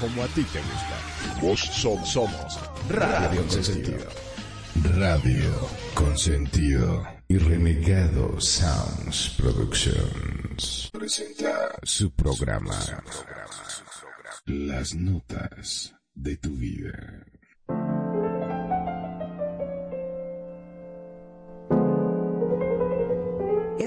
Como a ti te gusta. Vos somos, somos Radio Consentido. Radio Consentido y Renegado Sounds Productions presenta su programa Las Notas de tu Vida.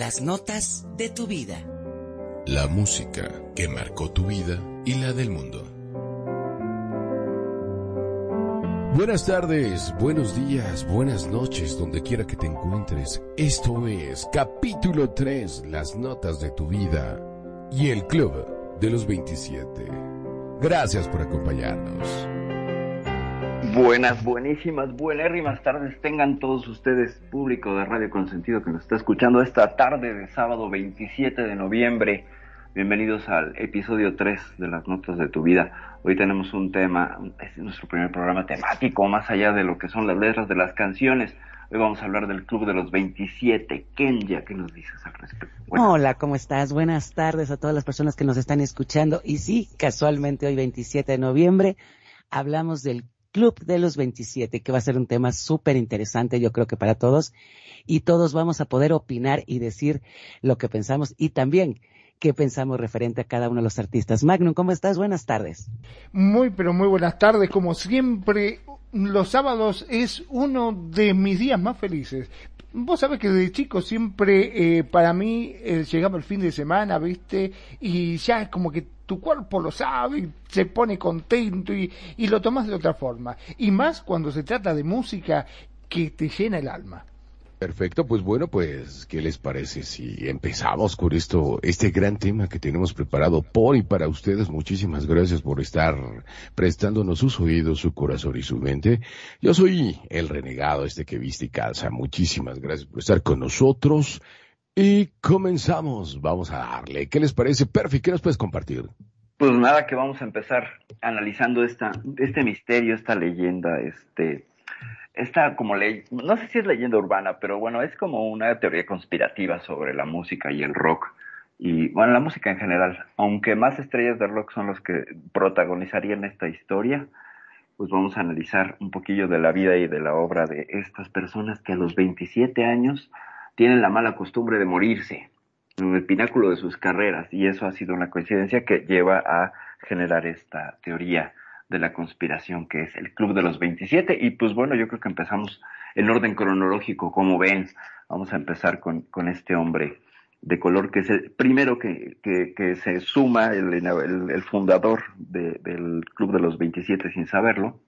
Las notas de tu vida. La música que marcó tu vida y la del mundo. Buenas tardes, buenos días, buenas noches, donde quiera que te encuentres. Esto es capítulo 3, las notas de tu vida y el club de los 27. Gracias por acompañarnos. Buenas, buenísimas, buenérrimas tardes tengan todos ustedes, público de Radio Consentido que nos está escuchando esta tarde de sábado 27 de noviembre. Bienvenidos al episodio 3 de las notas de tu vida. Hoy tenemos un tema, es nuestro primer programa temático, más allá de lo que son las letras de las canciones. Hoy vamos a hablar del Club de los 27. Kenya, ¿qué nos dices al respecto? Hola, ¿cómo estás? Buenas tardes a todas las personas que nos están escuchando. Y sí, casualmente hoy 27 de noviembre hablamos del Club de los 27, que va a ser un tema súper interesante, yo creo que para todos, y todos vamos a poder opinar y decir lo que pensamos y también qué pensamos referente a cada uno de los artistas. Magnum, ¿cómo estás? Buenas tardes. Muy, pero muy buenas tardes. Como siempre, los sábados es uno de mis días más felices. Vos sabés que desde chico siempre eh, para mí eh, llegaba el fin de semana, ¿viste? Y ya como que tu cuerpo lo sabe, se pone contento y, lo tomas de otra forma. Y más cuando se trata de música que te llena el alma. Perfecto, pues bueno, pues, ¿qué les parece si empezamos con esto, este gran tema que tenemos preparado por y para ustedes? Muchísimas gracias por estar prestándonos sus oídos, su corazón y su mente. Yo soy el renegado, este que viste y calza. Muchísimas gracias por estar con nosotros. Y comenzamos, vamos a darle. ¿Qué les parece? Perfi, ¿qué nos puedes compartir? Pues nada, que vamos a empezar analizando esta, este misterio, esta leyenda, este, esta como ley, no sé si es leyenda urbana, pero bueno, es como una teoría conspirativa sobre la música y el rock. Y bueno, la música en general, aunque más estrellas de rock son los que protagonizarían esta historia, pues vamos a analizar un poquillo de la vida y de la obra de estas personas que a los 27 años tienen la mala costumbre de morirse en el pináculo de sus carreras y eso ha sido una coincidencia que lleva a generar esta teoría de la conspiración que es el Club de los 27 y pues bueno, yo creo que empezamos en orden cronológico, como ven, vamos a empezar con, con este hombre de color que es el primero que, que, se suma, el, el, el fundador de, del Club de los 27 sin saberlo,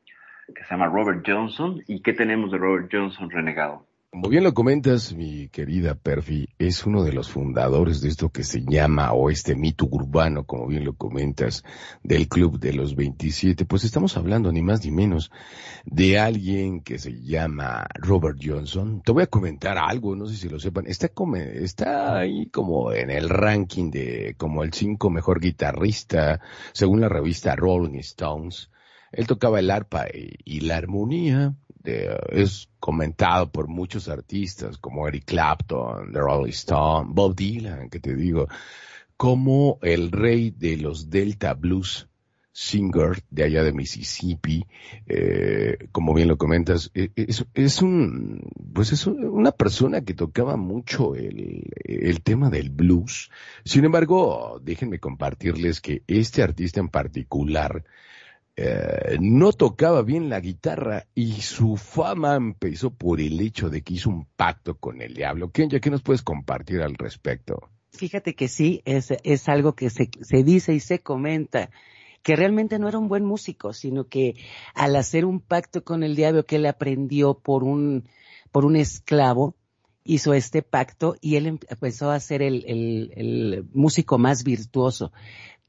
que se llama Robert Johnson. ¿Y qué tenemos de Robert Johnson renegado? Como bien lo comentas, mi querida Perfi, es uno de los fundadores de esto que se llama, o este mito urbano, como bien lo comentas, del Club de los 27. Pues estamos hablando ni más ni menos de alguien que se llama Robert Johnson. Te voy a comentar algo, no sé si lo sepan. Está, como, está ahí como en el ranking de como el cinco mejor guitarrista, según la revista Rolling Stones. Él tocaba el arpa y la armonía, de, es comentado por muchos artistas como Eric Clapton, The Rolling Stone, Bob Dylan, que te digo, como el rey de los Delta Blues singer de allá de Mississippi, eh, como bien lo comentas, es, es, un, pues es una persona que tocaba mucho el, el tema del blues. Sin embargo, déjenme compartirles que este artista en particular, eh, no tocaba bien la guitarra y su fama empezó por el hecho de que hizo un pacto con el diablo. Kenya, ¿qué nos puedes compartir al respecto? Fíjate que sí, es, es algo que se, se dice y se comenta que realmente no era un buen músico, sino que al hacer un pacto con el diablo que él aprendió por un, por un esclavo, hizo este pacto y él empezó a ser el, el, el músico más virtuoso.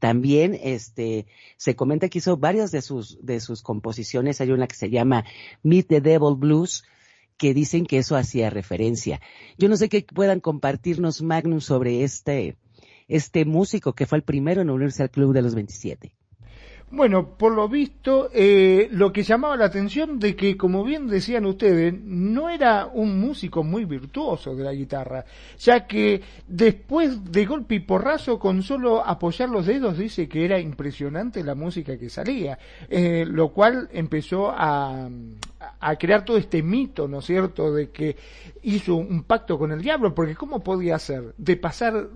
También este se comenta que hizo varias de sus de sus composiciones, hay una que se llama Meet the Devil Blues que dicen que eso hacía referencia. Yo no sé qué puedan compartirnos Magnum sobre este este músico que fue el primero en unirse al club de los 27. Bueno, por lo visto, eh, lo que llamaba la atención de que, como bien decían ustedes, no era un músico muy virtuoso de la guitarra, ya que después de golpe y porrazo, con solo apoyar los dedos, dice que era impresionante la música que salía, eh, lo cual empezó a, crear todo este mito, ¿no es cierto?, de que hizo un pacto con el diablo, porque ¿cómo podía ser? De pasar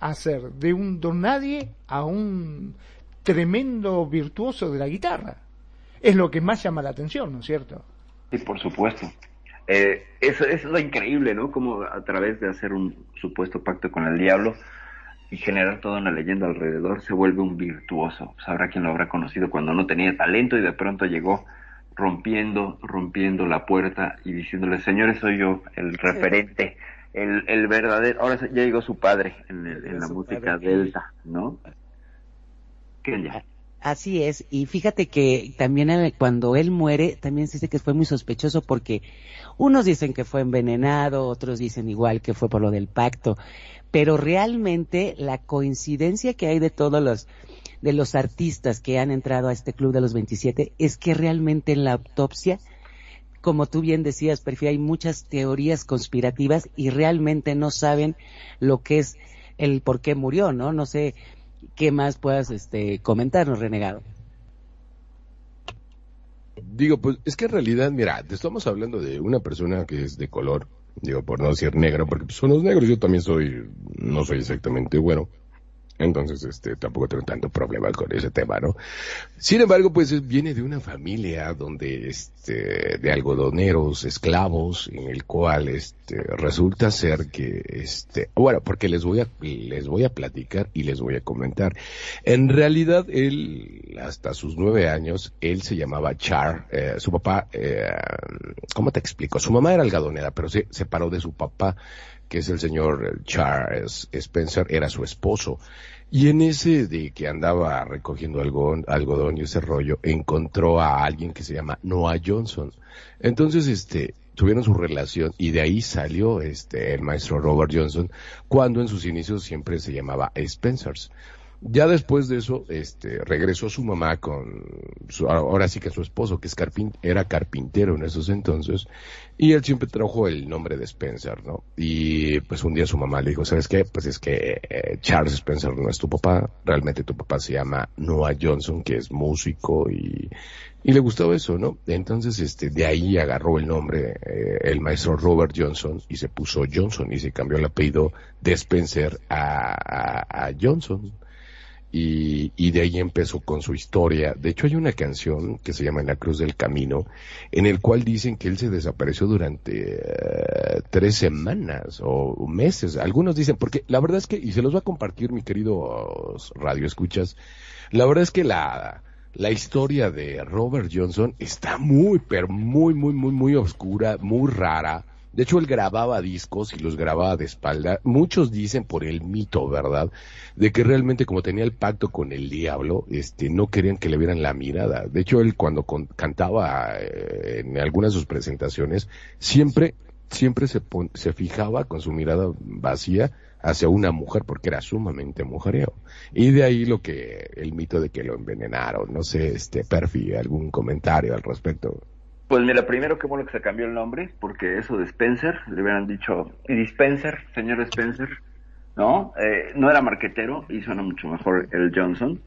a ser de un don nadie a un tremendo virtuoso de la guitarra. Es lo que más llama la atención, ¿no es cierto? Sí, por supuesto. Eh, eso, es lo increíble, ¿no? Como a través de hacer un supuesto pacto con el diablo y generar toda una leyenda alrededor, se vuelve un virtuoso. Sabrá quién lo habrá conocido cuando no tenía talento y de pronto llegó rompiendo, rompiendo la puerta y diciéndole, señores, soy yo el referente, el, el verdadero, ahora ya llegó su padre en, en la música delta, ¿no? Así es, y fíjate que también cuando él muere, también se dice que fue muy sospechoso porque unos dicen que fue envenenado, otros dicen igual que fue por lo del pacto, pero realmente la coincidencia que hay de todos los de los artistas que han entrado a este club de los 27 es que realmente en la autopsia, como tú bien decías, Perfi, hay muchas teorías conspirativas y realmente no saben lo que es el por qué murió, ¿no? No sé, ¿qué más puedas este, comentarnos, Renegado? Digo, pues es que en realidad, mira, te estamos hablando de una persona que es de color, digo, por no decir negro, porque pues, son los negros, yo también soy, no soy exactamente bueno. Entonces, este, tampoco tengo tanto problema con ese tema, ¿no? Sin embargo, pues viene de una familia donde, este, de algodoneros, esclavos, en el cual, este, resulta ser que, este, bueno, porque les voy a, les voy a platicar y les voy a comentar. En realidad, él, hasta sus nueve años, él se llamaba Char, eh, su papá, eh, ¿cómo te explico? Su mamá era algodonera, pero se separó de su papá que es el señor Charles Spencer, era su esposo. Y en ese de que andaba recogiendo algodón, algodón y ese rollo, encontró a alguien que se llama Noah Johnson. Entonces, este, tuvieron su relación y de ahí salió este, el maestro Robert Johnson, cuando en sus inicios siempre se llamaba Spencer's. Ya después de eso, este, regresó su mamá con, su, ahora sí que su esposo, que es era carpintero en esos entonces, y él siempre trajo el nombre de Spencer, ¿no? Y pues un día su mamá le dijo, ¿sabes qué? Pues es que eh, Charles Spencer no es tu papá, realmente tu papá se llama Noah Johnson, que es músico y, y le gustó eso, ¿no? Entonces, este, de ahí agarró el nombre eh, el maestro Robert Johnson y se puso Johnson y se cambió el apellido de Spencer a Johnson y, y, de ahí empezó con su historia. De hecho, hay una canción que se llama En la Cruz del Camino, en el cual dicen que él se desapareció durante eh, tres semanas o meses. Algunos dicen, porque la verdad es que, y se los va a compartir mi querido radio escuchas, la verdad es que la, la historia de Robert Johnson está muy, pero muy, muy, muy, muy oscura, muy rara de hecho, él grababa discos y los grababa de espalda. Muchos dicen por el mito, ¿verdad? De que realmente como tenía el pacto con el diablo, este, no querían que le vieran la mirada. De hecho, él cuando cantaba eh, en algunas de sus presentaciones, siempre, siempre se, se fijaba con su mirada vacía hacia una mujer porque era sumamente mujereo. Y de ahí lo que, el mito de que lo envenenaron. No sé, este, Perfi, algún comentario al respecto. Pues mira, primero qué bueno que se cambió el nombre, porque eso de Spencer, le hubieran dicho Dispenser, señor Spencer, ¿no? Eh, no era marquetero y suena mucho mejor el Johnson.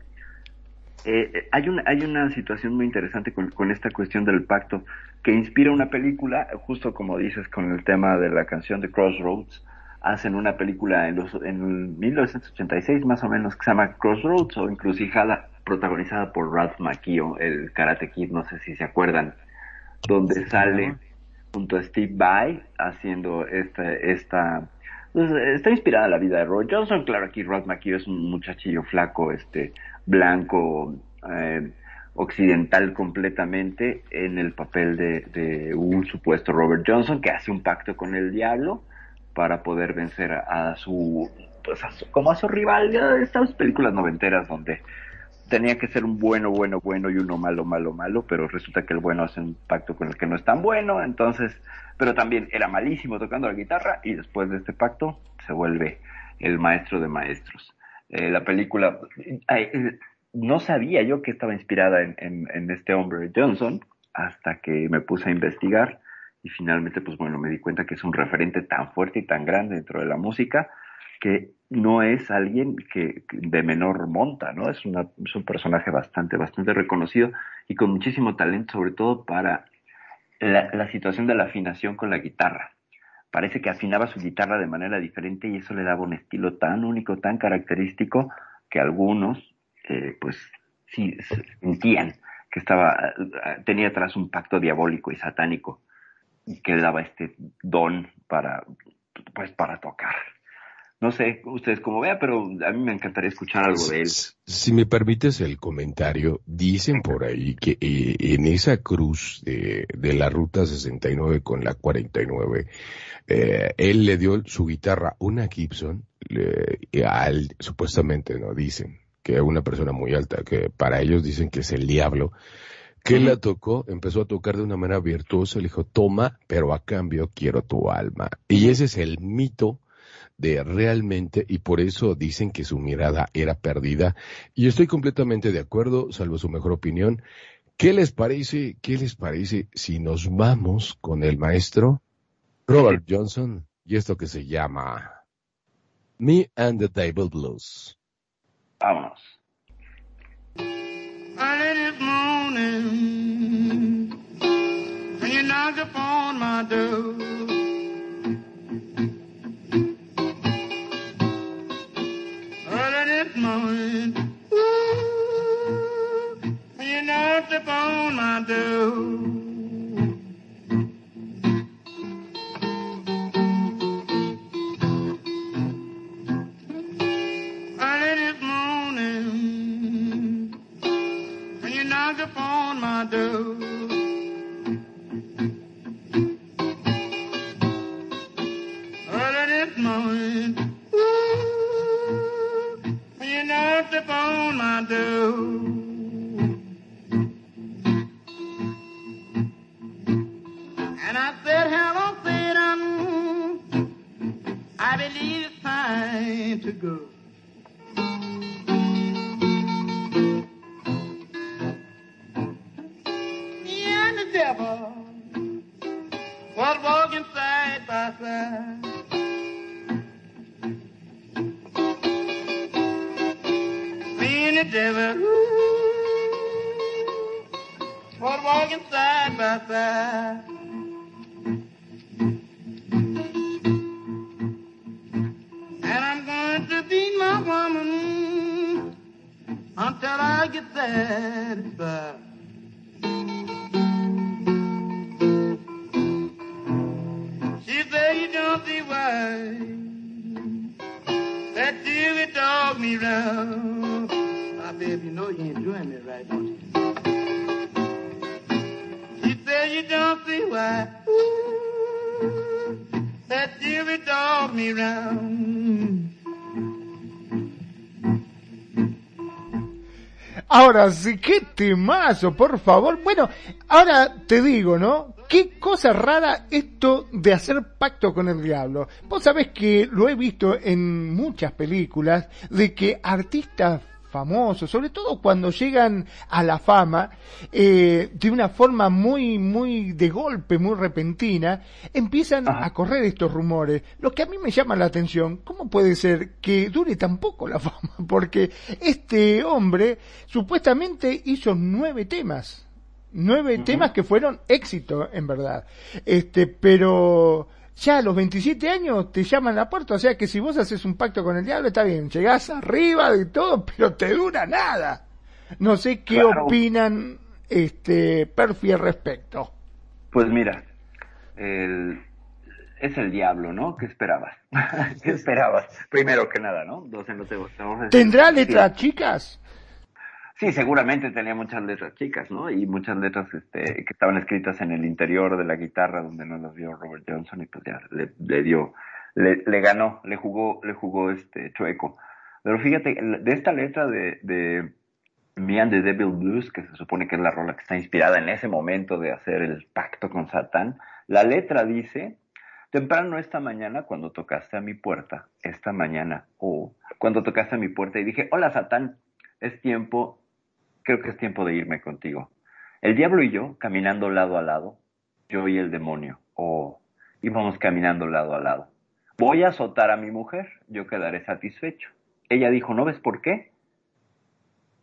Eh, eh, hay, una, hay una situación muy interesante con, con, esta cuestión del pacto que inspira una película, justo como dices con el tema de la canción de Crossroads, hacen una película en, los, en 1986 más o menos que se llama Crossroads o Encrucijada, protagonizada por Ralph Macchio, el Karate Kid, no sé si se acuerdan donde sale junto a Steve Vai haciendo esta, esta pues, está inspirada la vida de Roy Johnson, claro aquí Rod McKee es un muchachillo flaco, este, blanco, eh, occidental completamente en el papel de, de, un supuesto Robert Johnson que hace un pacto con el diablo para poder vencer a, su, pues como a su rival, de estas películas noventeras donde tenía que ser un bueno, bueno, bueno y uno malo, malo, malo, pero resulta que el bueno hace un pacto con el que no es tan bueno, entonces, pero también era malísimo tocando la guitarra y después de este pacto se vuelve el maestro de maestros. Eh, la película, eh, no sabía yo que estaba inspirada en, en, este hombre Johnson hasta que me puse a investigar y finalmente, pues bueno, me di cuenta que es un referente tan fuerte y tan grande dentro de la música que no es alguien que, de menor monta, ¿no? Es, una, un personaje bastante, bastante reconocido y con muchísimo talento, sobre todo para la, situación de la afinación con la guitarra. Parece que afinaba su guitarra de manera diferente y eso le daba un estilo tan único, tan característico, que algunos, eh, pues, sí sentían que estaba, tenía atrás un pacto diabólico y satánico que le daba este don para, pues, para tocar. No sé ustedes cómo vean, pero a mí me encantaría escuchar algo de él. Si me permites el comentario, dicen por ahí que eh, en esa cruz de, de, la ruta 69 con la 49, eh, él le dio su guitarra, una Gibson, le, al, supuestamente, no dicen, que es una persona muy alta, que para ellos dicen que es el diablo, que la tocó, empezó a tocar de una manera virtuosa, le dijo, toma, pero a cambio quiero tu alma. Y ese es el mito de realmente, y por eso dicen que su mirada era perdida. Y estoy completamente de acuerdo, salvo su mejor opinión. ¿Qué les parece, qué les parece si nos vamos con el maestro Robert Johnson y esto que se llama Me and the Table Blues? Vámonos. my door. Morning. Ooh, you knocked upon my door. upon my time to go. Me and the devil was walking side by side. Me and the devil. For walking side by side. Until I get satisfied. She said you don't see why that you dog me round I baby, you know you ain't doing it right, don't you? She said you don't see why that you dog me round. Ahora sí, qué temazo, por favor. Bueno, ahora te digo, ¿no? Qué cosa rara esto de hacer pacto con el diablo. Vos sabés que lo he visto en muchas películas de que artistas famosos, sobre todo cuando llegan a la fama eh, de una forma muy, muy de golpe, muy repentina, empiezan a correr estos rumores. Lo que a mí me llama la atención, ¿cómo puede ser que dure tan poco la fama? Porque este hombre supuestamente hizo nueve temas, nueve temas que fueron éxito en verdad. Este, pero ya a los 27 años te llaman a la puerta, o sea que si vos haces un pacto con el diablo está bien, llegás arriba de todo, pero te dura nada. No sé qué opinan este Perfi al respecto. Pues mira, el, es el diablo, ¿no? ¿Qué esperabas? ¿Qué esperabas? Primero que nada, ¿no? ¿Tendrá letras chicas? Sí, seguramente tenía muchas letras chicas, ¿no? Y muchas letras este, que estaban escritas en el interior de la guitarra donde no las vio Robert Johnson y pues ya le, dio le, ganó, le jugó, le jugó este chueco. Pero fíjate, de esta letra de, de Me and the Devil Blues, que se supone que es la rola que está inspirada en ese momento de hacer el pacto con Satán, la letra dice, temprano esta mañana cuando tocaste a mi puerta, esta mañana, o cuando tocaste a mi puerta y dije, hola Satán, es tiempo, creo que es tiempo de irme contigo. El diablo y yo, caminando lado a lado, yo y el demonio, o íbamos caminando lado a lado. Voy a azotar a mi mujer, yo quedaré satisfecho. Ella dijo, ¿no ves por qué?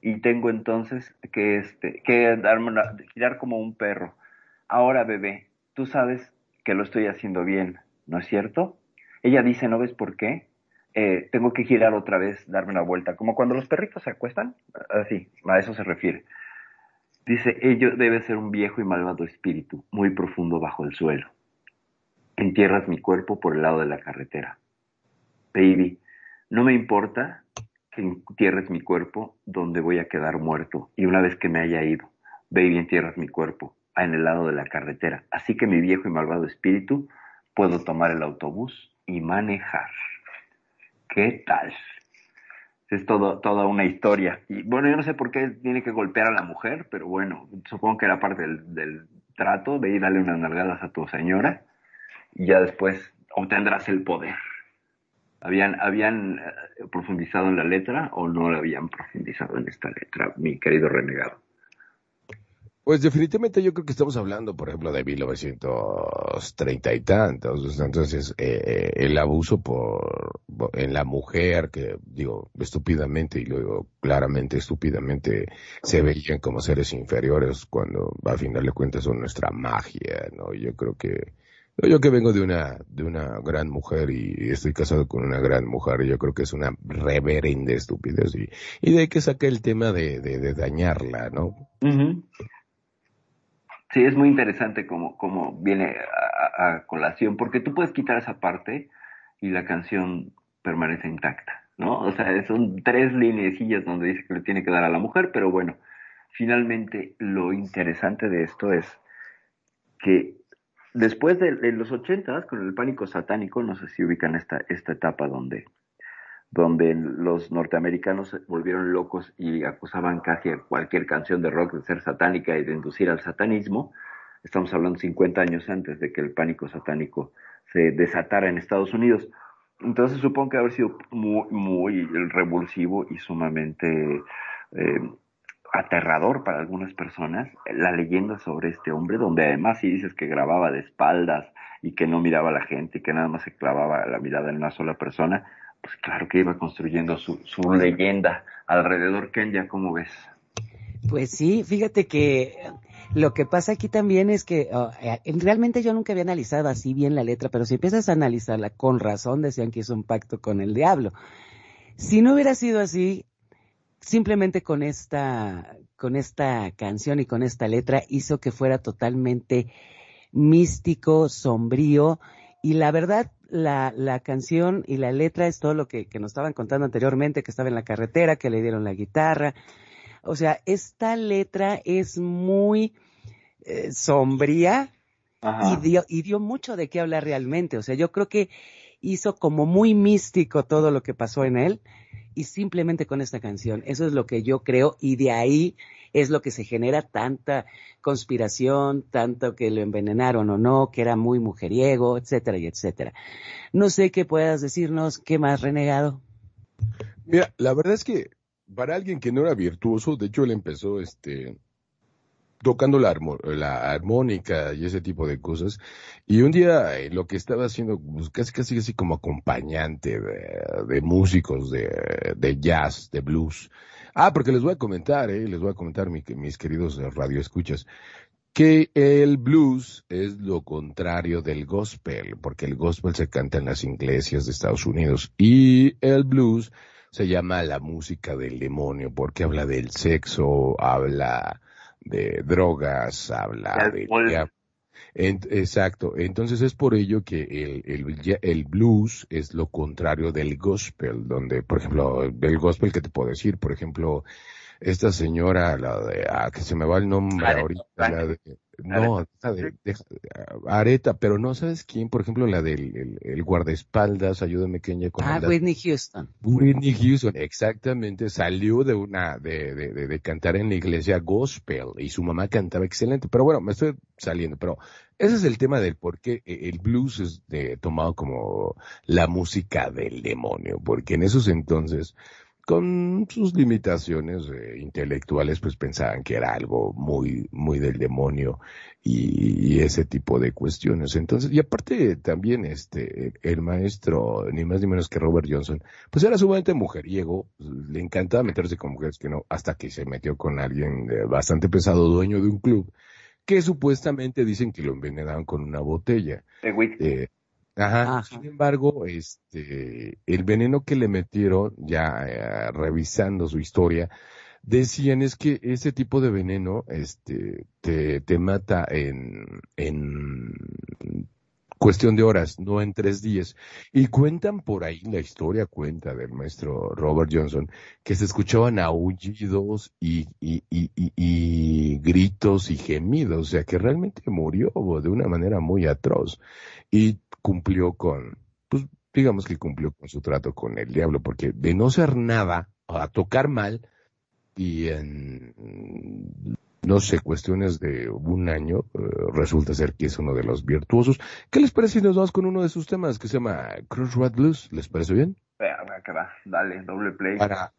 Y tengo entonces que, este, que darme girar como un perro. Ahora, bebé, tú sabes que lo estoy haciendo bien, ¿no es cierto? Ella dice, ¿no ves por qué? Eh, tengo que girar otra vez, darme una vuelta, como cuando los perritos se acuestan, así, a eso se refiere. Dice, ello debe ser un viejo y malvado espíritu, muy profundo bajo el suelo. Entierras mi cuerpo por el lado de la carretera. Baby, no me importa que entierres mi cuerpo donde voy a quedar muerto. Y una vez que me haya ido, baby, entierras mi cuerpo en el lado de la carretera. Así que mi viejo y malvado espíritu puedo tomar el autobús y manejar. ¿Qué tal? Es todo, toda una historia. Y bueno, yo no sé por qué tiene que golpear a la mujer, pero bueno, supongo que era parte del, trato de ir darle unas nalgadas a tu señora y ya después obtendrás el poder. ¿Habían, ¿Habían eh, profundizado en la letra o no la habían profundizado en esta letra, mi querido renegado? Pues definitivamente yo creo que estamos hablando, por ejemplo, de 1930 y tantos. Entonces, eh, eh, el abuso por en la mujer, que digo estúpidamente y luego claramente estúpidamente se veían como seres inferiores cuando a final de cuentas son nuestra magia, ¿no? Yo creo que yo que vengo de una, de una gran mujer y estoy casado con una gran mujer, yo creo que es una reverenda estupidez y, y de ahí que saqué el tema de, de, dañarla, ¿no? Sí, es muy interesante como, como viene a, colación, porque tú puedes quitar esa parte y la canción permanece intacta, ¿no? O sea, son tres líneas donde dice que le tiene que dar a la mujer, pero bueno, finalmente lo interesante de esto es que después de, los ochentas, con el pánico satánico, no sé si ubican esta, esta etapa donde, donde los norteamericanos se volvieron locos y acusaban casi a cualquier canción de rock de ser satánica y de inducir al satanismo. Estamos hablando 50 años antes de que el pánico satánico se desatara en Estados Unidos. Entonces supongo que haber sido muy, muy revulsivo y sumamente eh, aterrador para algunas personas la leyenda sobre este hombre, donde además si dices que grababa de espaldas y que no miraba a la gente y que nada más se clavaba la mirada en una sola persona, pues claro que iba construyendo su, su leyenda alrededor. Kenya, ¿cómo ves? Pues sí, fíjate que lo que pasa aquí también es que oh, eh, realmente yo nunca había analizado así bien la letra, pero si empiezas a analizarla con razón, decían que hizo un pacto con el diablo. Si no hubiera sido así, simplemente con esta, con esta canción y con esta letra hizo que fuera totalmente místico, sombrío, y la verdad, la, la canción y la letra es todo lo que, que, nos estaban contando anteriormente, que estaba en la carretera, que le dieron la guitarra. O sea, esta letra es muy eh, sombría y dio, y dio mucho de qué hablar realmente. O sea, yo creo que hizo como muy místico todo lo que pasó en él y simplemente con esta canción. Eso es lo que yo creo y de ahí es lo que se genera tanta conspiración, tanto que lo envenenaron o no, que era muy mujeriego, etcétera y etcétera. No sé qué puedas decirnos, ¿qué más renegado? Mira, la verdad es que para alguien que no era virtuoso, de hecho él empezó este tocando la, armónica y ese tipo de cosas. Y un día eh, lo que estaba haciendo, pues, casi casi así como acompañante de, músicos de, jazz, de blues. Ah, porque les voy a comentar, eh, les voy a comentar mis queridos radioescuchas, que el blues es lo contrario del gospel, porque el gospel se canta en las iglesias de Estados Unidos y el blues se llama la música del demonio porque habla del sexo, habla de drogas, habla exacto. Entonces es por ello que el, el, el, blues es lo contrario del gospel, donde, por ejemplo, del gospel, que te puedo decir? Por ejemplo, esta señora, la de, ah, que se me va el nombre ahorita, la de, no, de, Areta, pero no sabes quién, por ejemplo, la del el, guardaespaldas, ayúdame Kenya con Ah, Whitney Houston. Whitney Houston, exactamente, salió de una, de, de, de, cantar en la iglesia gospel y su mamá cantaba excelente, pero bueno, me estoy saliendo, pero ese es el tema del por qué eh, el blues es de, tomado como la música del demonio, porque en esos entonces con sus limitaciones eh, intelectuales, pues pensaban que era algo muy, muy del demonio y, ese tipo de cuestiones. Entonces, y aparte también este, el maestro, ni más ni menos que Robert Johnson, pues era sumamente mujeriego, le encantaba meterse con mujeres que no, hasta que se metió con alguien bastante pesado, dueño de un club, que supuestamente dicen que lo envenenaban con una botella. Eh, Ajá. Sin embargo, este, el veneno que le metieron, ya eh, revisando su historia, decían es que ese tipo de veneno, este, te, te mata en, en cuestión de horas, no en tres días. Y cuentan por ahí, la historia cuenta del maestro Robert Johnson, que se escuchaban aullidos y, y, y, y, gritos y gemidos, o sea que realmente murió de una manera muy atroz. Y cumplió con, pues digamos que cumplió con su trato con el diablo, porque de no ser nada, a tocar mal, y en no sé, cuestiones de un año, eh, resulta ser que es uno de los virtuosos. ¿Qué les parece si nos vamos con uno de sus temas que se llama Crossroad Blues? ¿Les parece bien? Que va, dale, doble play. Para...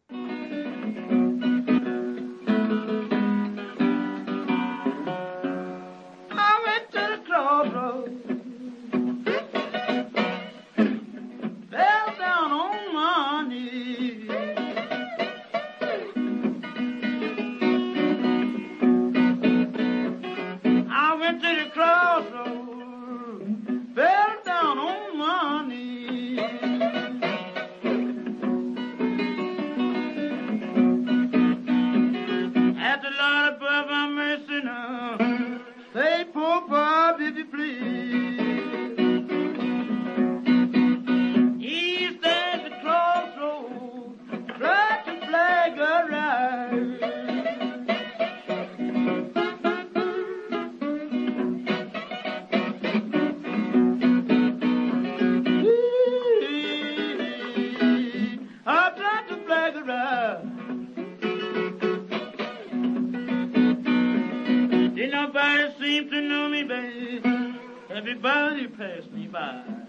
esta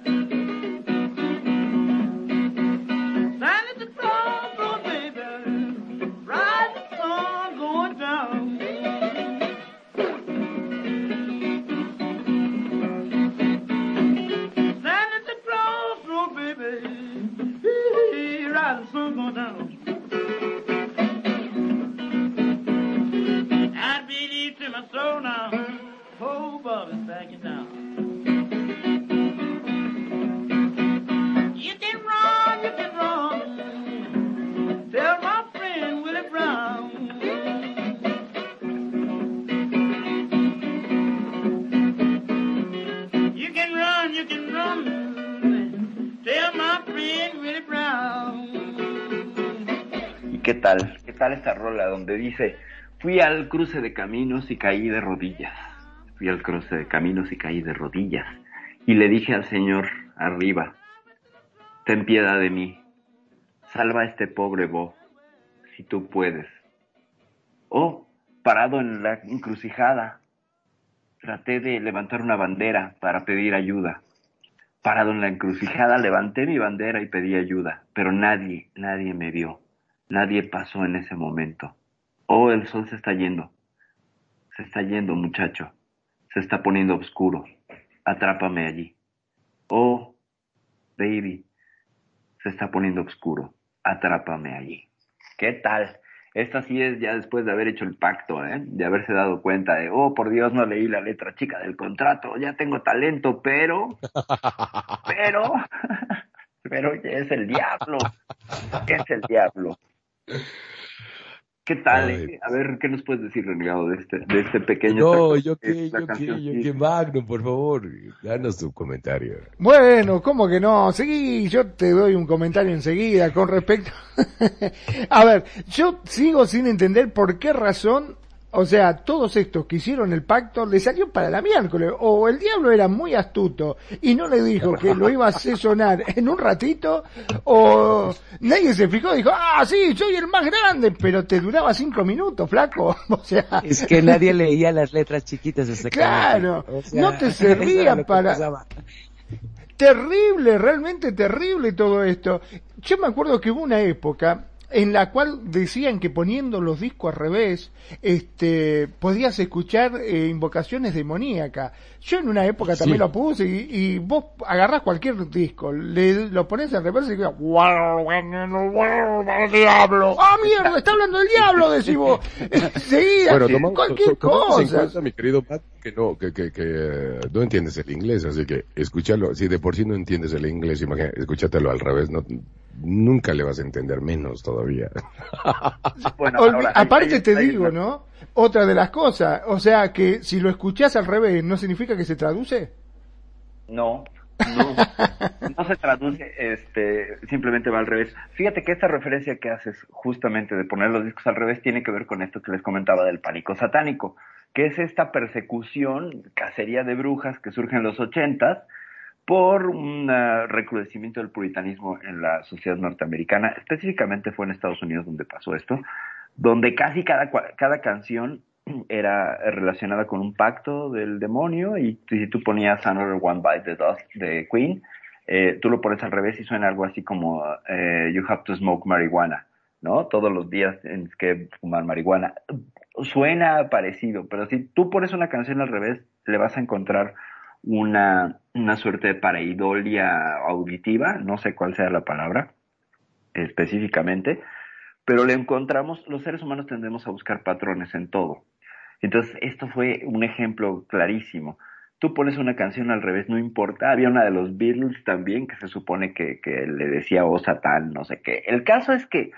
donde dice, fui al cruce de caminos y caí de rodillas. Fui al cruce de caminos y caí de rodillas. Y le dije al Señor arriba, ten piedad de mí, salva a este pobre Bo, si tú puedes. Oh, parado en la encrucijada, traté de levantar una bandera para pedir ayuda. Parado en la encrucijada, levanté mi bandera y pedí ayuda, pero nadie, nadie me vio. Nadie pasó en ese momento. Oh, el sol se está yendo. Se está yendo, muchacho. Se está poniendo oscuro. Atrápame allí. Oh, baby. Se está poniendo oscuro. Atrápame allí. ¿Qué tal? Esta sí es ya después de haber hecho el pacto, ¿eh? de haberse dado cuenta de, oh, por Dios, no leí la letra chica del contrato, ya tengo talento, pero, pero, pero es el diablo, es el diablo. ¿Qué tal? Eh? A ver, ¿qué nos puedes decir, Renegado, de este, de este pequeño No, yo qué, yo qué, yo qué, Magno, por favor, danos tu comentario. Bueno, ¿cómo que no? Seguí, yo te doy un comentario enseguida con respecto... a ver, yo sigo sin entender por qué razón o sea, todos estos que hicieron el pacto le salió para la miércoles. O el diablo era muy astuto y no le dijo que lo iba a sesionar en un ratito, o nadie se fijó y dijo, ah, sí, soy el más grande, pero te duraba cinco minutos, flaco. O sea. Es que nadie leía las letras chiquitas de ese Claro, no te servía para. Terrible, realmente terrible todo esto. Yo me acuerdo que hubo una época en la cual decían que poniendo los discos al revés, este, podías escuchar eh, invocaciones demoníacas. Yo en una época también lo puse y, vos agarrás cualquier disco, le, lo pones al revés y dices, diablo, ah mierda, está hablando el diablo, decís vos. Seguida, cualquier cosa. mi querido Pat, que no, que, que, que no entiendes el inglés, así que escúchalo, si de por sí no entiendes el inglés, imagínate, escúchatelo al revés, no, nunca le vas a entender menos todavía. aparte te digo, ¿no? Otra de las cosas, o sea que si lo escuchás al revés, ¿no significa que se traduce? No, no, no se traduce, este, simplemente va al revés. Fíjate que esta referencia que haces justamente de poner los discos al revés tiene que ver con esto que les comentaba del pánico satánico, que es esta persecución, cacería de brujas que surge en los ochentas, por un recrudecimiento del puritanismo en la sociedad norteamericana. Específicamente fue en Estados Unidos donde pasó esto, donde casi cada, cada canción era relacionada con un pacto del demonio y si tú ponías Another One Bite the Dust de Queen, eh, tú lo pones al revés y suena algo así como eh, You have to smoke marijuana, ¿no? Todos los días tienes que fumar marihuana. Suena parecido, pero si tú pones una canción al revés, le vas a encontrar una, una suerte de pareidolia auditiva, no sé cuál sea la palabra específicamente, pero le encontramos, los seres humanos tendemos a buscar patrones en todo. Entonces, esto fue un ejemplo clarísimo. Tú pones una canción al revés, no importa. Había una de los Beatles también que se supone que, le decía, oh Satán, no sé qué. El caso es que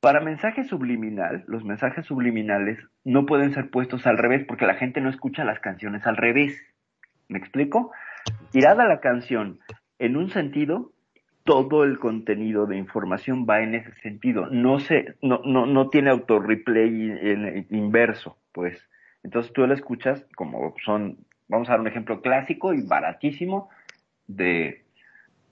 para mensaje subliminal, los mensajes subliminales no pueden ser puestos al revés porque la gente no escucha las canciones al revés. ¿Me explico? Tirada la canción en un sentido, todo el contenido de información va en ese sentido. No se, no, no, no tiene auto-replay en, inverso, pues. Entonces tú la escuchas como son, vamos a dar un ejemplo clásico y baratísimo de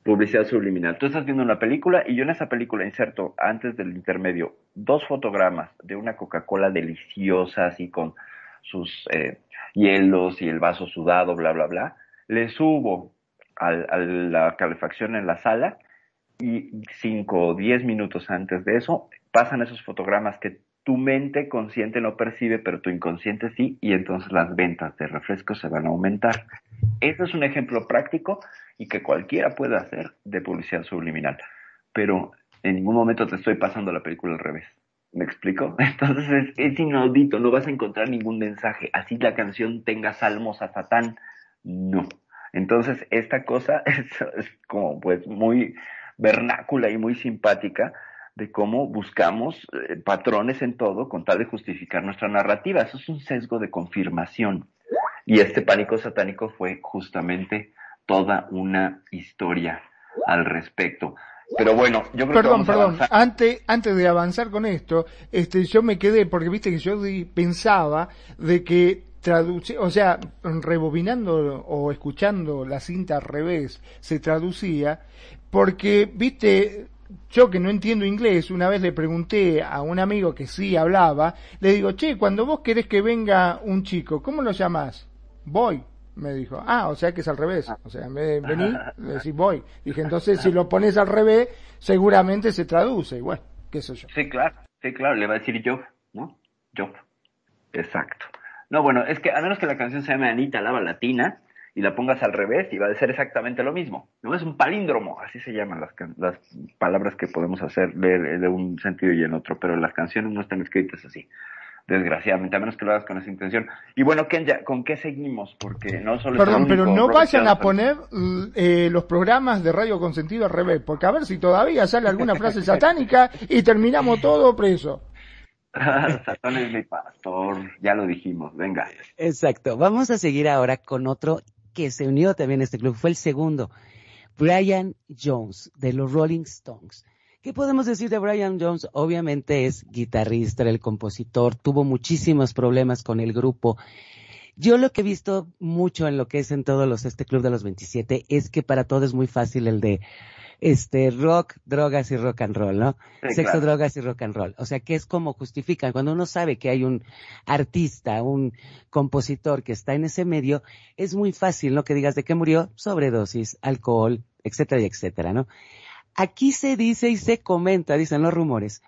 publicidad subliminal. Tú estás viendo una película y yo en esa película inserto antes del intermedio dos fotogramas de una Coca-Cola deliciosa, así con sus eh, hielos y el vaso sudado, bla, bla, bla, le subo a, la calefacción en la sala y cinco o diez minutos antes de eso pasan esos fotogramas que tu mente consciente no percibe, pero tu inconsciente sí, y entonces las ventas de refrescos se van a aumentar. Eso es un ejemplo práctico y que cualquiera puede hacer de publicidad subliminal, pero en ningún momento te estoy pasando la película al revés. ¿Me explico? Entonces es, inaudito, no vas a encontrar ningún mensaje. Así la canción tenga salmos a Satán, no. Entonces esta cosa es, como pues muy vernácula y muy simpática de cómo buscamos eh, patrones en todo con tal de justificar nuestra narrativa. Eso es un sesgo de confirmación. Y este pánico satánico fue justamente toda una historia al respecto. Pero bueno, yo creo perdón, que perdón. Antes, antes de avanzar con esto, este, yo me quedé porque viste que yo pensaba de que traduce, o sea, rebobinando o escuchando la cinta al revés se traducía porque viste yo que no entiendo inglés, una vez le pregunté a un amigo que sí hablaba, le digo, che, cuando vos querés que venga un chico, ¿cómo lo llamás? Voy me dijo, ah, o sea que es al revés. O sea, en vez de venir, decís voy. Dije, entonces si lo pones al revés, seguramente se traduce. Y bueno, qué sé yo. Sí, claro, sí, claro, le va a decir yo, ¿no? Yo. Exacto. No, bueno, es que a menos que la canción se llame Anita Lava Latina y la pongas al revés, y va a ser exactamente lo mismo. No es un palíndromo, así se llaman las, las palabras que podemos hacer de, de un sentido y en otro, pero las canciones no están escritas así desgraciadamente, a menos que lo hagas con esa intención. Y bueno, Kenya, ¿con qué seguimos? Porque no solo Perdón, pero no vayan a poner eh, los programas de radio consentido al revés, porque a ver si todavía sale alguna frase satánica y terminamos todo preso. Satán es mi pastor, ya lo dijimos, venga. Exacto. Vamos a seguir ahora con otro que se unió también a este club. Fue el segundo. Brian Jones, de los Rolling Stones. ¿Qué podemos decir de Brian Jones? Obviamente es guitarrista, el compositor, tuvo muchísimos problemas con el grupo. Yo lo que he visto mucho en lo que es en todos los, este club de los 27, es que para todo es muy fácil el de, este, rock, drogas y rock and roll, ¿no? Sexo, drogas y rock and roll. O sea, que es como justifican. Cuando uno sabe que hay un artista, un compositor que está en ese medio, es muy fácil, ¿no? Que digas de qué murió, sobredosis, alcohol, etcétera, y etcétera, ¿no? Aquí se dice y se comenta, dicen los rumores,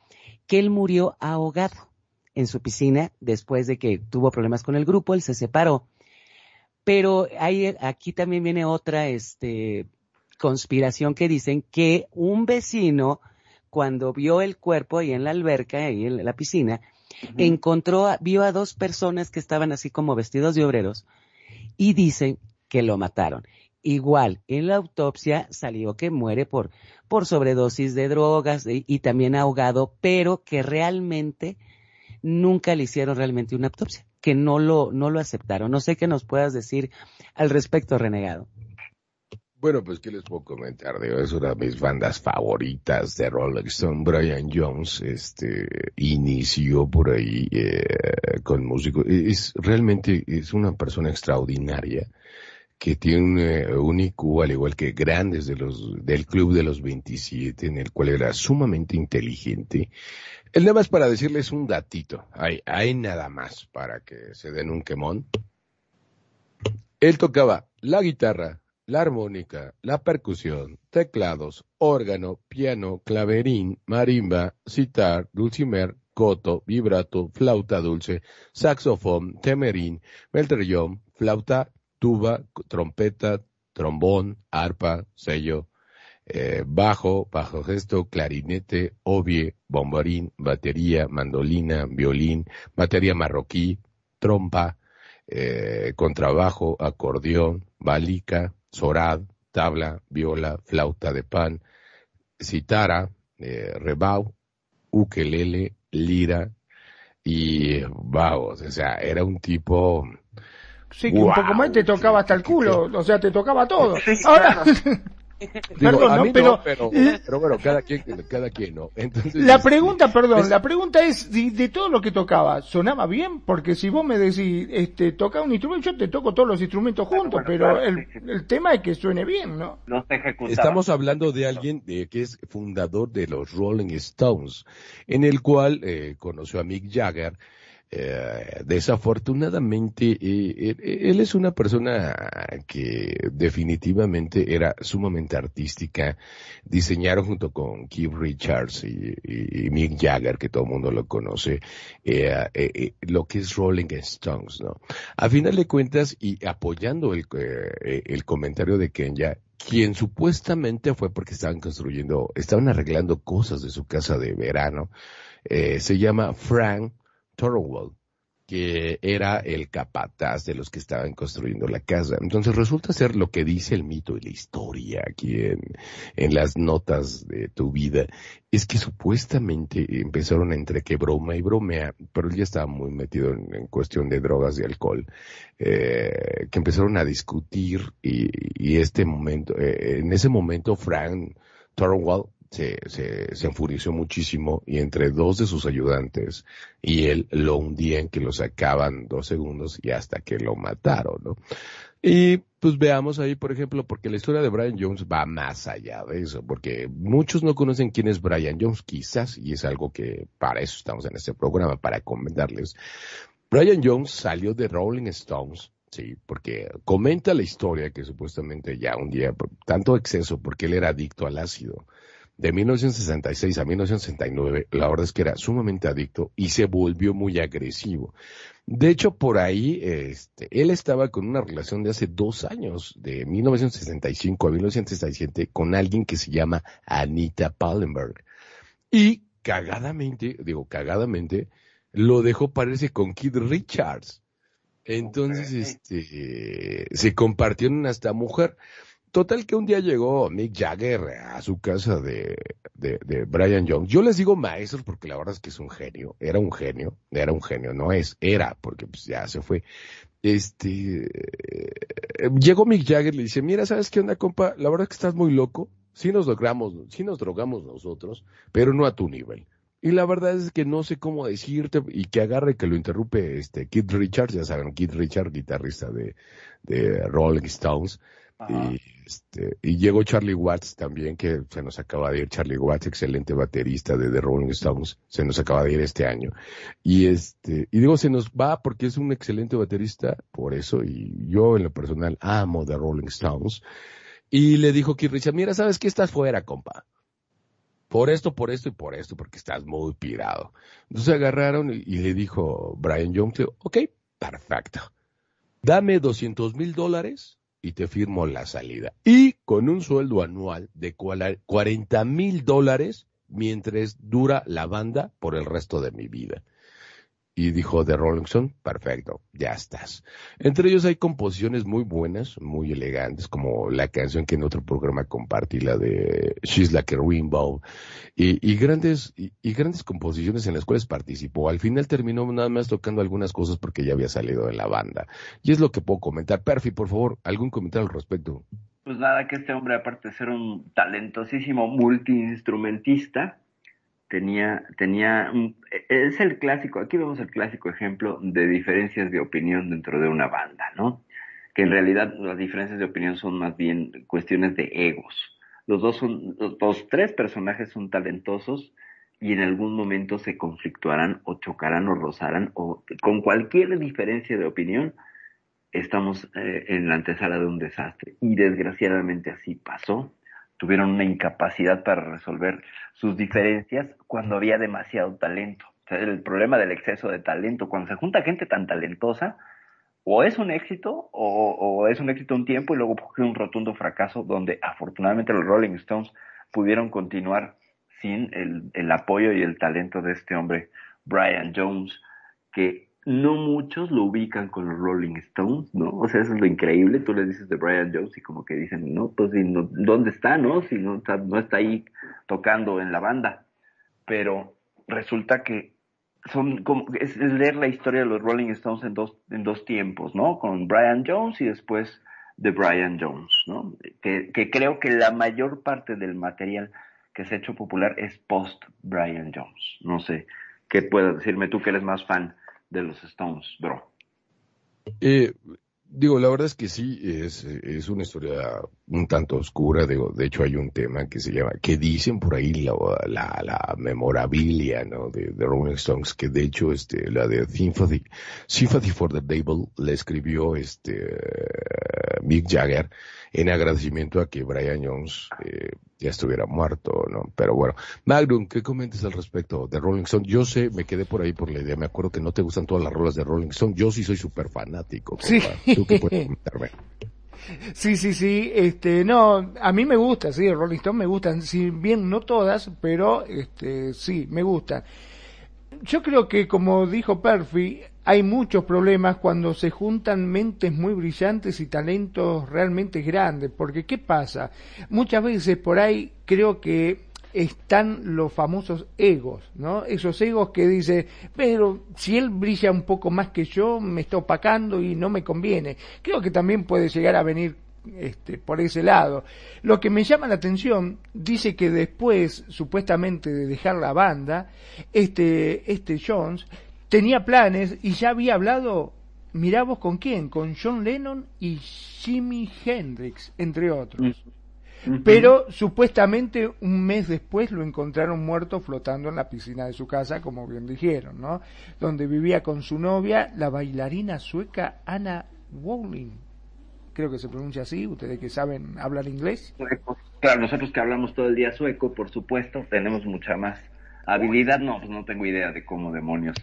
que él murió ahogado en su piscina después de que tuvo problemas con el grupo, él se separó. Pero hay, aquí también viene otra este, conspiración que dicen que un vecino, cuando vio el cuerpo ahí en la alberca, ahí en la piscina, encontró, vio a dos personas que estaban así como vestidos de obreros y dicen que lo mataron. Igual, en la autopsia salió que muere por, por sobredosis de drogas y, también ahogado, pero que realmente nunca le hicieron realmente una autopsia, que no lo, no lo aceptaron. No sé qué nos puedas decir al respecto, renegado. Bueno, pues qué les puedo comentar, digo, es una de mis bandas favoritas de Rolling Stone. Brian Jones, este, inició por ahí eh, con músicos. Es realmente es una persona extraordinaria que tiene un, IQ al igual que grandes de los, del club de los 27, en el cual era sumamente inteligente. El nada más para decirles un datito, hay, hay nada más para que se den un quemón. Él tocaba la guitarra, la armónica, la percusión, teclados, órgano, piano, claverín, marimba, sitar, dulcimer, coto, vibrato, flauta dulce, saxofón, temerín, melterillón, flauta tuba, trompeta, trombón, arpa, sello, eh, bajo, bajo gesto, clarinete, obie, bombarín, batería, mandolina, violín, batería marroquí, trompa, eh, contrabajo, acordeón, balica, sorad, tabla, viola, flauta de pan, citara, eh, rebau, ukelele, lira y vamos, o sea, era un tipo Sí, que un poco más te tocaba hasta el culo, o sea, te tocaba todo. Ahora, perdón, pero, pero, bueno, cada quien, cada quien no. la este, pregunta, perdón, la pregunta es, de, todo lo que tocaba, ¿sonaba bien? Porque si vos me decís, este, toca un instrumento, yo te toco todos los instrumentos juntos, pero el, el, tema es que suene bien, ¿no? Estamos hablando de alguien de, que es fundador de los Rolling Stones, en el cual eh, conoció a Mick Jagger, eh, desafortunadamente, eh, él es una persona que definitivamente era sumamente artística. Diseñaron junto con Keith Richards y, Mick Jagger, que todo el mundo lo conoce, eh, lo que es Rolling Stones, ¿no? A final de cuentas, y apoyando el comentario de Kenya, quien supuestamente fue porque estaban construyendo, estaban arreglando cosas de su casa de verano, se llama Frank Thorwald, que era el capataz de los que estaban construyendo la casa. Entonces resulta ser lo que dice el mito y la historia aquí en, las notas de tu vida, es que supuestamente empezaron entre que broma y bromea, pero él ya estaba muy metido en, cuestión de drogas y alcohol, eh, que empezaron a discutir y, este momento, eh, en ese momento Frank Thorwald se, se, se, enfureció muchísimo y entre dos de sus ayudantes y él lo hundían que lo sacaban dos segundos y hasta que lo mataron, ¿no? Y pues veamos ahí, por ejemplo, porque la historia de Brian Jones va más allá de eso, porque muchos no conocen quién es Brian Jones, quizás, y es algo que para eso estamos en este programa, para comentarles. Brian Jones salió de Rolling Stones, Sí, porque comenta la historia que supuestamente ya un día, tanto exceso, porque él era adicto al ácido, de 1966 a 1969, la verdad es que era sumamente adicto y se volvió muy agresivo. De hecho, por ahí, este, él estaba con una relación de hace dos años, de 1965 a 1967, con alguien que se llama Anita Pallenberg. Y cagadamente, digo cagadamente, lo dejó parece con Kid Richards. Entonces, este, se compartieron hasta mujer. Total que un día llegó Mick Jagger a su casa de, de, Brian Young. Yo les digo maestros porque la verdad es que es un genio, era un genio, era un genio, no es, era, porque pues ya se fue. Este, llegó Mick Jagger y le dice, mira, ¿sabes qué onda, compa? La verdad es que estás muy loco, sí nos drogamos, sí nos drogamos nosotros, pero no a tu nivel. Y la verdad es que no sé cómo decirte y que agarre que lo interrumpe este Kid Richards, ya saben, Kid Richards, guitarrista de, de Rolling Stones. Y, este, y llegó Charlie Watts también, que se nos acaba de ir. Charlie Watts, excelente baterista de The Rolling Stones, se nos acaba de ir este año. Y este, y digo, se nos va porque es un excelente baterista, por eso, y yo en lo personal amo The Rolling Stones. Y le dijo Kid Richards, mira, ¿sabes qué? Estás fuera, compa por esto, por esto y por esto, porque estás muy pirado. Entonces agarraron y, le dijo Brian Young, ok, perfecto. Dame 200 mil dólares y te firmo la salida. Y con un sueldo anual de 40 mil dólares mientras dura la banda por el resto de mi vida y dijo de Rolling Stone, perfecto, ya estás. Entre ellos hay composiciones muy buenas, muy elegantes, como la canción que en otro programa compartí, la de She's Like a Rainbow, y, grandes, y, grandes composiciones en las cuales participó. Al final terminó nada más tocando algunas cosas porque ya había salido de la banda. Y es lo que puedo comentar. Perfi, por favor, algún comentario al respecto. Pues nada, que este hombre, aparte de ser un talentosísimo multiinstrumentista, tenía, tenía, es el clásico, aquí vemos el clásico ejemplo de diferencias de opinión dentro de una banda, ¿no? Que en realidad las diferencias de opinión son más bien cuestiones de egos. Los dos son, los, tres personajes son talentosos y en algún momento se conflictuarán o chocarán o rozarán o con cualquier diferencia de opinión estamos eh, en la antesala de un desastre. Y desgraciadamente así pasó tuvieron una incapacidad para resolver sus diferencias cuando había demasiado talento. El problema del exceso de talento, cuando se junta gente tan talentosa, o es un éxito, o, es un éxito un tiempo y luego un rotundo fracaso donde afortunadamente los Rolling Stones pudieron continuar sin el apoyo y el talento de este hombre, Brian Jones, que no muchos lo ubican con los Rolling Stones, ¿no? O sea, eso es lo increíble. Tú le dices de Brian Jones y como que dicen, no, pues, ¿dónde está, no? Si no está, no está ahí tocando en la banda. Pero resulta que son como, es, leer la historia de los Rolling Stones en dos, en dos tiempos, ¿no? Con Brian Jones y después de Brian Jones, ¿no? Que, que creo que la mayor parte del material que se ha hecho popular es post Brian Jones. No sé, ¿qué puedes decirme tú que eres más fan? De los Stones, bro. Eh, digo, la verdad es que sí, es, es una historia un tanto oscura. De hecho, hay un tema que se llama, que dicen por ahí la, la, memorabilia. De, Rolling Stones, que de hecho, este, la de Sympathy for the Devil, la escribió este, Mick Jagger en agradecimiento a que Brian Jones eh, ya estuviera muerto, ¿no? Pero bueno, Magnum, ¿qué comentas al respecto de Rolling Stone? Yo sé, me quedé por ahí por la idea, me acuerdo que no te gustan todas las rolas de Rolling Stone, yo sí soy súper fanático. Sí. ¿Tú qué puedes comentarme? Sí, sí, sí, este, no, a mí me gusta, sí, Rolling Stone me gustan, si bien no todas, pero, este, sí, me gustan. Yo creo que, como dijo Perfi, hay muchos problemas cuando se juntan mentes muy brillantes y talentos realmente grandes, porque ¿qué pasa? Muchas veces por ahí creo que están los famosos egos, ¿no? Esos egos que dicen, pero si él brilla un poco más que yo, me está opacando y no me conviene. Creo que también puede llegar a venir este, por ese lado. Lo que me llama la atención, dice que después, supuestamente, de dejar la banda, este, este Jones tenía planes y ya había hablado, mirá vos con quién, con John Lennon y Jimi Hendrix, entre otros. Pero supuestamente un mes después lo encontraron muerto flotando en la piscina de su casa, como bien dijeron, ¿no? Donde vivía con su novia, la bailarina sueca Anna Wowling. Creo que se pronuncia así, ustedes que saben hablar inglés. Claro, nosotros que hablamos todo el día sueco, por supuesto, tenemos mucha más habilidad. No, pues no tengo idea de cómo demonios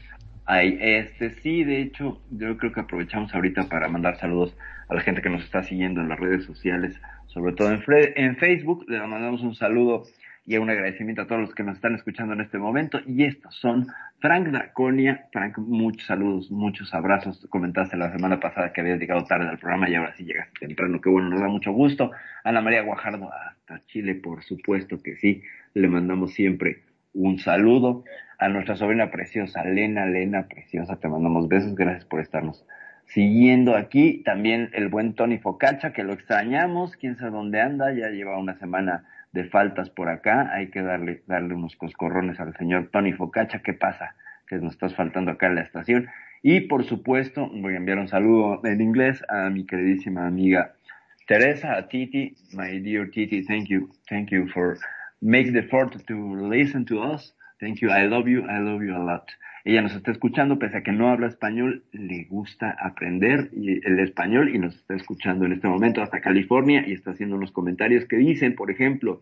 este, sí, de hecho, yo creo que aprovechamos ahorita para mandar saludos a la gente que nos está siguiendo en las redes sociales, sobre todo en, en Facebook. Le mandamos un saludo y un agradecimiento a todos los que nos están escuchando en este momento. Y estos son Frank Draconia. Frank, muchos saludos, muchos abrazos. Comentaste la semana pasada que habías llegado tarde al programa y ahora sí llegaste temprano. Qué bueno, nos da mucho gusto. Ana María Guajardo, hasta Chile, por supuesto que sí. Le mandamos siempre un saludo a nuestra sobrina preciosa, Lena, Lena, preciosa. Te mandamos besos. Gracias por estarnos siguiendo aquí. También el buen Tony Focacha, que lo extrañamos. Quién sabe dónde anda. Ya lleva una semana de faltas por acá, hay que darle, darle unos coscorrones al señor Tony Focacha, ¿qué pasa? Que nos estás faltando acá en la estación. Y por supuesto, voy a enviar un saludo en inglés a mi queridísima amiga Teresa, a Titi, my dear Titi, thank you, thank you for make the effort to listen to us. Thank you, I love you, I love you a lot. Ella nos está escuchando, pese a que no habla español, le gusta aprender el español y nos está escuchando en este momento hasta California y está haciendo unos comentarios que dicen, por ejemplo,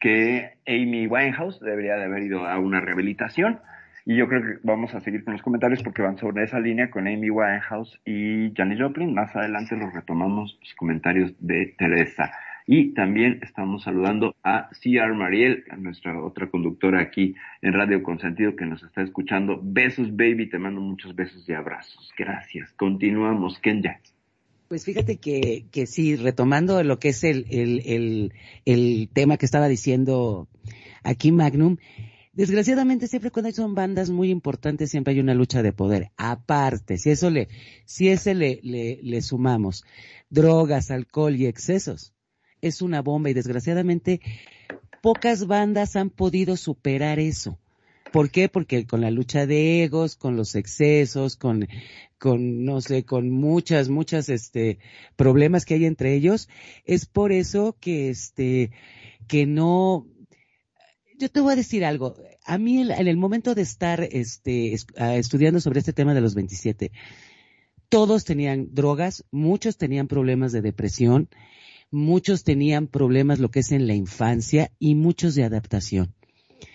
que Amy Winehouse debería de haber ido a una rehabilitación. Y yo creo que vamos a seguir con los comentarios porque van sobre esa línea con Amy Winehouse y Janis Joplin. Más adelante los retomamos los comentarios de Teresa. Y también estamos saludando a CR Mariel, nuestra otra conductora aquí en Radio Consentido que nos está escuchando. Besos, baby, te mando muchos besos y abrazos. Gracias. Continuamos, Kenya. Pues fíjate que, que sí, retomando lo que es el, el, el, el tema que estaba diciendo aquí Magnum, desgraciadamente siempre cuando son bandas muy importantes siempre hay una lucha de poder. Aparte, si eso le, si ese le, le, le sumamos drogas, alcohol y excesos, es una bomba y desgraciadamente pocas bandas han podido superar eso. ¿Por qué? Porque con la lucha de egos, con los excesos, con, con, no sé, con muchas, muchas, este, problemas que hay entre ellos, es por eso que, este, que no, yo te voy a decir algo. A mí, en el momento de estar, este, ah, estudiando sobre este tema de los 27, todos tenían drogas, muchos tenían problemas de depresión, muchos tenían problemas lo que es en la infancia y muchos de adaptación.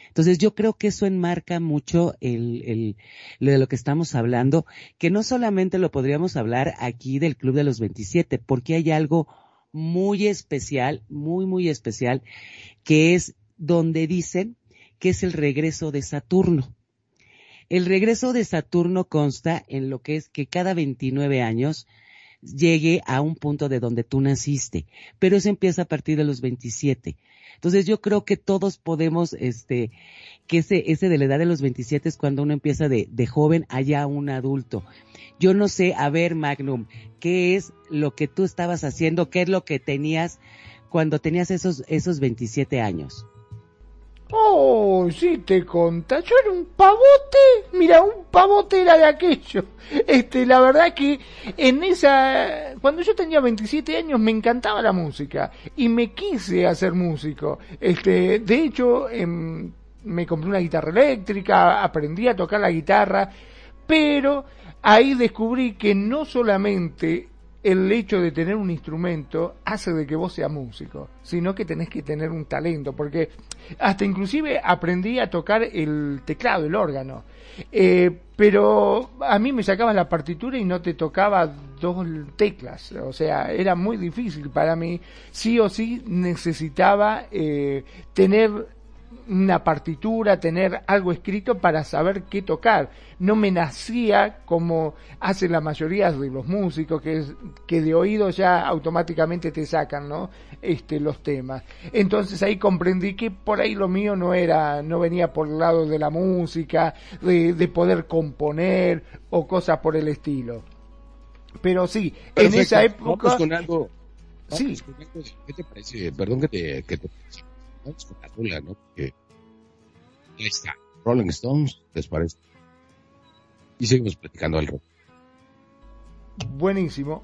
Entonces yo creo que eso enmarca mucho el, el, lo de lo que estamos hablando, que no solamente lo podríamos hablar aquí del Club de los 27, porque hay algo muy especial, muy, muy especial, que es donde dicen que es el regreso de Saturno. El regreso de Saturno consta en lo que es que cada 29 años llegue a un punto de donde tú naciste, pero eso empieza a partir de los 27. Entonces yo creo que todos podemos, este, que ese, ese de la edad de los 27 es cuando uno empieza de, de joven allá un adulto. Yo no sé, a ver Magnum, ¿qué es lo que tú estabas haciendo? ¿Qué es lo que tenías cuando tenías esos, esos 27 años? Oh, sí te conta, yo era un pavote, mira, un pavote era de aquello. Este, la verdad que en esa, cuando yo tenía 27 años me encantaba la música y me quise hacer músico. Este, de hecho, em, me compré una guitarra eléctrica, aprendí a tocar la guitarra, pero ahí descubrí que no solamente el hecho de tener un instrumento hace de que vos seas músico, sino que tenés que tener un talento, porque hasta inclusive aprendí a tocar el teclado, el órgano, eh, pero a mí me sacaba la partitura y no te tocaba dos teclas, o sea, era muy difícil para mí, sí o sí necesitaba eh, tener una partitura, tener algo escrito para saber qué tocar. No me nacía como hacen la mayoría de los músicos, que, es, que de oído ya automáticamente te sacan, ¿no? Este, los temas. Entonces ahí comprendí que por ahí lo mío no era, no venía por el lado de la música, de, de poder componer o cosas por el estilo. Pero sí, en esa época... sí. ¿Qué te parece? Perdón que te, que te vamos con la rola, ¿no? Porque ahí está, Rolling Stones, ¿les parece? Y seguimos platicando al rock. Buenísimo.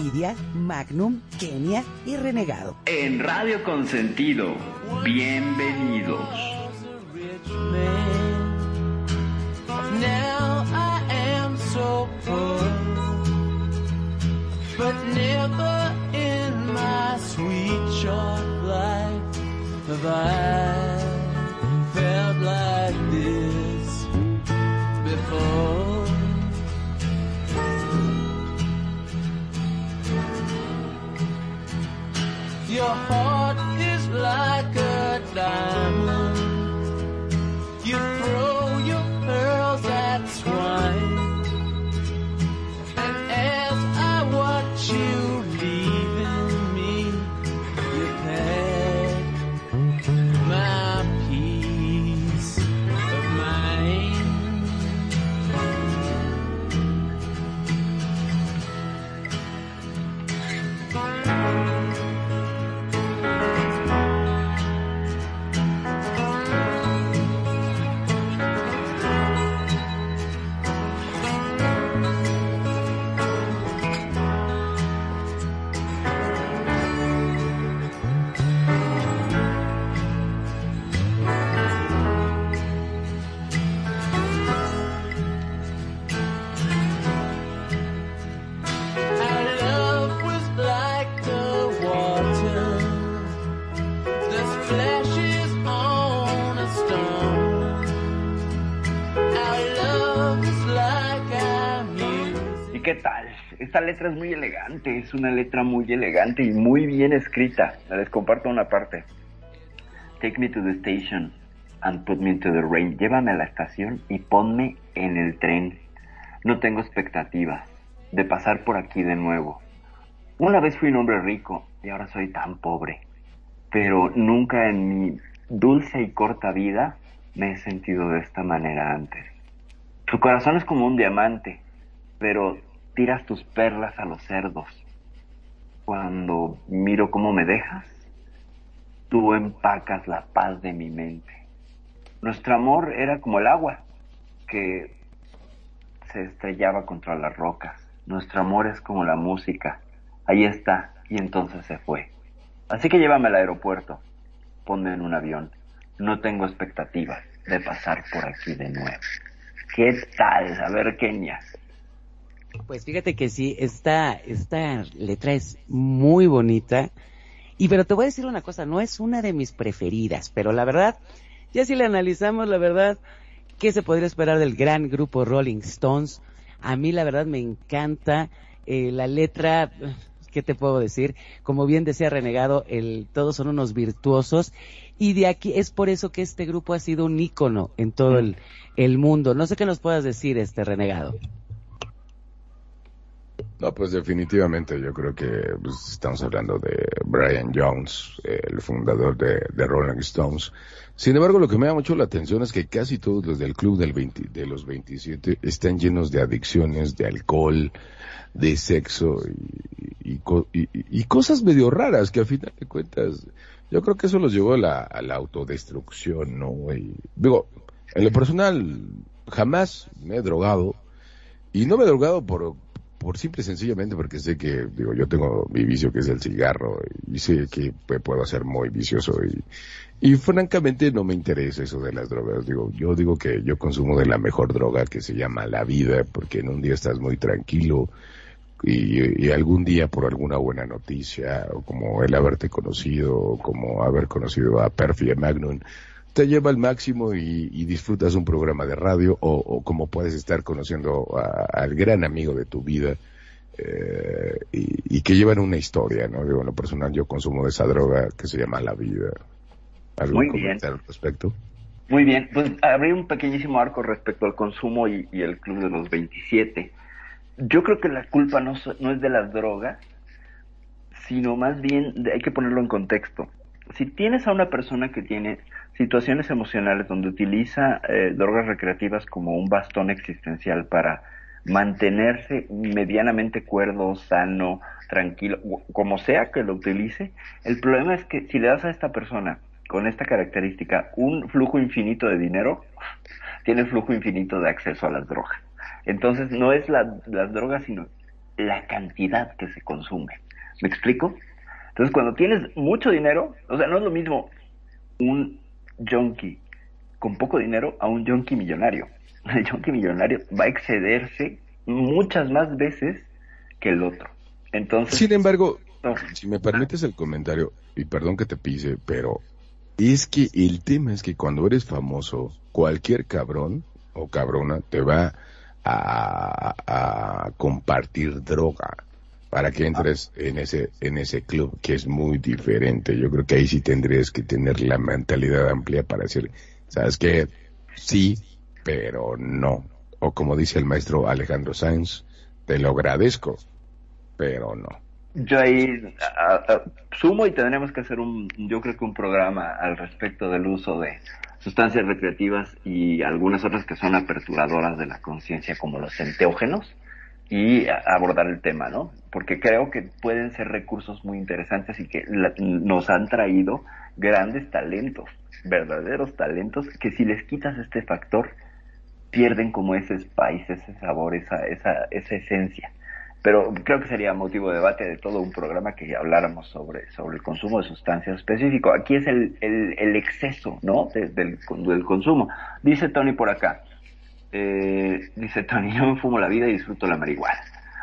Perfidia, Magnum, Kenia y Renegado. En Radio Consentido, bienvenidos. man. Now I am so poor, but never in my sweet short life have I felt like this before. Your heart is like Letra es muy elegante, es una letra muy elegante y muy bien escrita. Les comparto una parte. Take me to the station and put me into the rain. Llévame a la estación y ponme en el tren. No tengo expectativas de pasar por aquí de nuevo. Una vez fui un hombre rico y ahora soy tan pobre. Pero nunca en mi dulce y corta vida me he sentido de esta manera antes. Tu corazón es como un diamante, pero tiras tus perlas a los cerdos. Cuando miro cómo me dejas, tú empacas la paz de mi mente. Nuestro amor era como el agua que se estrellaba contra las rocas. Nuestro amor es como la música. Ahí está, y entonces se fue. Así que llévame al aeropuerto. Ponme en un avión. No tengo expectativas de pasar por aquí de nuevo. ¿Qué tal? A ver, Kenia. Pues fíjate que sí, esta, esta letra es muy bonita. Y pero te voy a decir una cosa, no es una de mis preferidas, pero la verdad, ya si la analizamos, la verdad, ¿qué se podría esperar del gran grupo Rolling Stones? A mí la verdad me encanta eh, la letra, ¿qué te puedo decir? Como bien decía Renegado, el, todos son unos virtuosos y de aquí es por eso que este grupo ha sido un ícono en todo el, el mundo. No sé qué nos puedas decir, este Renegado. No, pues definitivamente yo creo que pues, estamos hablando de Brian Jones, el fundador de, Rolling Stones. Sin embargo, lo que me da mucho la atención es que casi todos los del club del 20, de los 27 están llenos de adicciones, de alcohol, de sexo y, y cosas medio raras que a final de cuentas yo creo que eso los llevó a la, a la autodestrucción, ¿no? Y, digo, en lo personal jamás me he drogado y no me he drogado por por simple y sencillamente porque sé que, digo, yo tengo mi vicio que es el cigarro y sé que puedo ser muy vicioso y, y francamente no me interesa eso de las drogas. Digo, yo digo que yo consumo de la mejor droga que se llama la vida porque en un día estás muy tranquilo y, algún día por alguna buena noticia o como el haberte conocido o como haber conocido a Perfi Magnum te lleva al máximo y, y, disfrutas un programa de radio o, o como puedes estar conociendo a, al gran amigo de tu vida eh, y, y, que llevan una historia, ¿no? Digo, en lo personal yo consumo de esa droga que se llama la vida. ¿Algo Muy comentar bien. al respecto? Muy bien, pues abrí un pequeñísimo arco respecto al consumo y, y, el club de los 27. Yo creo que la culpa no, no es de las drogas, sino más bien de, hay que ponerlo en contexto si tienes a una persona que tiene situaciones emocionales donde utiliza eh, drogas recreativas como un bastón existencial para mantenerse medianamente cuerdo, sano, tranquilo, como sea que lo utilice, el problema es que si le das a esta persona con esta característica un flujo infinito de dinero, tiene flujo infinito de acceso a las drogas. Entonces no es la, las drogas, sino la cantidad que se consume. ¿Me explico? Entonces cuando tienes mucho dinero, o sea, no es lo mismo un junkie con poco dinero a un junkie millonario. El junkie millonario va a excederse muchas más veces que el otro. Entonces, Sin embargo, no. si me permites el comentario, y perdón que te pise, pero es que el tema es que cuando eres famoso, cualquier cabrón o cabrona te va a, a compartir droga para que entres en ese en ese club que es muy diferente. Yo creo que ahí sí tendrías que tener la mentalidad amplia para decir, ¿sabes qué? Sí, pero no. O como dice el maestro Alejandro Sáenz, te lo agradezco, pero no. Yo ahí sumo y tendremos que hacer un, yo creo que un programa al respecto del uso de sustancias recreativas y algunas otras que son aperturadoras de la conciencia como los enteógenos y abordar el tema, ¿no? Porque creo que pueden ser recursos muy interesantes y que la- nos han traído grandes talentos, verdaderos talentos, que si les quitas este factor, pierden como ese spice, ese sabor, esa, esa, esa esencia. Pero creo que sería motivo de debate de todo un programa que habláramos sobre, sobre el consumo de sustancias específico. Aquí es el, el, el exceso, ¿no? De- del, del consumo. Dice Tony por acá. Eh, dice Tony, yo me fumo la vida y disfruto la marihuana.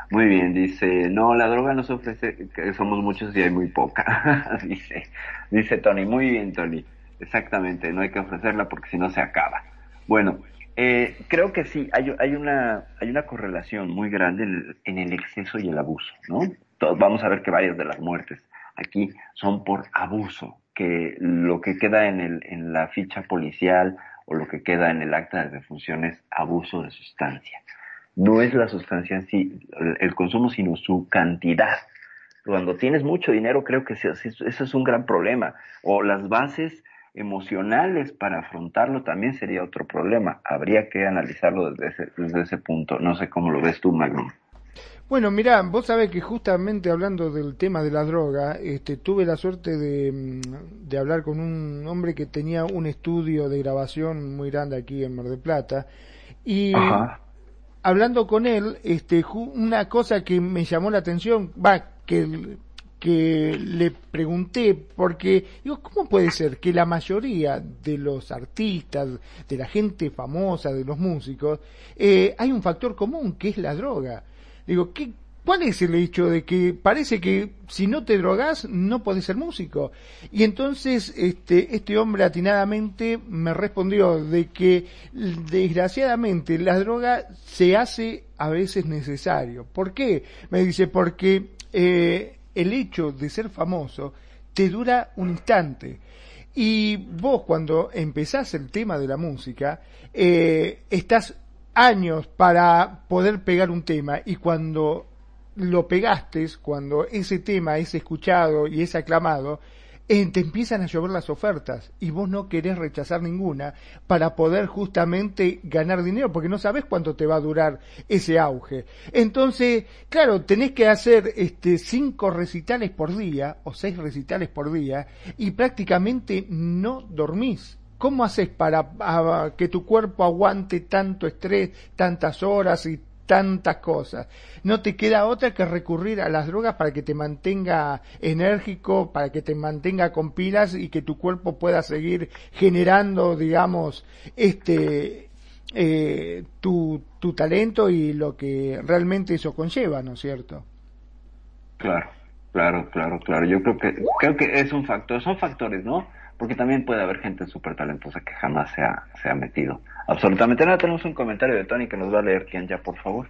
Muy bien, dice, no, la droga no se ofrece, somos muchos y hay muy poca. dice, dice Tony, muy bien Tony, exactamente, no hay que ofrecerla porque si no se acaba. Bueno, eh, creo que sí, hay, hay, una, hay una correlación muy grande en el, en el exceso y el abuso, ¿no? Todos vamos a ver que varias de las muertes aquí son por abuso, que lo que queda en, el, en la ficha policial o lo que queda en el acta de defunción es abuso de sustancia. No es la sustancia en sí, el, consumo, sino su cantidad. Cuando tienes mucho dinero, creo que eso es un gran problema. O las bases emocionales para afrontarlo también sería otro problema. Habría que analizarlo desde ese, desde ese punto. No sé cómo lo ves tú, Magnum. Bueno, mirá, vos sabés que justamente hablando del tema de la droga, este, tuve la suerte de, mm, de hablar con un hombre que tenía un estudio de grabación muy grande aquí en Mar del Plata y Ajá. hablando con él, este, una cosa que me llamó la atención, va, que, que le pregunté, porque digo, ¿cómo puede ser que la mayoría de los artistas, de la gente famosa, de los músicos, eh, hay un factor común que es la droga? Digo, ¿qué, ¿cuál es el hecho de que parece que si no te drogas no podés ser músico? Y entonces este, este hombre atinadamente me respondió de que desgraciadamente la droga se hace a veces necesario. ¿Por qué? Me dice, porque eh, el hecho de ser famoso te dura un instante. Y vos cuando empezás el tema de la música, eh, estás años para poder pegar un tema y cuando lo pegaste, cuando ese tema es escuchado y es aclamado, eh, te empiezan a llover las ofertas y vos no querés rechazar ninguna para poder justamente ganar dinero porque no sabes cuánto te va a durar ese auge. Entonces, claro, tenés que hacer este cinco recitales por día o seis recitales por día y prácticamente no dormís. ¿Cómo haces para que tu cuerpo aguante tanto estrés, tantas horas y tantas cosas? No te queda otra que recurrir a las drogas para que te mantenga enérgico, para que te mantenga con pilas y que tu cuerpo pueda seguir generando, digamos, este eh, tu, tu talento y lo que realmente eso conlleva, ¿no es cierto? Claro, claro, claro, claro. Yo creo que creo que es un factor, son factores, ¿no? Porque también puede haber gente súper talentosa que jamás se ha, se ha metido. Absolutamente. Ahora tenemos un comentario de Tony que nos va a leer quién ya, por favor.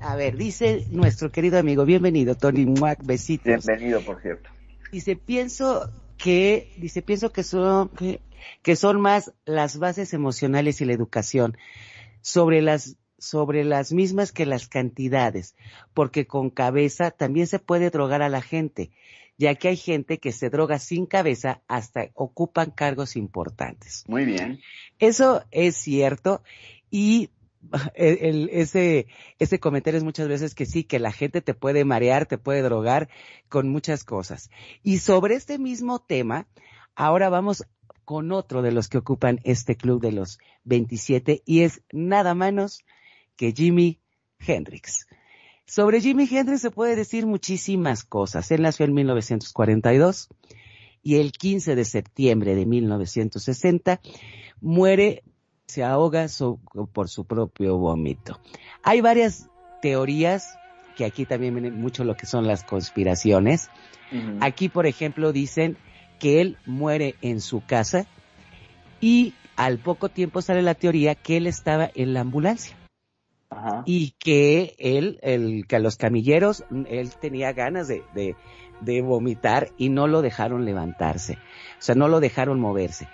A ver, dice nuestro querido amigo, bienvenido, Tony Muac, besitos. Bienvenido, por cierto. Dice, pienso que, dice, pienso que son, que, que son más las bases emocionales y la educación sobre las sobre las mismas que las cantidades, porque con cabeza también se puede drogar a la gente, ya que hay gente que se droga sin cabeza hasta ocupan cargos importantes. Muy bien. Eso es cierto y el, el- ese, ese comentario es muchas veces que sí, que la gente te puede marear, te puede drogar con muchas cosas. Y sobre este mismo tema, ahora vamos con otro de los que ocupan este club de los 27 y es nada menos que Jimi Hendrix. Sobre Jimi Hendrix se puede decir muchísimas cosas. Él nació en 1942 y el 15 de septiembre de 1960 muere, se ahoga su- por su propio vómito. Hay varias teorías, que aquí también vienen mucho lo que son las conspiraciones. Aquí, por ejemplo, dicen que él muere en su casa y al poco tiempo sale la teoría que él estaba en la ambulancia Ajá. y que él, el, que a los camilleros, él tenía ganas de, de, de vomitar y no lo dejaron levantarse, o sea, no lo dejaron moverse.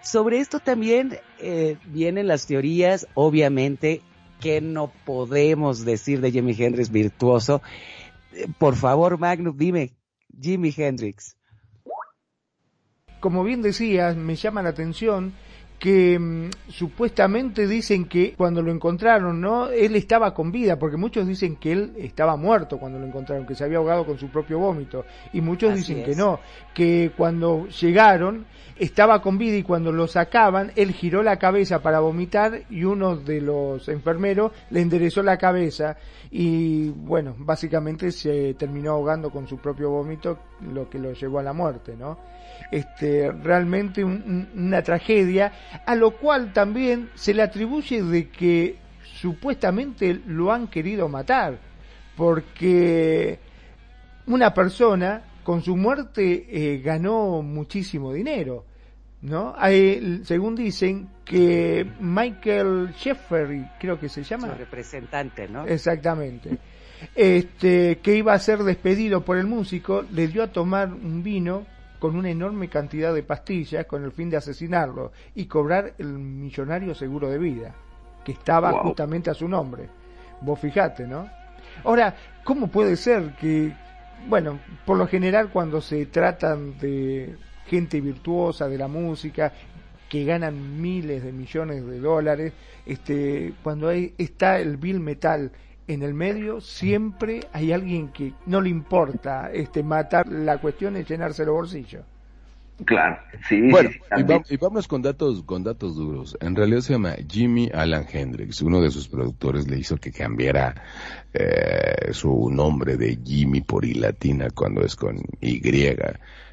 Sobre esto también eh, vienen las teorías, obviamente, que no podemos decir de Jimi Hendrix virtuoso. Eh, Por favor, Magnus, dime, Jimi Hendrix. como bien decías, me llama la atención que mm, supuestamente dicen que cuando lo encontraron, ¿no? Él estaba con vida, porque muchos dicen que él estaba muerto cuando lo encontraron, que se había ahogado con su propio vómito, y muchos Así dicen es. que no, que cuando llegaron estaba con vida y cuando lo sacaban, él giró la cabeza para vomitar y uno de los enfermeros le enderezó la cabeza y bueno, básicamente se terminó ahogando con su propio vómito, lo que lo llevó a la muerte, ¿no? este, realmente un- un- una tragedia, a lo cual también se le atribuye de que supuestamente lo han querido matar, porque una persona con su muerte eh, ganó muchísimo dinero. ¿No? Hay, según dicen que Michael Jeffery, creo que se llama, Su representante, ¿no? Exactamente. Este, que iba a ser despedido por el músico, le dio a tomar un vino con una enorme cantidad de pastillas con el fin de asesinarlo y cobrar el millonario seguro de vida, que estaba Wow. justamente a su nombre. Vos fijate, ¿no? Ahora, ¿cómo puede ser que, bueno, por lo general cuando se tratan de gente virtuosa de la música, que ganan miles de millones de dólares, este, cuando hay, está el bill metal en el medio, siempre hay alguien que no le importa este matar, la cuestión es llenarse los bolsillos. Claro, sí. Bueno, sí, sí, y, va- y vámonos con datos, con datos duros. En realidad se llama Jimmy Alan Hendrix. Uno de sus productores le hizo que cambiara eh, su nombre de Jimmy por I latina cuando es con Y.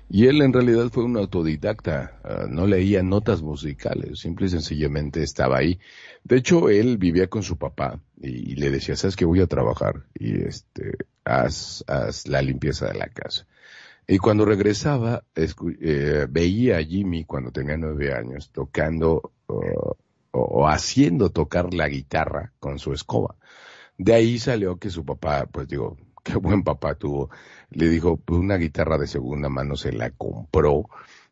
Y él en realidad fue un autodidacta, ah, no leía notas musicales, simple y sencillamente estaba ahí. De hecho, él vivía con su papá y, le decía, sabes que voy a trabajar y este, haz, haz la limpieza de la casa. Y cuando regresaba, eh, veía a Jimmy cuando tenía nueve años tocando o haciendo tocar la guitarra con su escoba. De ahí salió que su papá, pues digo, qué buen papá tuvo, le dijo, pues una guitarra de segunda mano se la compró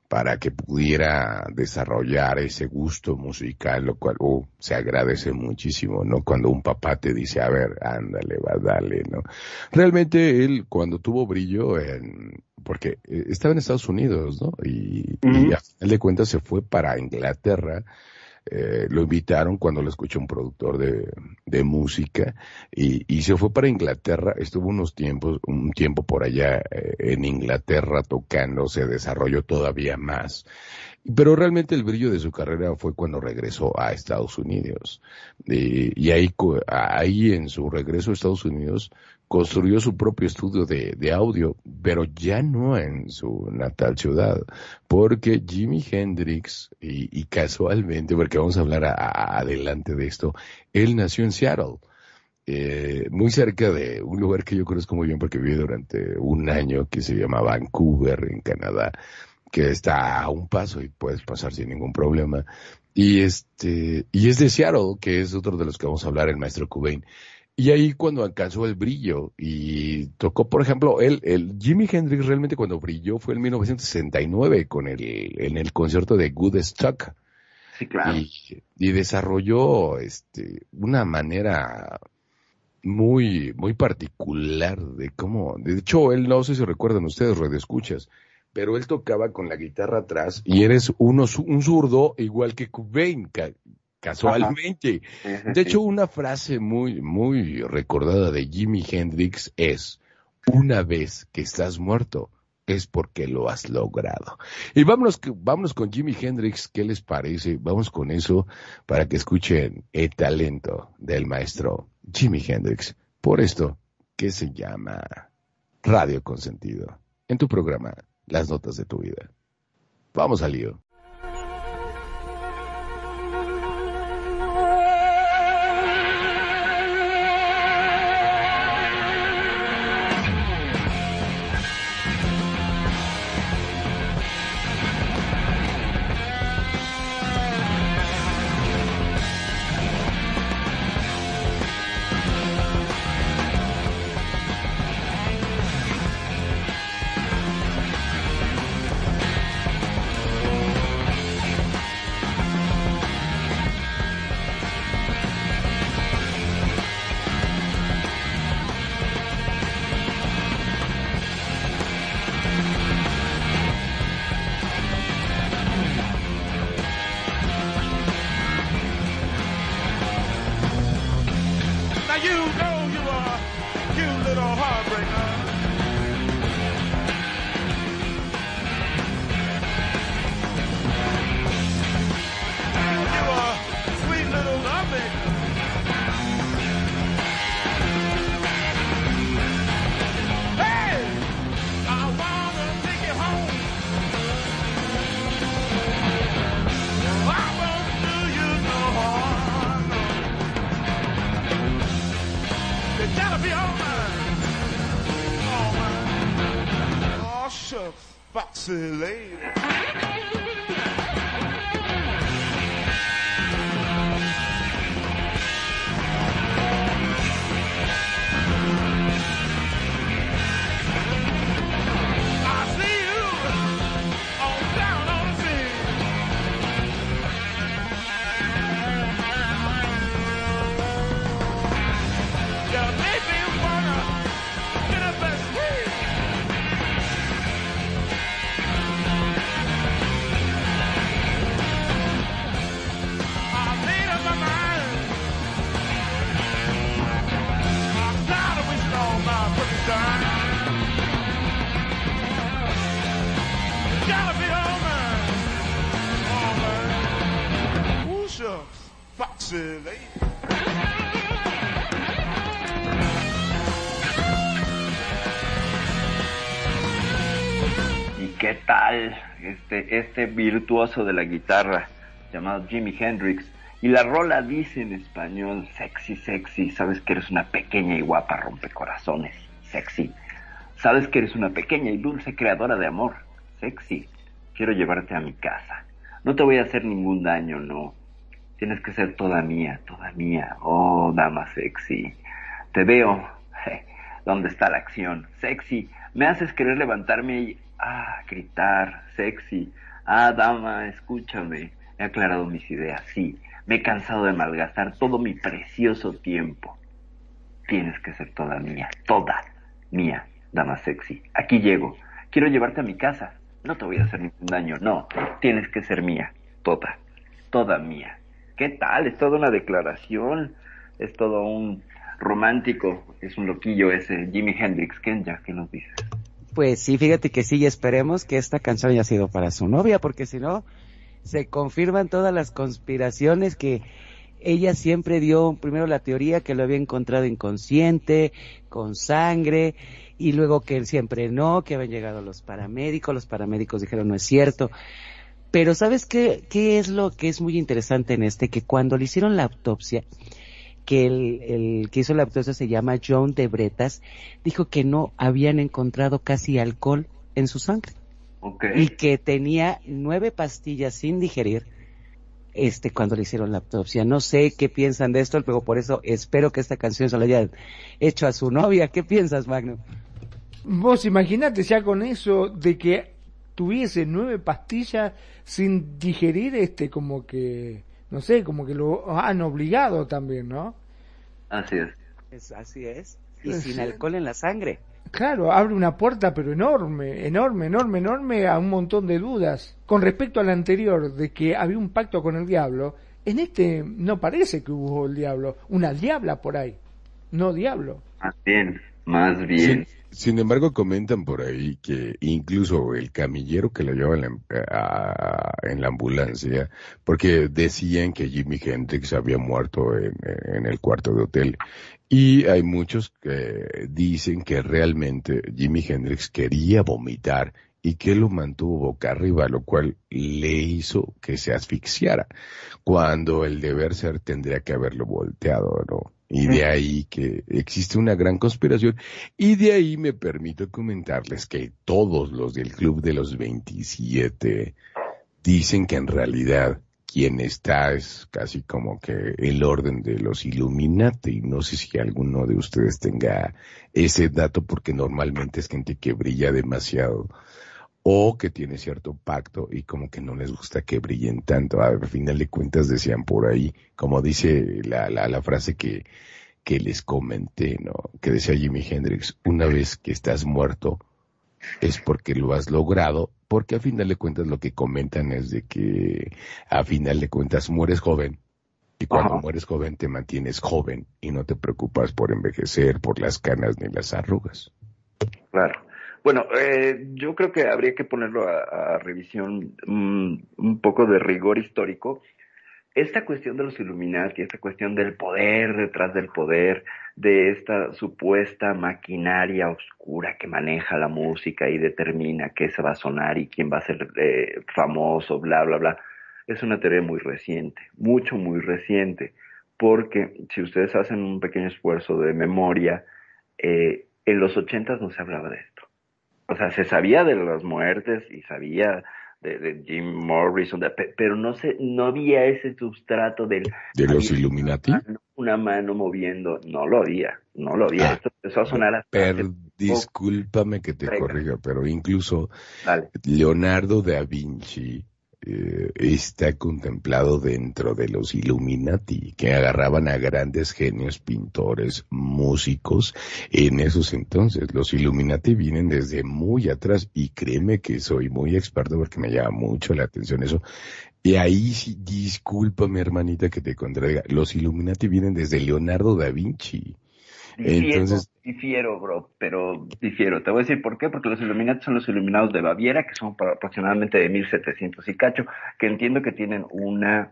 para que pudiera desarrollar ese gusto musical, lo cual uh, se agradece muchísimo, ¿no? Cuando un papá te dice, a ver, ándale, va, dale, ¿no? Realmente él, cuando tuvo brillo, en, porque eh, estaba en Estados Unidos, ¿no? Y, y Ujú. a final de cuentas se fue para Inglaterra, eh, lo invitaron cuando lo escuchó un productor de, música y, y se fue para Inglaterra, estuvo unos tiempos, un tiempo por allá eh, en Inglaterra tocando, se desarrolló todavía más. Pero realmente el brillo de su carrera fue cuando regresó a Estados Unidos. Y, y ahí, ahí en su regreso a Estados Unidos construyó su propio estudio de, de audio, pero ya no en su natal ciudad, porque Jimi Hendrix, y, y casualmente, porque vamos a hablar adelante de esto, él nació en Seattle, eh, muy cerca de un lugar que yo conozco muy bien porque viví durante un año que se llama Vancouver, en Canadá, que está a un paso y puedes pasar sin ningún problema. Y este, y es de Seattle, que es otro de los que vamos a hablar, el maestro Cobain. Y ahí cuando alcanzó el brillo y tocó, por ejemplo, él, el Jimi Hendrix realmente cuando brilló fue en 1969 con el, en el concierto de Good Stock. Sí, claro. y, y desarrolló este una manera muy muy particular de cómo de hecho él no sé si recuerdan ustedes escuchas pero él tocaba con la guitarra atrás y eres uno un zurdo igual que Cobain casualmente de hecho una frase muy muy recordada de Jimi Hendrix es una vez que estás muerto es porque lo has logrado. Y vámonos, vámonos con Jimi Hendrix, ¿qué les parece? Vamos con eso para que escuchen el talento del maestro Jimi Hendrix. Por esto que se llama Radio Consentido. En tu programa, Las Notas de tu Vida. Vamos al lío. Qué tal este, este virtuoso de la guitarra llamado Jimi Hendrix? Y la rola dice en español, sexy, sexy, sabes que eres una pequeña y guapa rompecorazones, sexy. Sabes que eres una pequeña y dulce creadora de amor, sexy. Quiero llevarte a mi casa. No te voy a hacer ningún daño, no. Tienes que ser toda mía, toda mía. Oh, dama sexy. Te veo. ¿Dónde está la acción? Sexy. Me haces querer levantarme y... Ah, gritar. Sexy. Ah, dama, escúchame. He aclarado mis ideas, sí. Me he cansado de malgastar todo mi precioso tiempo. Tienes que ser toda mía, toda mía, dama sexy. Aquí llego. Quiero llevarte a mi casa. No te voy a hacer ningún daño, no. Tienes que ser mía, toda, toda mía. ¿Qué tal? Es toda una declaración. Es todo un romántico. Es un loquillo ese Jimi Hendrix. Kenya, ¿qué nos dices? Pues sí, fíjate que sí, y esperemos que esta canción haya sido para su novia, porque si no, se confirman todas las conspiraciones que ella siempre dio primero la teoría que lo había encontrado inconsciente, con sangre, y luego que él siempre no, que habían llegado los paramédicos, los paramédicos dijeron no es cierto. Pero ¿sabes qué, qué es lo que es muy interesante en este? Que cuando le hicieron la autopsia, que el, el que hizo la autopsia se llama John de Bretas, dijo que no habían encontrado casi alcohol en su sangre y que tenía nueve pastillas sin digerir este cuando le hicieron la autopsia. No sé qué piensan de esto, pero por eso espero que esta canción se la hayan hecho a su novia. ¿Qué piensas, Magno? Vos imaginate ya con eso de que tuviese nueve pastillas sin digerir, este, como que, no sé, como que lo han obligado también, ¿no? Así es. Es- así es. Y Sí. sin alcohol en la sangre. Claro, abre una puerta, pero enorme, enorme, enorme, enorme a un montón de dudas. Con respecto al anterior, de que había un pacto con el diablo, en este no parece que hubo el diablo, una diabla por ahí, no diablo. Más bien, más bien. Sin, embargo, comentan por ahí que incluso el camillero que lo lleva en la, a- en la ambulancia, porque decían que Jimi Hendrix había muerto en el cuarto de hotel. Y hay muchos que dicen que realmente Jimi Hendrix quería vomitar y que lo mantuvo boca arriba, lo cual le hizo que se asfixiara, cuando el deber ser tendría que haberlo volteado, ¿no? Y de ahí que existe una gran conspiración y de ahí me permito comentarles que todos los del Club de los 27 dicen que en realidad quien está es casi como que el orden de los Illuminati. No sé si alguno de ustedes tenga ese dato porque normalmente es gente que brilla demasiado o que tiene cierto pacto y como que no les gusta que brillen tanto. Al final de cuentas decían por ahí, como dice la, la, la frase que, que les comenté, ¿no? Que decía Jimi Hendrix, una vez que estás muerto es porque lo has logrado, porque a final de cuentas lo que comentan es de que a final de cuentas mueres joven y cuando Ajá. mueres joven te mantienes joven y no te preocupas por envejecer, por las canas ni las arrugas. Claro. Bueno, eh, yo creo que habría que ponerlo a, a revisión mm, un poco de rigor histórico. Esta cuestión de los Illuminati, esta cuestión del poder detrás del poder, de esta supuesta maquinaria oscura que maneja la música y determina qué se va a sonar y quién va a ser eh, famoso, bla, bla, bla, es una teoría muy reciente, mucho, muy reciente, porque si ustedes hacen un pequeño esfuerzo de memoria, eh, en los ochentas no se hablaba de esto. O sea, se sabía de las muertes y sabía de, de Jim Morrison, de- pero no se, no había ese sustrato del ¿De los había Illuminati? Una mano, una mano moviendo, no lo había, no lo había. Ah, Esto empezó a sonar hasta Per, discúlpame que te Venga. corrija, pero incluso Dale. Leonardo da Vinci eh, está contemplado dentro de los Illuminati, que agarraban a grandes genios, pintores, músicos en esos entonces. Los Illuminati vienen desde muy atrás y créeme que soy muy experto porque me llama mucho la atención eso. Y ahí sí, discúlpame hermanita que te contradiga, los Illuminati vienen desde Leonardo da Vinci. Entonces- difiero, bro, pero difiero. Te voy a decir por qué, porque los Illuminati son los iluminados de Baviera, que son para aproximadamente de 1700 y cacho, que entiendo que tienen una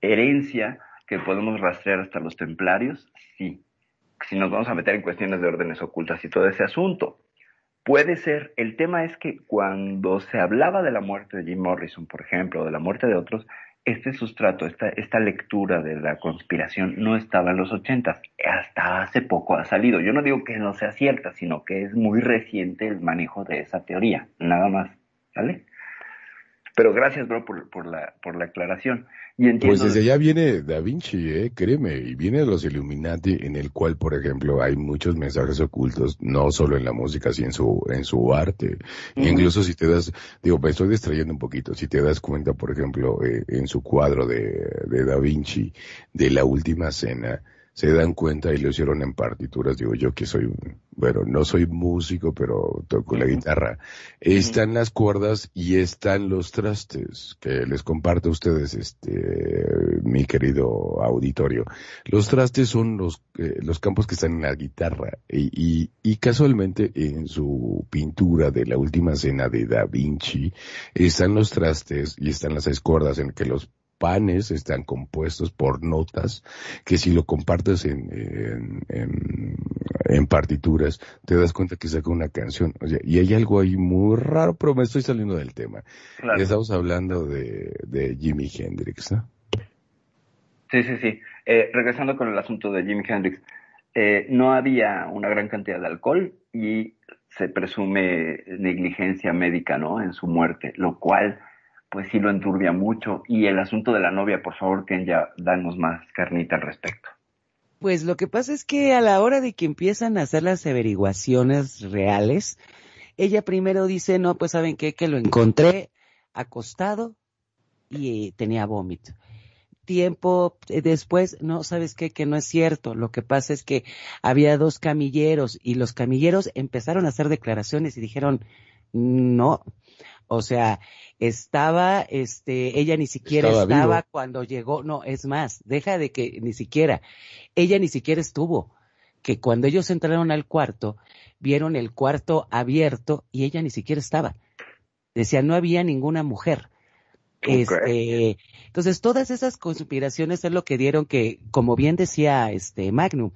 herencia que podemos rastrear hasta los templarios, sí. Si nos vamos a meter en cuestiones de órdenes ocultas y todo ese asunto. Puede ser, el tema es que cuando se hablaba de la muerte de Jim Morrison, por ejemplo, o de la muerte de otros, este sustrato, esta, esta lectura de la conspiración no estaba en los ochentas, hasta hace poco ha salido. Yo no digo que no sea cierta, sino que es muy reciente el manejo de esa teoría, nada más, ¿vale? Pero gracias, bro, por, por la, por la aclaración. Y entiendo... Pues desde allá viene Da Vinci, eh, créeme, y viene de los Illuminati, en el cual, por ejemplo, hay muchos mensajes ocultos, no solo en la música, sino en su, en su arte. Incluso si te das, digo, me estoy distrayendo un poquito, si te das cuenta, por ejemplo, eh, en su cuadro de, de Da Vinci, de la última cena, se dan cuenta y lo hicieron en partituras, digo yo que soy, bueno, no soy músico, pero toco la guitarra. Están las cuerdas y están los trastes que les comparto a ustedes, este, mi querido auditorio. Los trastes son los, eh, los campos que están en la guitarra. Y, y, y casualmente en su pintura de la última cena de Da Vinci están los trastes y están las seis cuerdas en que los panes están compuestos por notas que si lo compartes en, en, en, en partituras te das cuenta que saca una canción. O sea, y hay algo ahí muy raro, pero me estoy saliendo del tema. Claro. Estamos hablando de, de Jimi Hendrix, ¿no? Sí, sí, sí. Eh, regresando con el asunto de Jimi Hendrix, eh, no había una gran cantidad de alcohol y se presume negligencia médica, ¿no? En su muerte, lo cual, pues sí lo enturbia mucho. Y el asunto de la novia, por favor, Kenya, danos más carnita al respecto. Pues lo que pasa es que a la hora de que empiezan a hacer las averiguaciones reales, Ella primero dice, no, pues saben qué, que lo encontré acostado y eh, tenía vómito. Tiempo eh, después, no, sabes qué, que no es cierto. Lo que pasa es que había dos camilleros y los camilleros empezaron a hacer declaraciones y dijeron, no, o sea, estaba, este, ella ni siquiera Estaba cuando llegó, no, es más, deja de que ni siquiera, ella ni siquiera estuvo, que cuando ellos entraron al cuarto, vieron el cuarto abierto y ella ni siquiera estaba. Decía, no había ninguna mujer. Este, entonces todas esas conspiraciones es lo que dieron que, como bien decía este Magnum,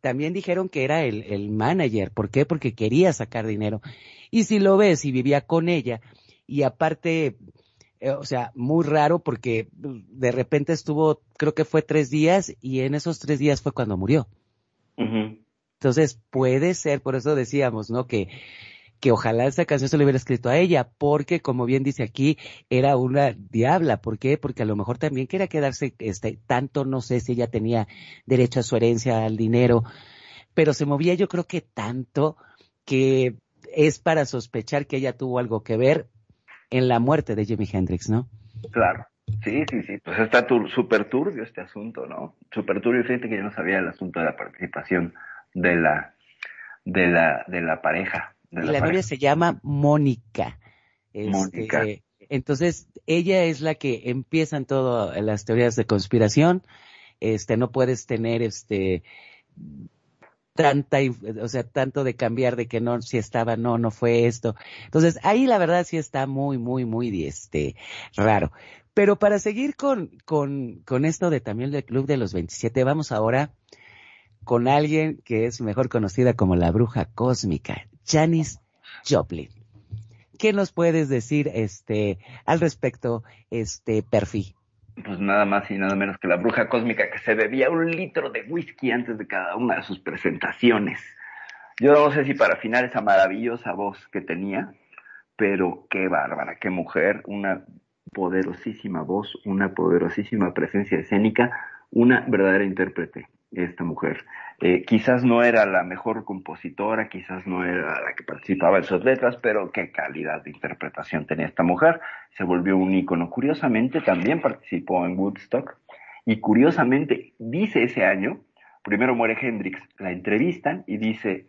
también dijeron que era el, el manager. ¿Por qué? Porque quería sacar dinero. Y si lo ves y vivía con ella, y aparte, eh, o sea, muy raro porque de repente estuvo, creo que fue tres días, y en esos tres días fue cuando murió. Entonces puede ser, por eso decíamos, ¿no? Que, que ojalá esa canción se le hubiera escrito a ella, porque como bien dice aquí, era una diabla. ¿Por qué? Porque a lo mejor también quería quedarse, este, tanto, no sé si ella tenía derecho a su herencia, al dinero, pero se movía yo creo que tanto que es para sospechar que ella tuvo algo que ver en la muerte de Jimi Hendrix, ¿no? Claro. Sí, sí, sí. Pues está tur súper turbio este asunto, ¿no? Súper turbio. Fíjate que yo no sabía el asunto de la participación de la, de la, de la pareja. De Y la pareja. novia se llama Mónica. Este, Mónica. Entonces, ella es la que empiezan todas las teorías de conspiración. Este, no puedes tener este tanta, o sea, tanto de cambiar de que no, si estaba, no, no fue esto. Entonces, ahí la verdad sí está muy, muy, muy, este, raro. Pero para seguir con, con, con esto de también del Club de los 27, vamos ahora con alguien que es mejor conocida como la bruja cósmica, Janis Joplin. ¿Qué nos puedes decir, este, al respecto, este, Perfi? Pues nada más y nada menos que la bruja cósmica que se bebía un litro de whisky antes de cada una de sus presentaciones. Yo no sé si para afinar esa maravillosa voz que tenía, pero qué bárbara, qué mujer, una poderosísima voz, una poderosísima presencia escénica, una verdadera intérprete, esta mujer. Eh, quizás no era la mejor compositora, quizás no era la que participaba en sus letras, pero qué calidad de interpretación tenía esta mujer. Se volvió un ícono. Curiosamente, también participó en Woodstock y curiosamente, dice ese año, primero muere Hendrix, la entrevistan y dice,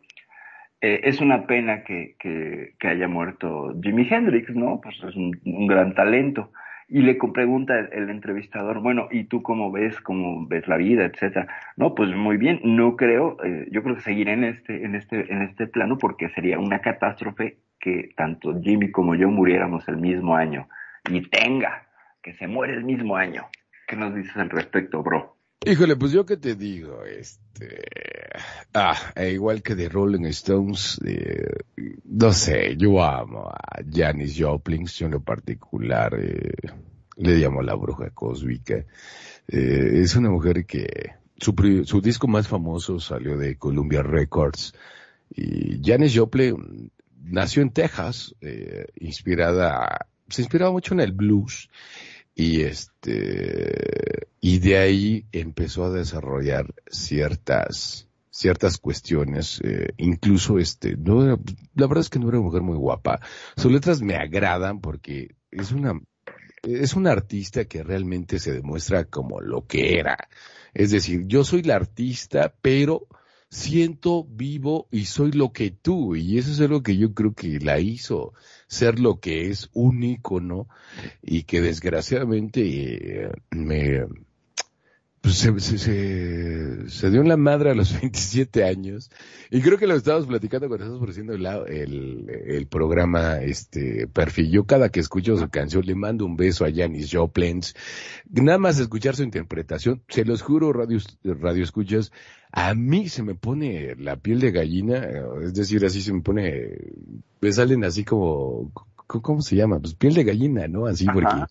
eh, es una pena que, que, haya muerto Jimi Hendrix, ¿no? Pues es un gran talento. Y le pregunta el, el entrevistador, bueno, ¿y tú cómo ves, cómo ves la vida, etcétera? No, pues muy bien, no creo, eh, yo creo que seguiré en este, en este, en este plano porque sería una catástrofe que tanto Jimmy como yo muriéramos el mismo año. Y tenga, que se muere el mismo año. ¿Qué nos dices al respecto, bro? Híjole, pues yo qué te digo, este, ah, e igual que de Rolling Stones, eh, no sé, yo amo a Janis Joplin, yo en lo particular, eh, le llamo la bruja cósmica, eh, es una mujer que su, su disco más famoso salió de Columbia Records y Janis Joplin nació en Texas, eh, inspirada, se inspiraba mucho en el blues y este y de ahí empezó a desarrollar ciertas ciertas cuestiones eh, incluso este no era- la verdad es que no era una mujer muy guapa. Sus letras me agradan porque es una es una artista que realmente se demuestra como lo que era. Es decir yo soy la artista pero siento vivo y soy lo que tú. Y eso es algo que yo creo que la hizo ser lo que es un ícono y que desgraciadamente eh, me pues, se, se, se, se dio en la madre a los 27 años. Y creo que lo estábamos platicando cuando estábamos ofreciendo el, el, el programa este perfil. Yo cada que escucho su canción le mando un beso a Janis Joplin. Nada más escuchar su interpretación se los juro radio, radio escuchas a mí se me pone la piel de gallina, es decir, así se me pone, me salen así como, ¿cómo se llama? Pues piel de gallina, ¿no? Así porque Ajá.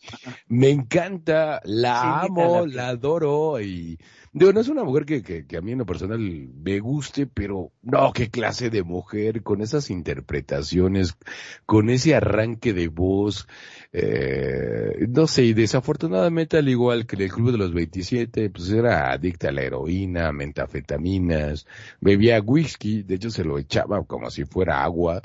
me encanta, la Sí, amo, la adoro y digo, no es una mujer que, que, que a mí en lo personal me guste, pero no, qué clase de mujer, con esas interpretaciones, con ese arranque de voz, eh, no sé, y desafortunadamente al igual que en el Club de los 27, pues era adicta a la heroína, mentafetaminas, bebía whisky, de hecho se lo echaba como si fuera agua,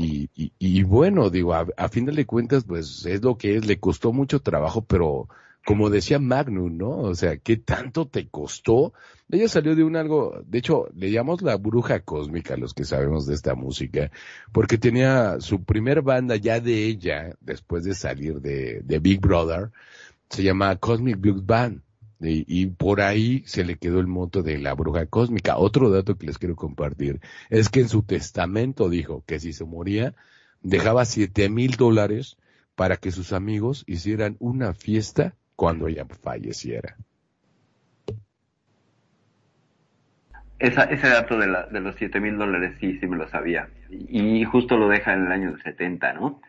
Y, y, y bueno, digo, a, a final de cuentas, pues es lo que es, le costó mucho trabajo, pero como decía Magnum, ¿no? O sea, ¿qué tanto te costó? Ella salió de un algo, de hecho, le llamamos la bruja cósmica, los que sabemos de esta música, porque tenía su primer banda ya de ella, después de salir de, de Big Brother, se llama Cosmic Blues Band. Y, y por ahí se le quedó el moto de la bruja cósmica. Otro dato que les quiero compartir es que en su testamento dijo que si se moría, dejaba siete mil dólares para que sus amigos hicieran una fiesta cuando ella falleciera. Esa, ese dato de, la, de los 7 mil dólares sí, sí me lo sabía. Y justo lo deja en el año 70, ¿no?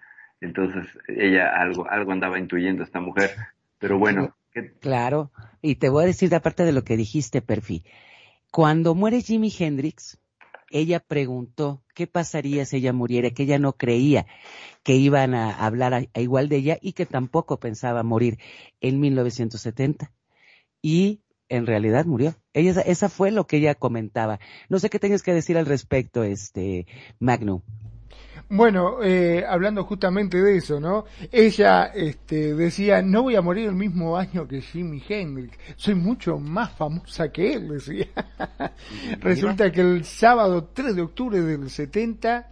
Entonces ella algo, algo andaba intuyendo esta mujer. Pero bueno, ¿qué- Claro, y te voy a decir de aparte de lo que dijiste, Perfi. Cuando muere Jimi Hendrix, ella preguntó qué pasaría si ella muriera, que ella no creía que iban a hablar a, igual de ella y que tampoco pensaba morir en 1970. Y en realidad murió. Ella, esa fue lo que ella comentaba. No sé qué tengas que decir al respecto, este, Magnum. Bueno, eh, hablando justamente de eso, ¿no? Ella este, decía, no voy a morir el mismo año que Jimi Hendrix, soy mucho más famosa que él, decía. Resulta que el sábado 3 de octubre del 70,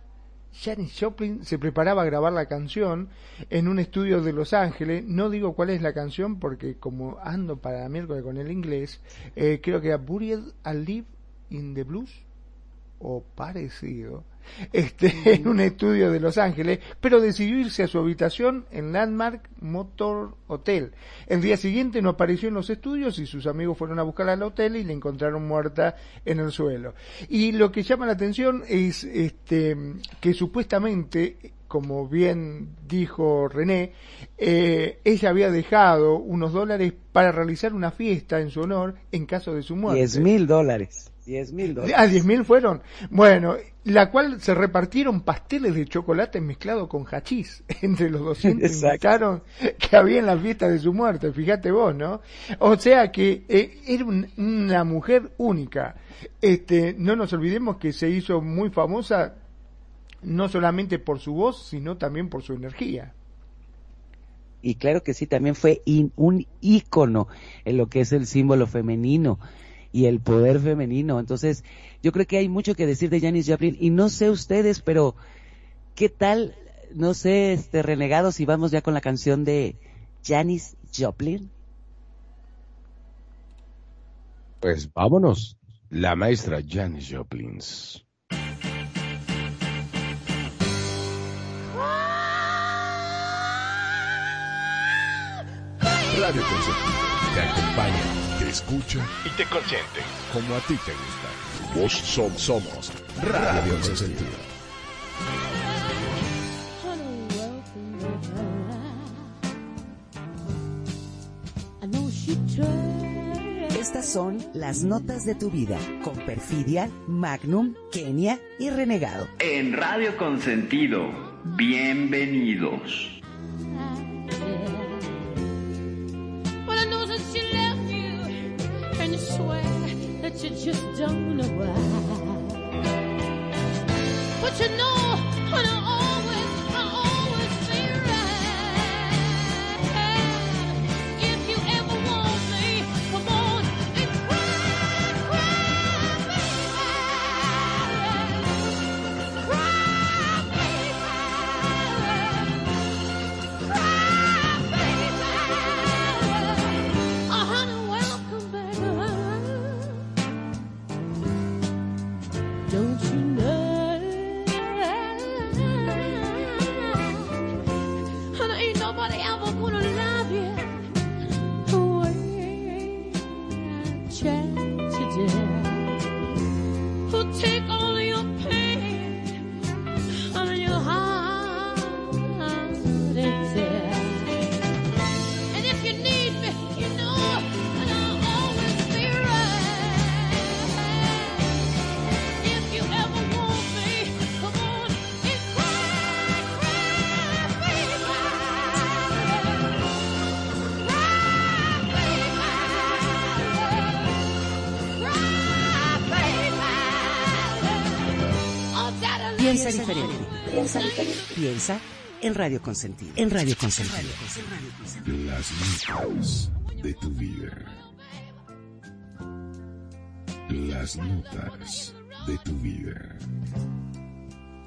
Janis Joplin se preparaba a grabar la canción en un estudio de Los Ángeles. No digo cuál es la canción porque como ando para miércoles con el inglés, eh, creo que era Buried Alive in the Blues o parecido, este, en un estudio de Los Ángeles, pero decidió irse a su habitación en Landmark Motor Hotel. El día siguiente no apareció en los estudios y sus amigos fueron a buscarla al hotel y la encontraron muerta en el suelo. Y lo que llama la atención es este, que supuestamente como bien dijo René, eh, ella había dejado unos dólares para realizar una fiesta en su honor en caso de su muerte. Diez mil dólares. Diez mil dólares. Ah, 10 mil fueron. Bueno, la cual se repartieron pasteles de chocolate mezclado con hachís entre los 200 Exacto. invitaron que había en la fiesta de su muerte, fíjate vos, ¿no? O sea que eh, era un- una mujer única. Este, no nos olvidemos que se hizo muy famosa no solamente por su voz, sino también por su energía. Y claro que sí, también fue in- un ícono en lo que es el símbolo femenino y el poder femenino. Entonces, yo creo que hay mucho que decir de Janis Joplin y no sé ustedes, pero ¿qué tal? No sé, este renegado si vamos ya con la canción de Janis Joplin. Pues vámonos. La maestra Janis Joplin. Radio Consentido te acompaña, escucha y te consiente como a ti te gusta. Vos somos, somos Radio she tried. Estas son las notas de tu vida con Perfidia, Magnum, Kenia y Renegado. En Radio Consentido, bienvenidos. Swear that you just don't know why. But you know, and I always, Piensa en Radio Consentido. En Radio Consentido. Las notas de tu vida. Las notas de tu vida.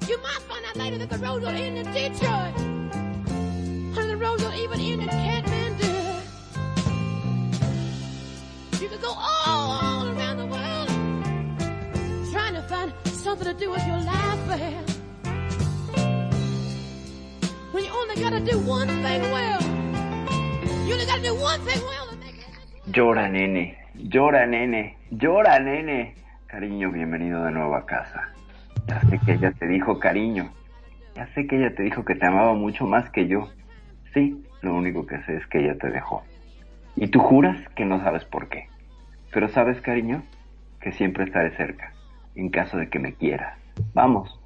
You might find out later that the roads will end in Detroit. And the roads will even end in Kathmandu. You could go all, all around the world trying to find something to do with your life, man. Only do one thing well. Llora, nene. Llora, nene. Llora, nene. Cariño, bienvenido de nuevo a casa. Ya sé que ella te dijo cariño. Ya sé que ella te dijo que te amaba mucho más que yo. Sí, lo único que sé es que ella te dejó. Y tú juras que no sabes por qué. Pero sabes, cariño, que siempre estaré cerca, en caso de que me quieras. Vamos.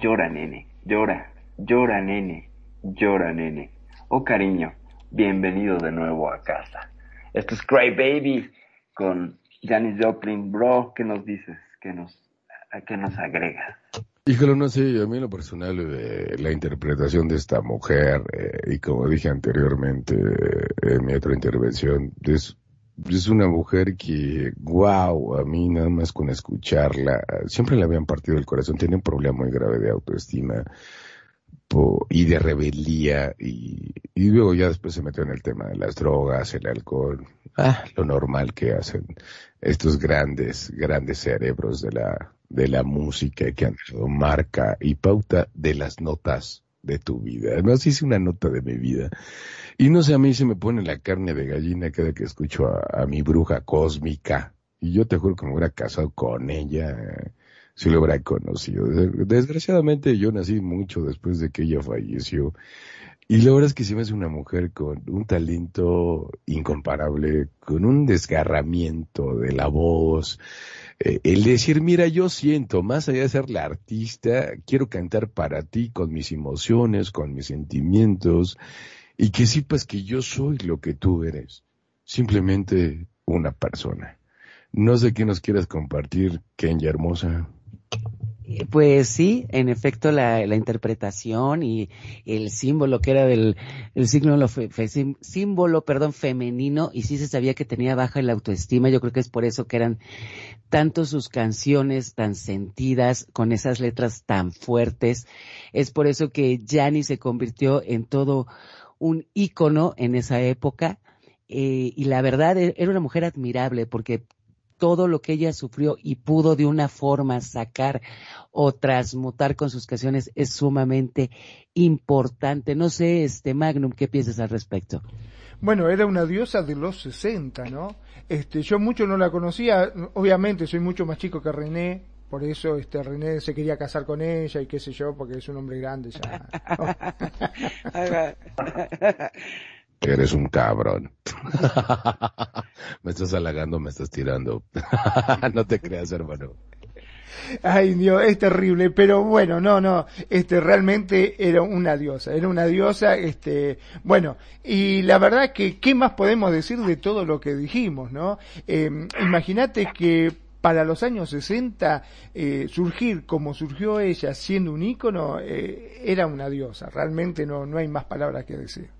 Llora, nene. Llora. Llora, nene. Llora, nene. Oh, cariño, bienvenido de nuevo a casa. Esto es Cry Baby con Janis Joplin. Bro, ¿qué nos dices? ¿Qué nos, a qué nos agregas? Híjole, no sé, a mí en lo personal, eh, la interpretación de esta mujer, eh, y como dije anteriormente eh, en mi otra intervención, es, es una mujer que, wow, a mí nada más con escucharla, siempre le habían partido el corazón, tiene un problema muy grave de autoestima y de rebeldía, y, y luego ya después se metió en el tema de las drogas, el alcohol, ah, lo normal que hacen estos grandes, grandes cerebros de la, de la música que han dado marca y pauta de las notas de tu vida. Además hice una nota de mi vida. Y no sé, a mí se me pone la carne de gallina cada que escucho a, a mi bruja cósmica. Y yo te juro que me hubiera casado con ella eh, si lo hubiera conocido. Desgraciadamente yo nací mucho después de que ella falleció. Y la verdad es que se me hace una mujer con un talento incomparable, con un desgarramiento de la voz. Eh, el decir, mira, yo siento, más allá de ser la artista, quiero cantar para ti con mis emociones, con mis sentimientos, y que sepas que yo soy lo que tú eres. Simplemente una persona. No sé qué nos quieras compartir, Kenya hermosa. Pues sí, en efecto, la, la interpretación y el símbolo que era del el símbolo, símbolo perdón, femenino, y sí se sabía que tenía baja la autoestima. Yo creo que es por eso que eran tanto sus canciones tan sentidas, con esas letras tan fuertes. Es por eso que Janis se convirtió en todo un ícono en esa época. Eh, y la verdad, e- era una mujer admirable porque todo lo que ella sufrió y pudo de una forma sacar o transmutar con sus canciones es sumamente importante. No sé, este Magnum, ¿qué piensas al respecto? Bueno, era una diosa de los 60, ¿no? Este, yo mucho no la conocía, obviamente soy mucho más chico que René, por eso este René se quería casar con ella y qué sé yo, porque es un hombre grande ya. Eres un cabrón. me estás halagando, me estás tirando. no te creas, hermano. Ay, Dios, es terrible, pero bueno, no, no, este, realmente era una diosa, era una diosa, este, bueno, y la verdad que, ¿qué más podemos decir de todo lo que dijimos, no? Eh, Imagínate que para los años 60, eh, surgir como surgió ella siendo un ícono, eh, era una diosa, realmente no, no hay más palabras que decir.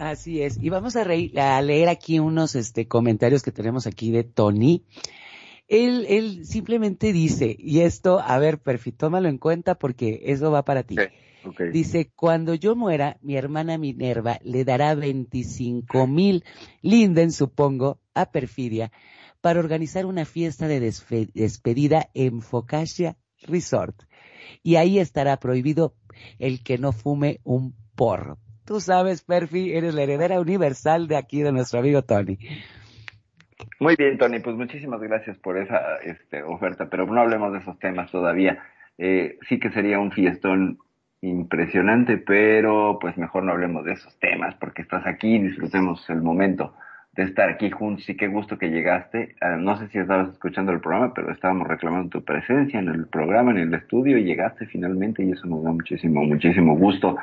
Así es. Y vamos a, reír- a leer aquí unos este, comentarios que tenemos aquí de Tony. Él, él simplemente dice, y esto, a ver, Perfi, tómalo en cuenta porque eso va para ti. Dice, cuando yo muera, mi hermana Minerva le dará 25 mil linden, supongo, a Perfidia, para organizar una fiesta de despedida en Focaccia Resort. Y ahí estará prohibido el que no fume un porro. Tú sabes, Perfi, eres la heredera universal de aquí de nuestro amigo Tony. Muy bien, Tony, pues muchísimas gracias por esa este, oferta, pero no hablemos de esos temas todavía. Eh, sí que sería un fiestón impresionante, pero pues mejor no hablemos de esos temas porque estás aquí y disfrutemos el momento de estar aquí juntos y qué gusto que llegaste. Ah, no sé si estabas escuchando el programa, pero estábamos reclamando tu presencia en el programa, en el estudio y llegaste finalmente y eso nos da muchísimo, muchísimo gusto.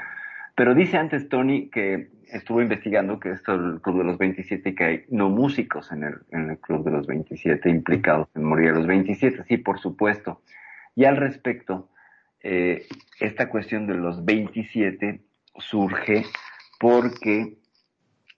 Pero dice antes Tony que estuvo investigando que esto del Club de los 27 y que hay no músicos en el, en el Club de los 27 implicados en morir a los 27. Sí, por supuesto. Y al respecto, eh, esta cuestión de los 27 surge porque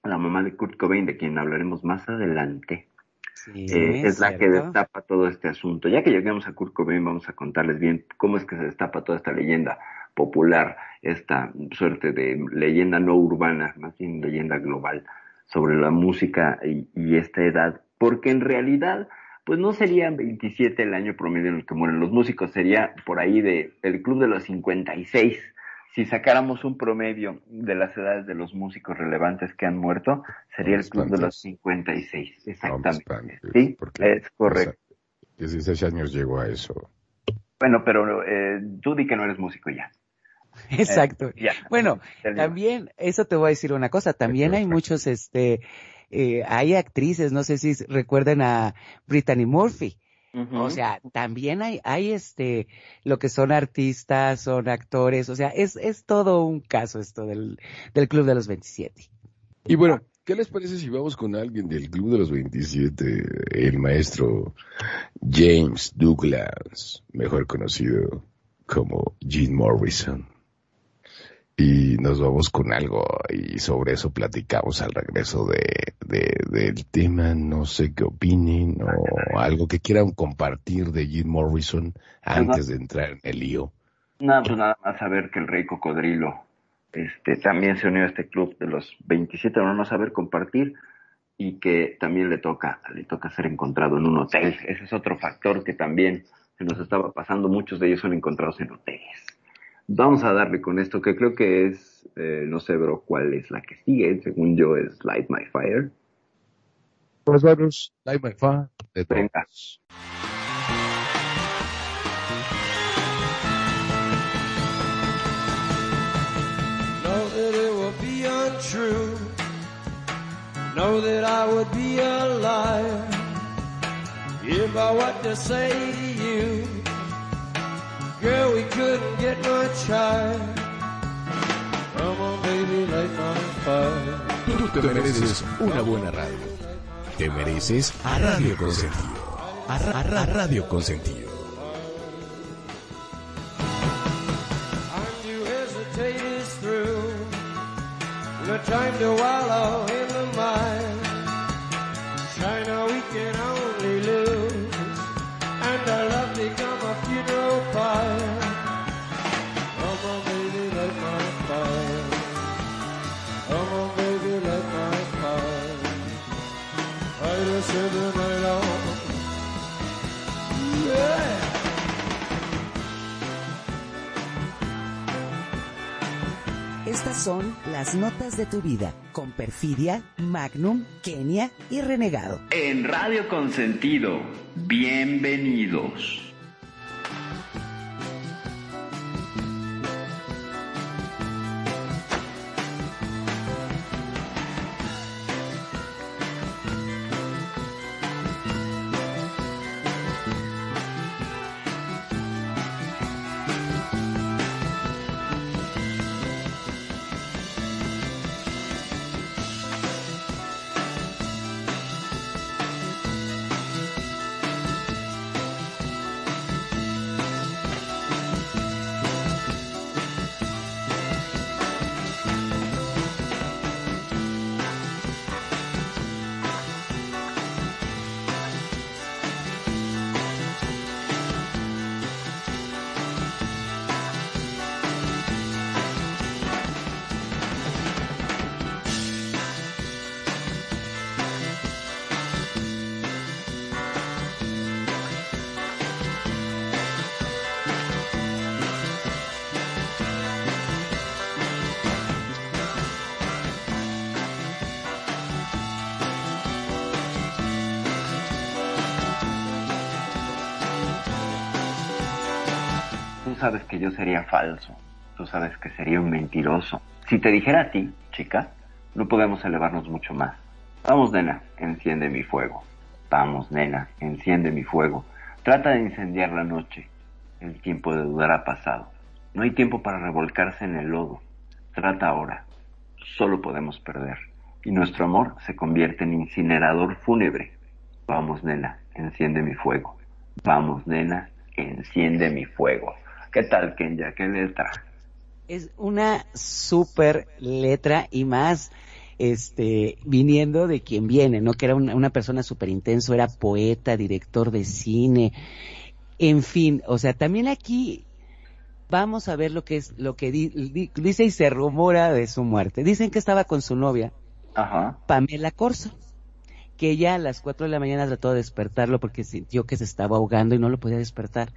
la mamá de Kurt Cobain, de quien hablaremos más adelante, Sí, eh, es la que destapa todo este asunto. Ya que lleguemos a Kurt Cobain, vamos a contarles bien cómo es que se destapa toda esta leyenda popular, esta suerte de leyenda no urbana, más bien leyenda global sobre la música y, y esta edad, porque en realidad, pues no serían 27 el año promedio en el que mueren los músicos, sería por ahí de el club de los 56. Si sacáramos un promedio de las edades de los músicos relevantes que han muerto, sería el club de los 56, exactamente. Sí, es correcto. o sea, 16 años llegó a eso. Bueno, pero eh, tú di que no eres músico ya. Exacto. Ya. Bueno, también, eso te voy a decir una cosa, también hay muchos, este, eh, hay actrices, no sé si recuerden a Brittany Murphy. O sea, también hay, hay este, lo que son artistas, son actores, o sea, es, es todo un caso esto del, del Club de los 27. Y bueno, ¿qué les parece si vamos con alguien del Club de los 27? El maestro James Douglas, mejor conocido como Jim Morrison. Y nos vamos con algo y sobre eso platicamos al regreso de, de- del tema, no sé qué opinen o algo que quieran compartir de Jim Morrison antes de entrar en el lío. Nada, pues nada más saber que el rey cocodrilo este, también se unió a este club de los 27, no saber compartir y que también le toca, le toca ser encontrado en un hotel. Ese es otro factor que también se nos estaba pasando. Muchos de ellos son encontrados en hoteles. Vamos a darle con esto, que creo que es, eh, no sé, bro, cuál es la que sigue. Según yo es Light My Fire. Pues vamos, Light My Fire, de Venga. Know that it would be untrue. Know that I would be a liar if I what to say to you. Girl, we couldn't get much higher. Come on, baby, light my fire. Tú te mereces una buena radio. Te mereces a Radio Consentido. A, Ra- a Ra- Radio Consentido. Time to wallow son las notas de tu vida con Perfidia, Magnum, Kenia y Renegado. En Radio Consentido, bienvenidos. Yo sería falso. Tú sabes que sería un mentiroso. Si te dijera a ti, chica, no podemos elevarnos mucho más. Vamos, nena, enciende mi fuego. Vamos, nena, enciende mi fuego. Trata de incendiar la noche. El tiempo de dudar ha pasado. No hay tiempo para revolcarse en el lodo. Trata ahora. Solo podemos perder. Y nuestro amor se convierte en incinerador fúnebre. Vamos, nena, enciende mi fuego. Vamos, nena, enciende mi fuego. ¿Qué tal, Kenya? ¿Qué letra? Es una super letra y más este, viniendo de quien viene, ¿no? Que era una, una persona súper intenso, era poeta, director de cine, en fin, o sea, también aquí vamos a ver lo que es, lo que di- di- dice y se rumora de su muerte. Dicen que estaba con su novia, Ajá. Pamela Corso, que ella a las 4 de la mañana trató de despertarlo porque sintió que se estaba ahogando y no lo podía despertar.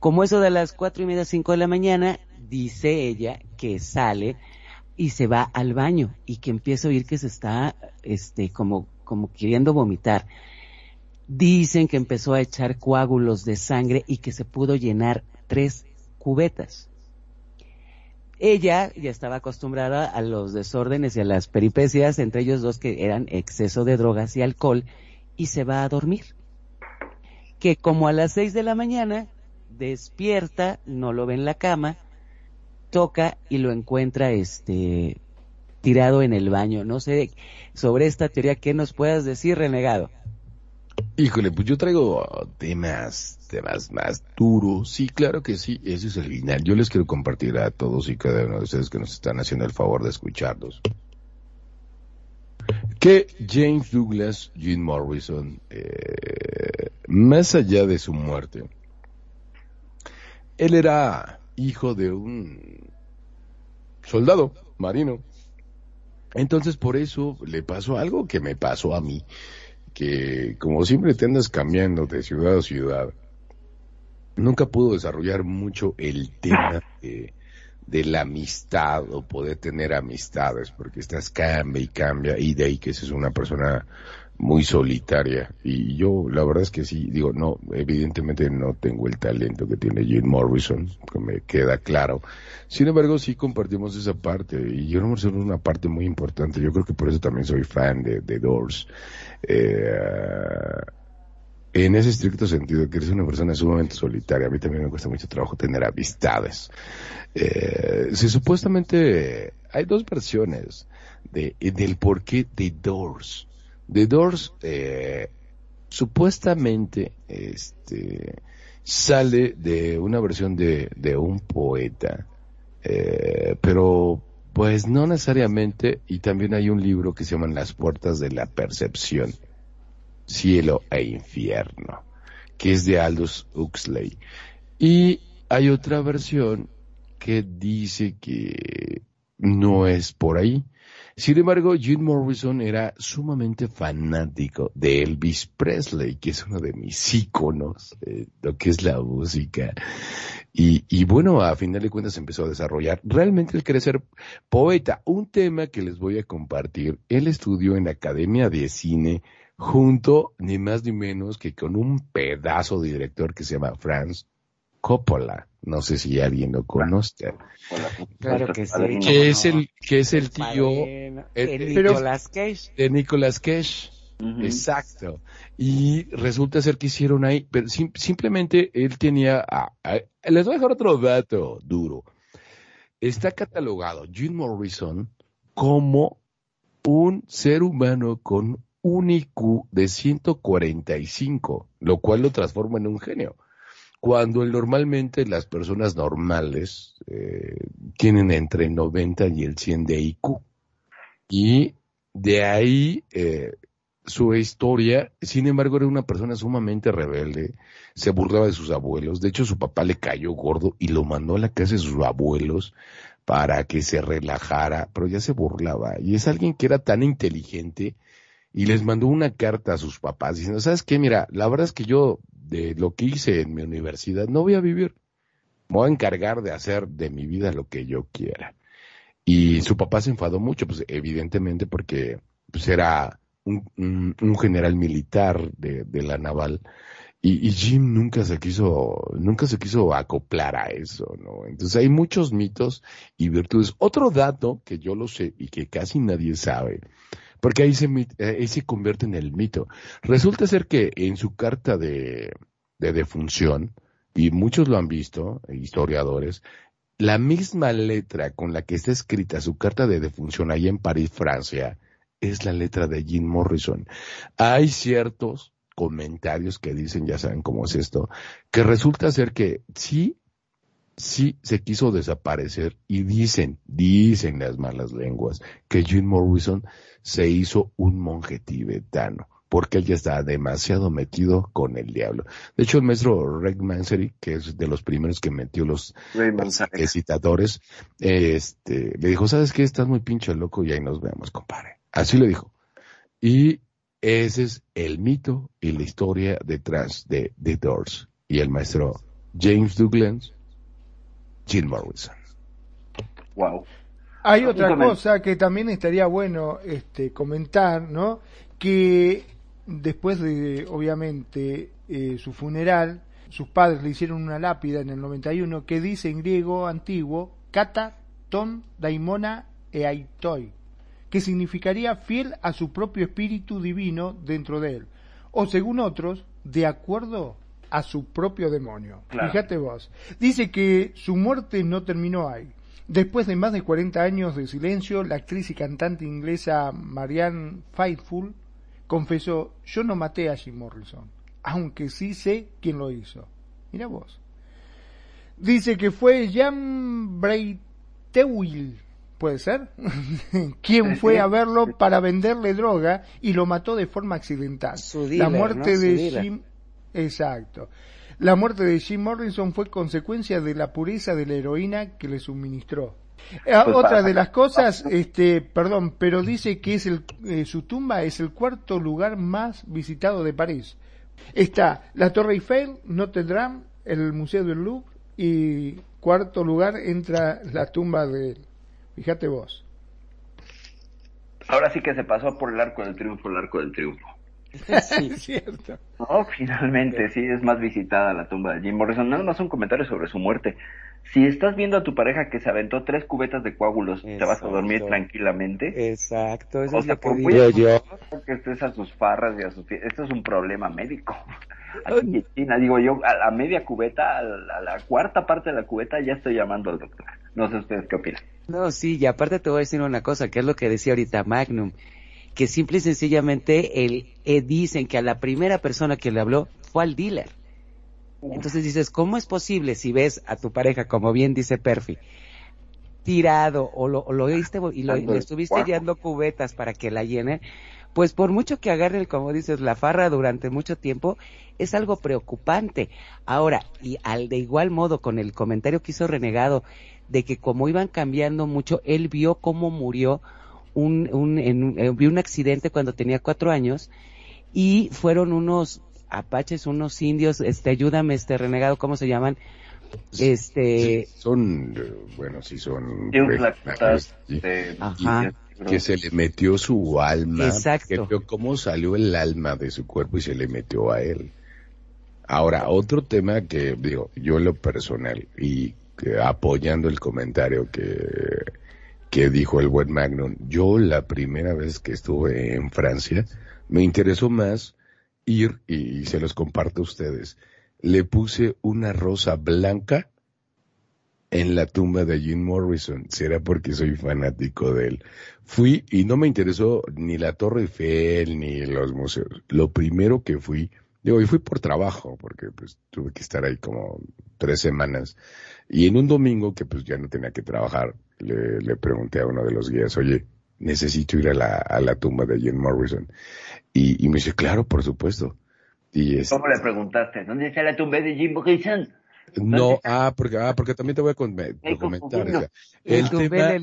Como eso de las cuatro y media, cinco de la mañana, dice ella que sale y se va al baño y que empieza a oír que se está, este, como, como queriendo vomitar. Dicen que empezó a echar coágulos de sangre y que se pudo llenar tres cubetas. Ella ya estaba acostumbrada a los desórdenes y a las peripecias, entre ellos dos que eran exceso de drogas y alcohol, y se va a dormir. Que como a las seis de la mañana, despierta, no lo ve en la cama, toca y lo encuentra este tirado en el baño. No sé sobre esta teoría qué nos puedas decir, renegado. Híjole, pues yo traigo temas, temas más duros. Sí, claro que sí, ese es el final. Yo les quiero compartir a todos y cada uno de ustedes que nos están haciendo el favor de escucharlos. Que James Douglas, Jim Morrison, eh, más allá de su muerte, él era hijo de un soldado marino. Entonces por eso le pasó algo que me pasó a mí que como siempre te andas cambiando de ciudad a ciudad, nunca pudo desarrollar mucho el tema de, la amistad o poder tener amistades, porque estás cambia y cambia, y de ahí que es una persona muy solitaria. Y yo, la verdad es que sí, digo, no, evidentemente no tengo el talento que tiene Jim Morrison, que me queda claro. Sin embargo, sí compartimos esa parte, y Jim Morrison es una parte muy importante. Yo creo que por eso también soy fan de, de Doors. Eh, en ese estricto sentido, que eres una persona sumamente solitaria. A mí también me cuesta mucho trabajo tener amistades. Eh, si supuestamente hay dos versiones de, del porqué de Doors. The Doors, eh, supuestamente, este, sale de una versión de, de un poeta, eh, pero pues no necesariamente, y también hay un libro que se llama Las puertas de la percepción, cielo e infierno, que es de Aldous Huxley. Y hay otra versión que dice que no es por ahí. Sin embargo, Jim Morrison era sumamente fanático de Elvis Presley, que es uno de mis íconos, eh, lo que es la música. Y, y bueno, a final de cuentas empezó a desarrollar. Realmente él quería ser poeta. Un tema que les voy a compartir. Él estudió en la Academia de Cine junto, ni más ni menos, que con un pedazo de director que se llama Franz Coppola. No sé si alguien lo conoce. Claro que sí. Que es el, que es el tío eh, el eh, Nicolas Cage. de Nicolas Cage. Exacto. Y resulta ser que hicieron ahí, pero sim- simplemente él tenía, ah, ah, les voy a dejar otro dato duro. Está catalogado Jim Morrison como un ser humano con un IQ de 145, lo cual lo transforma en un genio. Cuando él, normalmente las personas normales eh, tienen entre el 90 y el 100 de IQ. Y de ahí eh, su historia, sin embargo, era una persona sumamente rebelde, se burlaba de sus abuelos, de hecho su papá le cayó gordo y lo mandó a la casa de sus abuelos para que se relajara, pero ya se burlaba. Y es alguien que era tan inteligente y les mandó una carta a sus papás diciendo, ¿sabes qué? Mira, la verdad es que yo de lo que hice en mi universidad no voy a vivir. Me voy a encargar de hacer de mi vida lo que yo quiera. Y su papá se enfadó mucho, pues evidentemente porque pues era un, un- general militar de, de la naval y, y Jim nunca se quiso, nunca se quiso acoplar a eso, ¿no? Entonces hay muchos mitos y virtudes. Otro dato que yo lo sé y que casi nadie sabe, porque ahí se, eh, ahí se convierte en el mito. Resulta ser que en su carta de, de defunción, y muchos lo han visto, eh, historiadores, la misma letra con la que está escrita su carta de defunción ahí en París, Francia, es la letra de Jim Morrison. Hay ciertos comentarios que dicen, ya saben cómo es esto, que resulta ser que sí, sí se quiso desaparecer y dicen, dicen las malas lenguas, que Jim Morrison se hizo un monje tibetano porque él ya estaba demasiado metido con el diablo. De hecho, el maestro Rick Mansery, que es de los primeros que metió los excitadores, este, le dijo, ¿sabes qué? Estás muy pinche loco y ahí nos vemos, compadre. Así le dijo. Y ese es el mito y la historia detrás de The Doors y el maestro James Douglas, Jim Morrison. Wow. Hay otra Justamente. cosa que también estaría bueno este, comentar, ¿no? Que después de, obviamente, eh, su funeral, sus padres le hicieron una lápida en el 91 que dice en griego antiguo, kata ton daimona e aitoi, que significaría fiel a su propio espíritu divino dentro de él, o según otros, de acuerdo a su propio demonio. Claro. Fíjate vos. Dice que su muerte no terminó ahí. Después de más de 40 años de silencio, la actriz y cantante inglesa Marianne Faithfull confesó, yo no maté a Jim Morrison, aunque sí sé quién lo hizo. Mira vos. Dice que fue Jan Breitewil, ¿puede ser? quien fue a verlo para venderle droga y lo mató de forma accidental. Su la muerte ¿no? Su de dealer. Jim... Exacto. La muerte de Jim Morrison fue consecuencia de la pureza de la heroína que le suministró. Eh, Pues Otra de las cosas, este, perdón, pero dice que es el, eh, su tumba es el cuarto lugar más visitado de París. Está la Torre Eiffel, Notre Dame, el Museo del Louvre y cuarto lugar entra la tumba de él. Fíjate vos. Ahora sí que se pasó por el arco del triunfo, el arco del triunfo. Sí. Es cierto. No, finalmente, sí, es más visitada la tumba de Jim Morrison. Nada más un comentario sobre su muerte. Si estás viendo a tu pareja que se aventó tres cubetas de coágulos, te vas a dormir Exacto. tranquilamente. Exacto, eso O es sea, lo que por digo yo. que estés a sus farras y a sus Esto es un problema médico. Aquí en China, digo yo, a la media cubeta, a la, a la cuarta parte de la cubeta, ya estoy llamando al doctor. No sé ustedes qué opinan. No, sí, y aparte te voy a decir una cosa, que es lo que decía ahorita Magnum, que simple y sencillamente el, eh, dicen que a la primera persona que le habló fue al dealer. Entonces dices, ¿cómo es posible si ves a tu pareja, como bien dice Perfi, tirado o lo, o lo oíste y lo, le estuviste guiando cubetas para que la llene? Pues por mucho que agarren, como dices, la farra durante mucho tiempo, es algo preocupante. Ahora, y al de igual modo con el comentario que hizo Renegado, de que como iban cambiando mucho, él vio cómo murió un, un, en un- eh, vio un accidente cuando tenía cuatro años y fueron unos apaches, unos indios, este, ayúdame, este renegado, ¿cómo se llaman? Este, Son, eh, bueno, sí son... Pues, de- Ajá. que se le metió su alma, Exacto. que vio cómo salió el alma de su cuerpo y se le metió a él. Ahora, otro tema que digo, yo en lo personal y que apoyando el comentario que, que dijo el buen Magnum, yo la primera vez que estuve en Francia me interesó más ir y se los comparto a ustedes. Le puse una rosa blanca en la tumba de Jim Morrison. Será porque soy fanático de él. Fui y no me interesó ni la Torre Eiffel ni los museos. Lo primero que fui, digo, y fui por trabajo, porque pues tuve que estar ahí como tres semanas. Y en un domingo que pues ya no tenía que trabajar, le, le pregunté a uno de los guías, oye, necesito ir a la, a la tumba de Jim Morrison. Y, y me dice, claro, por supuesto. Y es, ¿Cómo le preguntaste? ¿Dónde está la tumba de Jim Morrison? no, ah, porque, ah, porque también te voy a comentar. confundido. o sea, el tema,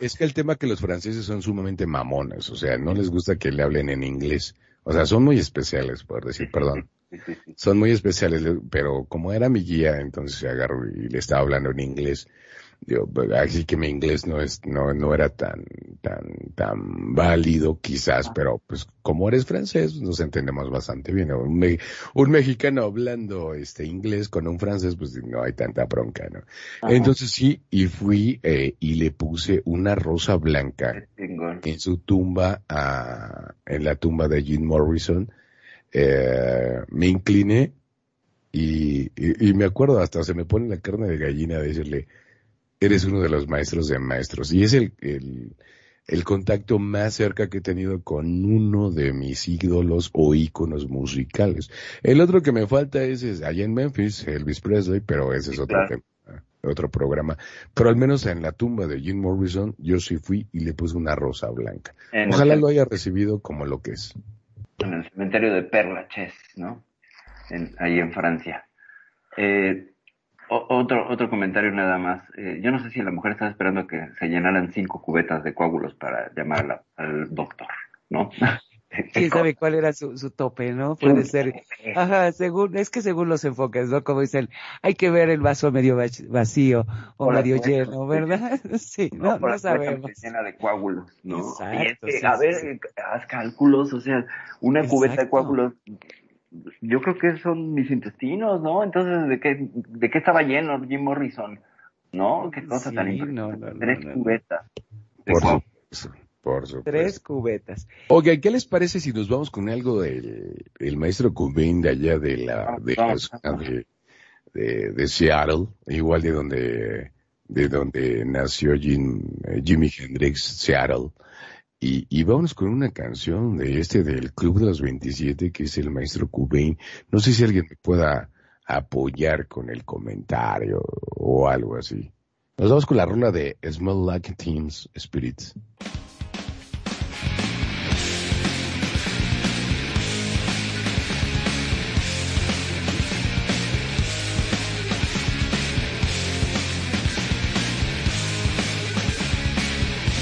es que el tema que los franceses son sumamente mamones, o sea, no les gusta que le hablen en inglés. O sea, son muy especiales, por decir, perdón. Son muy especiales, pero como era mi guía, entonces agarro y le estaba hablando en inglés. Digo, pues, así que mi inglés no es, no, no era tan, tan, tan válido quizás, pero pues como eres francés, nos entendemos bastante bien. Un, me- un mexicano hablando este inglés con un francés, pues no hay tanta bronca, ¿no? Ajá. Entonces sí, y fui eh, y le puse una rosa blanca en su tumba, a, en la tumba de Jim Morrison, eh, me incliné y, y, y me acuerdo, hasta se me pone la carne de gallina de decirle, eres uno de los maestros de maestros. Y es el, el, el contacto más cerca que he tenido con uno de mis ídolos o íconos musicales. El otro que me falta es, es allá en Memphis, Elvis Presley, pero ese es otro Claro. tema. otro programa, pero al menos en la tumba de Jim Morrison yo sí fui y le puse una rosa blanca. En Ojalá lo haya recibido como lo que es. en el cementerio de Père Lachaise, ¿no? En- ahí en Francia. Eh, o- otro, otro comentario nada más. Eh, yo no sé si la mujer estaba esperando que se llenaran cinco cubetas de coágulos para llamar al doctor, ¿no? ¿Quién sabe cuál era su, su tope, no? Puede ser. Ajá, según, es que según los enfoques, ¿no? Como dicen, hay que ver el vaso medio vacío o medio lleno, ¿verdad? Sí, no, no cubeta sabemos. Llena de coágulos, ¿no? Exacto, Y es que, sí, a sí, ver, haz cálculos, o sea, una cubeta de coágulos, yo creo que son mis intestinos, ¿no? Entonces, ¿de qué, de qué estaba lleno Jim Morrison? ¿No? Qué cosa tan Sí, impresionante. no, no, no, Tres no, no. cubetas. Por supuesto. Por supuesto. Tres cubetas. Oigan, ¿qué les parece si nos vamos con algo del el maestro Cobain de allá de la, de la Vamos, zona vamos. de, de, de Seattle, igual de donde, de donde nació Jim, eh, Jimi Hendrix, Seattle? Y, y vámonos con una canción de este del Club de los 27, que es el maestro Cobain. No sé si alguien me pueda apoyar con el comentario o algo así. Nos vamos con la rola de Smell Like Teen Spirit.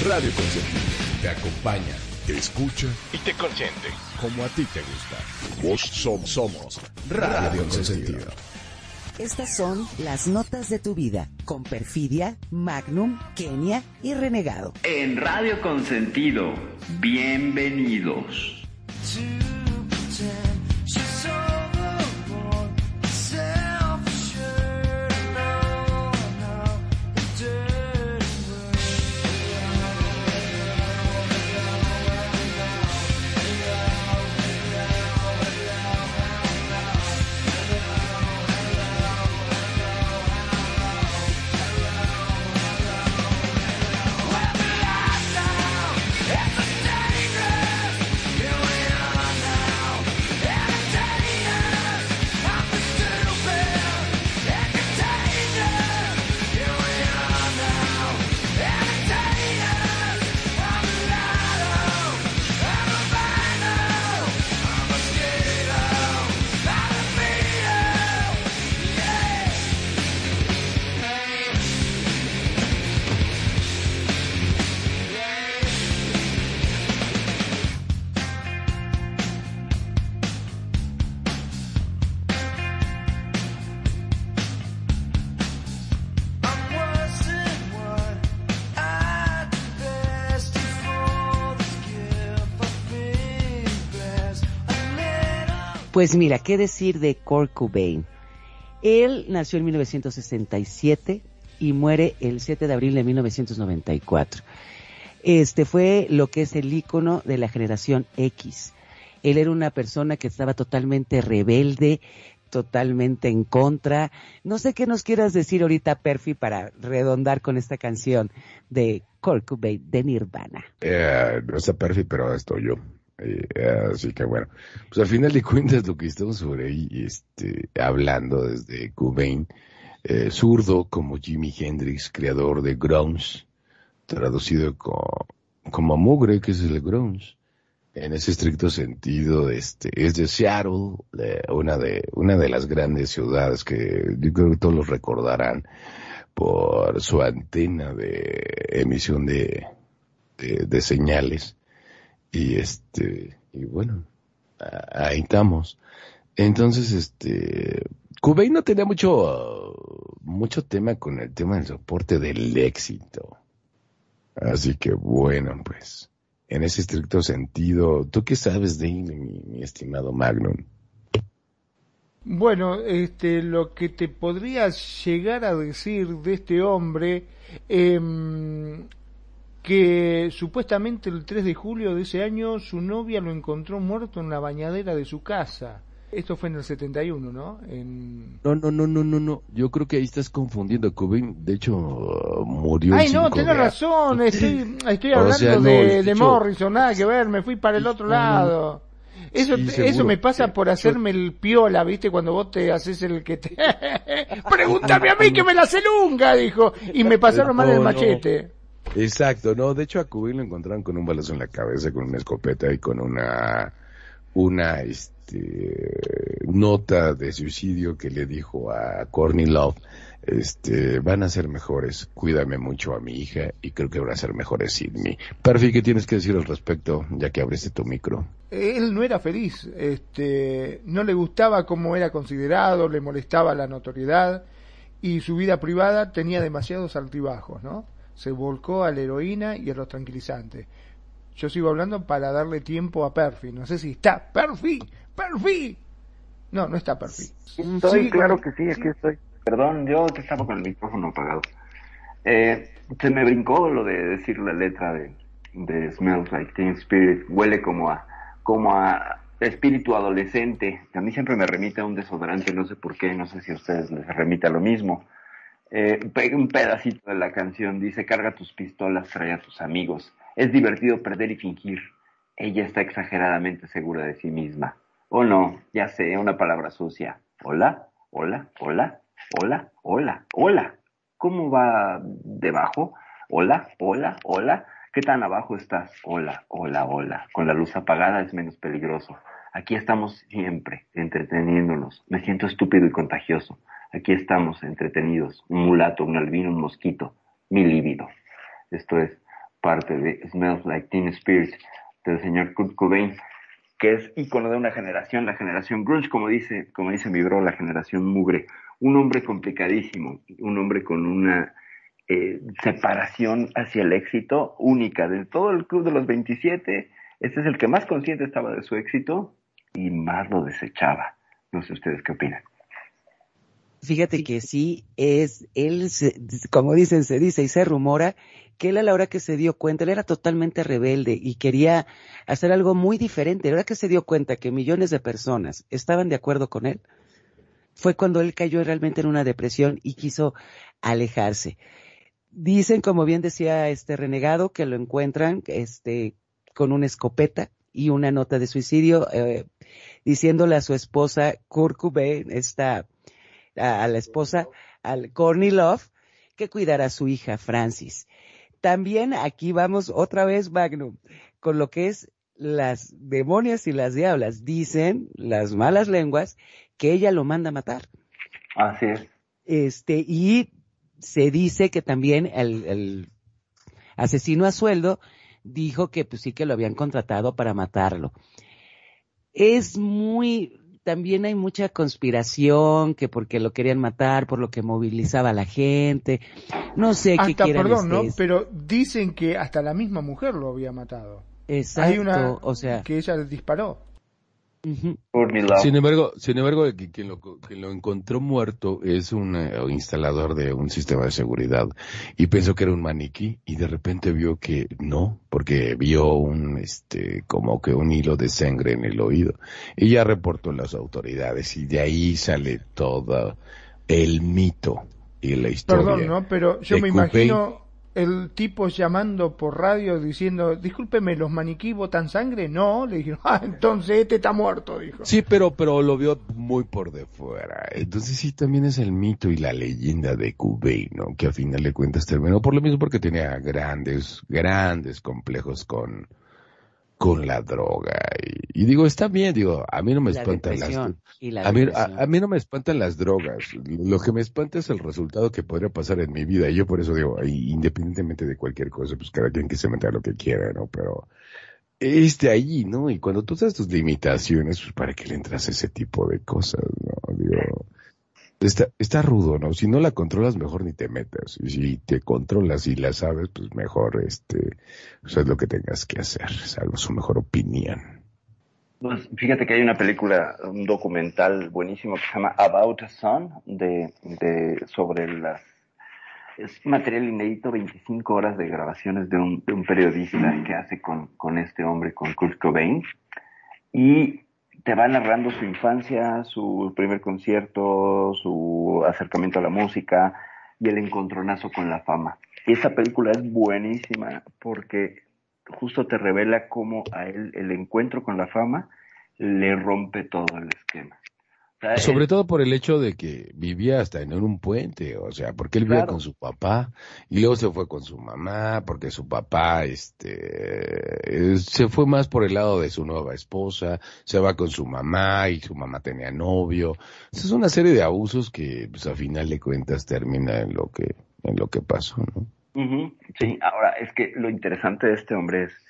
Radio Consentido te acompaña, te escucha y te consiente como a ti te gusta. Vos somos, somos Radio Consentido. Estas son las notas de tu vida con Perfidia, Magnum, Kenia y Renegado. En Radio Consentido, bienvenidos. Pues mira, ¿qué decir de Kurt Cobain? Él nació en 1967 y muere el 7 de abril de 1994. Este fue lo que es el ícono de la generación X. Él era una persona que estaba totalmente rebelde, totalmente en contra. No sé qué nos quieras decir ahorita, Perfi, para redondar con esta canción de Kurt Cobain de Nirvana. Eh, no está perfecto, pero estoy yo. Eh, así que bueno, pues al final de cuentas lo que estamos sobre ahí, este, hablando desde Cobain, eh, zurdo como Jimi Hendrix, creador de grunge, traducido co- como mugre, que es el grunge. En ese estricto sentido, este, es de Seattle, una de, una de las grandes ciudades que yo creo que todos los recordarán por su antena de emisión de, de, de señales. Y este, y bueno, ahí estamos. Entonces, este, Cobain no tenía mucho, mucho tema con el tema del soporte del éxito. Así que bueno, pues, en ese estricto sentido, ¿tú qué sabes de él, mi, mi estimado Magnum? Bueno, este, lo que te podría llegar a decir de este hombre, em, que supuestamente el 3 de julio de ese año su novia lo encontró muerto en la bañadera de su casa. Esto fue en el 71, ¿no? En... No, no, no, no, no, no. Yo creo que ahí estás confundiendo. Cobain, de hecho, murió Ay, no, 5 tenés razón, estoy, estoy hablando sea, no, de, de hecho- Morrison, nada que ver, me fui para el otro No, no, no. lado. Eso, Sí, eso me pasa por hacerme el piola, ¿viste? Cuando vos te haces el que te... Pregúntame a mí que me la celunga, dijo. Y me pasaron mal el No, no. Exacto, no, de hecho a lo encontraron con un balazo en la cabeza, con una escopeta y con una, una, este, nota de suicidio que le dijo a Courtney Love, este, van a ser mejores, cuídame mucho a mi hija y creo que van a ser mejores sin mí. Perfi, ¿qué tienes que decir al respecto, ya que abriste tu micro? Él no era feliz, este, no le gustaba cómo era considerado, le molestaba la notoriedad y su vida privada tenía demasiados altibajos, ¿no? Se volcó a la heroína y a los tranquilizantes. Yo sigo hablando para darle tiempo a Perfi. No sé si está Perfi, Perfi. No, no está Perfi. Estoy, Sí, claro que sí, aquí estoy. Perdón, yo que estaba con el micrófono apagado. Eh, se me brincó lo de decir la letra de, de Smells Like Teen Spirit. Huele como a, como a espíritu adolescente. A mí siempre me remite a un desodorante, no sé por qué, no sé si a ustedes les remite a lo mismo. Eh, un pedacito de la canción dice, carga tus pistolas, trae a tus amigos. Es divertido perder y fingir. Ella está exageradamente segura de sí misma. O no, ya sé, una palabra sucia. Hola, hola, hola, hola, hola, hola. ¿Cómo va debajo? Hola, hola, hola. ¿Qué tan abajo estás? Hola, hola, hola. Con la luz apagada es menos peligroso. Aquí estamos siempre, entreteniéndonos. Me siento estúpido y contagioso. Aquí estamos, entretenidos. Un mulato, un albino, un mosquito. Mi líbido. Esto es parte de Smells Like Teen Spirit del señor Kurt Cobain, que es ícono de una generación, la generación grunge, como dice, como dice mi bro, la generación mugre. Un hombre complicadísimo, un hombre con una eh, separación hacia el éxito única. De todo el club de los 27, este es el que más consciente estaba de su éxito y más lo desechaba. No sé ustedes qué opinan. Fíjate que sí, es, él, se- como dicen, se dice y se rumora que él a la hora que se dio cuenta, él era totalmente rebelde y quería hacer algo muy diferente. A la hora que se dio cuenta que millones de personas estaban de acuerdo con él, fue cuando él cayó realmente en una depresión y quiso alejarse. Dicen, como bien decía este renegado, que lo encuentran este, con una escopeta y una nota de suicidio, eh, diciéndole a su esposa, Kurt Cobain, esta a, a la esposa, al Courtney Love, que cuidara a su hija Francis. También aquí vamos otra vez, Magnum, con lo que es las demonias y las diablas. Dicen las malas lenguas que ella lo manda a matar. Así es. Este, y se dice que también el, el asesino a sueldo dijo que pues sí que lo habían contratado para matarlo. Es muy, también hay mucha conspiración, que porque lo querían matar, por lo que movilizaba a la gente. No sé qué Hasta, quieran perdón, ¿no? Pero dicen que hasta la misma mujer lo había matado. Exacto, Hay una o sea, que ella disparó. Courtney Love. Sin embargo, sin embargo, quien lo, quien lo encontró muerto es un eh, instalador de un sistema de seguridad y pensó que era un maniquí y de repente vio que no, porque vio un, este, como que un hilo de sangre en el oído y ya reportó a las autoridades y de ahí sale todo el mito y la historia. Perdón, ¿no? Pero yo me Cobain. imagino el tipo llamando por radio diciendo, discúlpeme, ¿los maniquí botan sangre? No, le dijeron, ah, entonces este está muerto, dijo. Sí, pero, pero lo vio muy por de fuera. Entonces sí, también es el mito y la leyenda de Cobain, ¿no? Que a final de cuentas terminó por lo mismo porque tenía grandes, grandes complejos con, con la droga. Y, y digo, está bien, digo, a mí no me La espantan las, y la a mí, a, mí no me espantan las drogas. Lo que me espanta es el resultado que podría pasar en mi vida. Y yo por eso digo, independientemente de cualquier cosa, pues cada quien que se meta lo que quiera, ¿no? Pero es de ahí, ¿no? Y cuando tú sabes tus limitaciones, pues para qué le entras a ese tipo de cosas, ¿no? Digo, está, está rudo, ¿no? Si no la controlas, mejor ni te metas. Y si te controlas y la sabes, pues mejor, este, pues haz lo que tengas que hacer, salvo su mejor opinión. Pues fíjate que hay una película, un documental buenísimo que se llama About a Son, de, de, sobre las... Es material inédito, 25 horas de grabaciones de un, de un periodista que hace con este hombre, con Kurt Cobain. Y te va narrando su infancia, su primer concierto, su acercamiento a la música y el encontronazo con la fama. Y esa película es buenísima porque justo te revela cómo a él el encuentro con la fama le rompe todo el esquema. Sobre todo por el hecho de que vivía hasta en un puente, o sea, porque él vivía con su papá y luego se fue con su mamá, porque su papá, este, se fue más por el lado de su nueva esposa, se va con su mamá y su mamá tenía novio. es una serie de abusos que, pues, a final de cuentas termina en lo que, en lo que pasó, ¿no? Sí, ahora es que lo interesante de este hombre es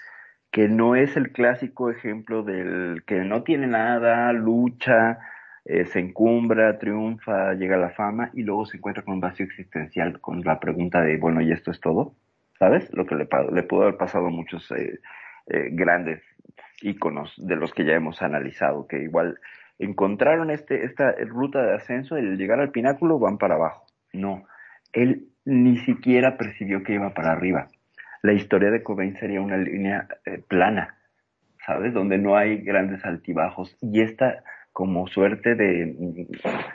que no es el clásico ejemplo del que no tiene nada, lucha, eh, se encumbra, triunfa, llega a la fama y luego se encuentra con un vacío existencial con la pregunta de, bueno, ¿y esto es todo? ¿Sabes? Lo que le, pudo haber pasado a muchos eh, eh, grandes íconos de los que ya hemos analizado, que igual encontraron este, esta ruta de ascenso, el llegar al pináculo van para abajo. No, él ni siquiera percibió que iba para arriba. La historia de Cobain sería una línea plana, ¿sabes? Donde no hay grandes altibajos. Y esta como suerte de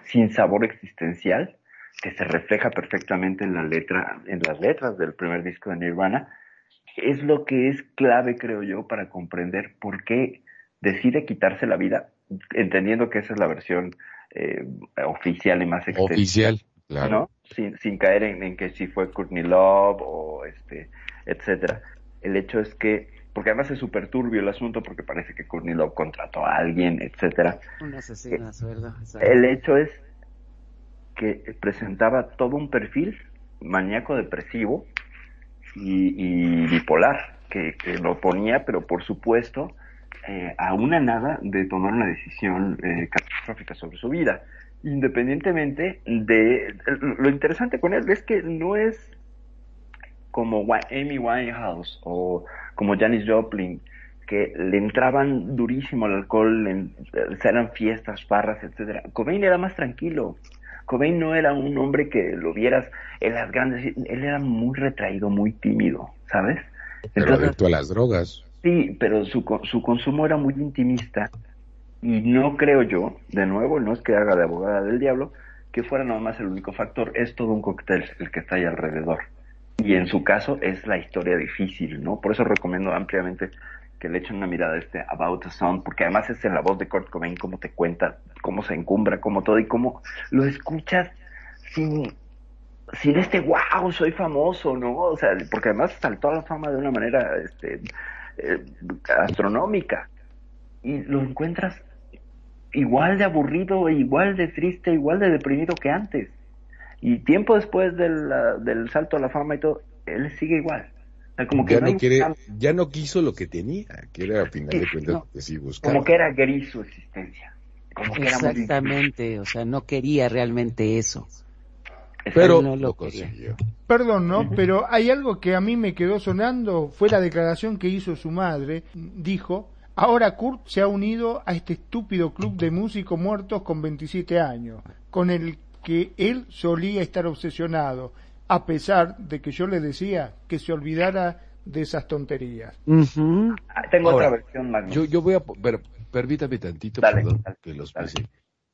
sin sabor existencial que se refleja perfectamente en la letra, en las letras del primer disco de Nirvana, es lo que es clave, creo yo, para comprender por qué decide quitarse la vida, entendiendo que esa es la versión eh, oficial y más extensa. Oficial, claro. Sin, sin caer en, en, que si fue Courtney Love o este, etcétera. El hecho es que porque además es súper turbio el asunto porque parece que Courtney Love contrató a alguien, etcétera. Un asesino, ¿verdad? El hecho es que presentaba todo un perfil maníaco depresivo y, bipolar, que, lo ponía, pero por supuesto, eh, a una nada de tomar una decisión eh, catastrófica sobre su vida. Independientemente de... Lo interesante con él es que no es como Amy Winehouse o como Janis Joplin, que le entraban durísimo al alcohol, en, eran fiestas, barras, etcétera. Cobain era más tranquilo. Cobain no era un hombre que lo vieras en las grandes, él era muy retraído, muy tímido, ¿sabes? Pero adicto a las drogas. Sí, pero su, su consumo era muy intimista y no creo yo, de nuevo, no es que haga de abogada del diablo, que fuera nada más el único factor, es todo un cóctel el que está ahí alrededor. Y en su caso es la historia difícil, ¿no? Por eso recomiendo ampliamente que le echen una mirada a este About the Sun, porque además es en la voz de Kurt Cobain cómo te cuenta, cómo se encumbra, cómo todo y cómo lo escuchas sin, sin este wow, soy famoso, ¿no? O sea, porque además saltó a la fama de una manera este, eh, astronómica y lo encuentras igual de aburrido, igual de triste, igual de deprimido que antes. Y tiempo después del, del salto a la fama y todo, él sigue igual. como que ya, no, quiere, ya no quiso lo que tenía, que era al final de cuentas que sí buscaba. Como que era gris su existencia. Exactamente, o sea, no quería realmente eso. Pero no lo, consiguió. Perdón, ¿no? Pero hay algo que a mí me quedó sonando, fue la declaración que hizo su madre. Dijo, ahora Kurt se ha unido a este estúpido club de músicos muertos con 27 años, con el que él solía estar obsesionado, a pesar de que yo le decía que se olvidara de esas tonterías. Ah, tengo otra versión, Yo, yo voy a, pero, permítame tantito, perdón, que los pese.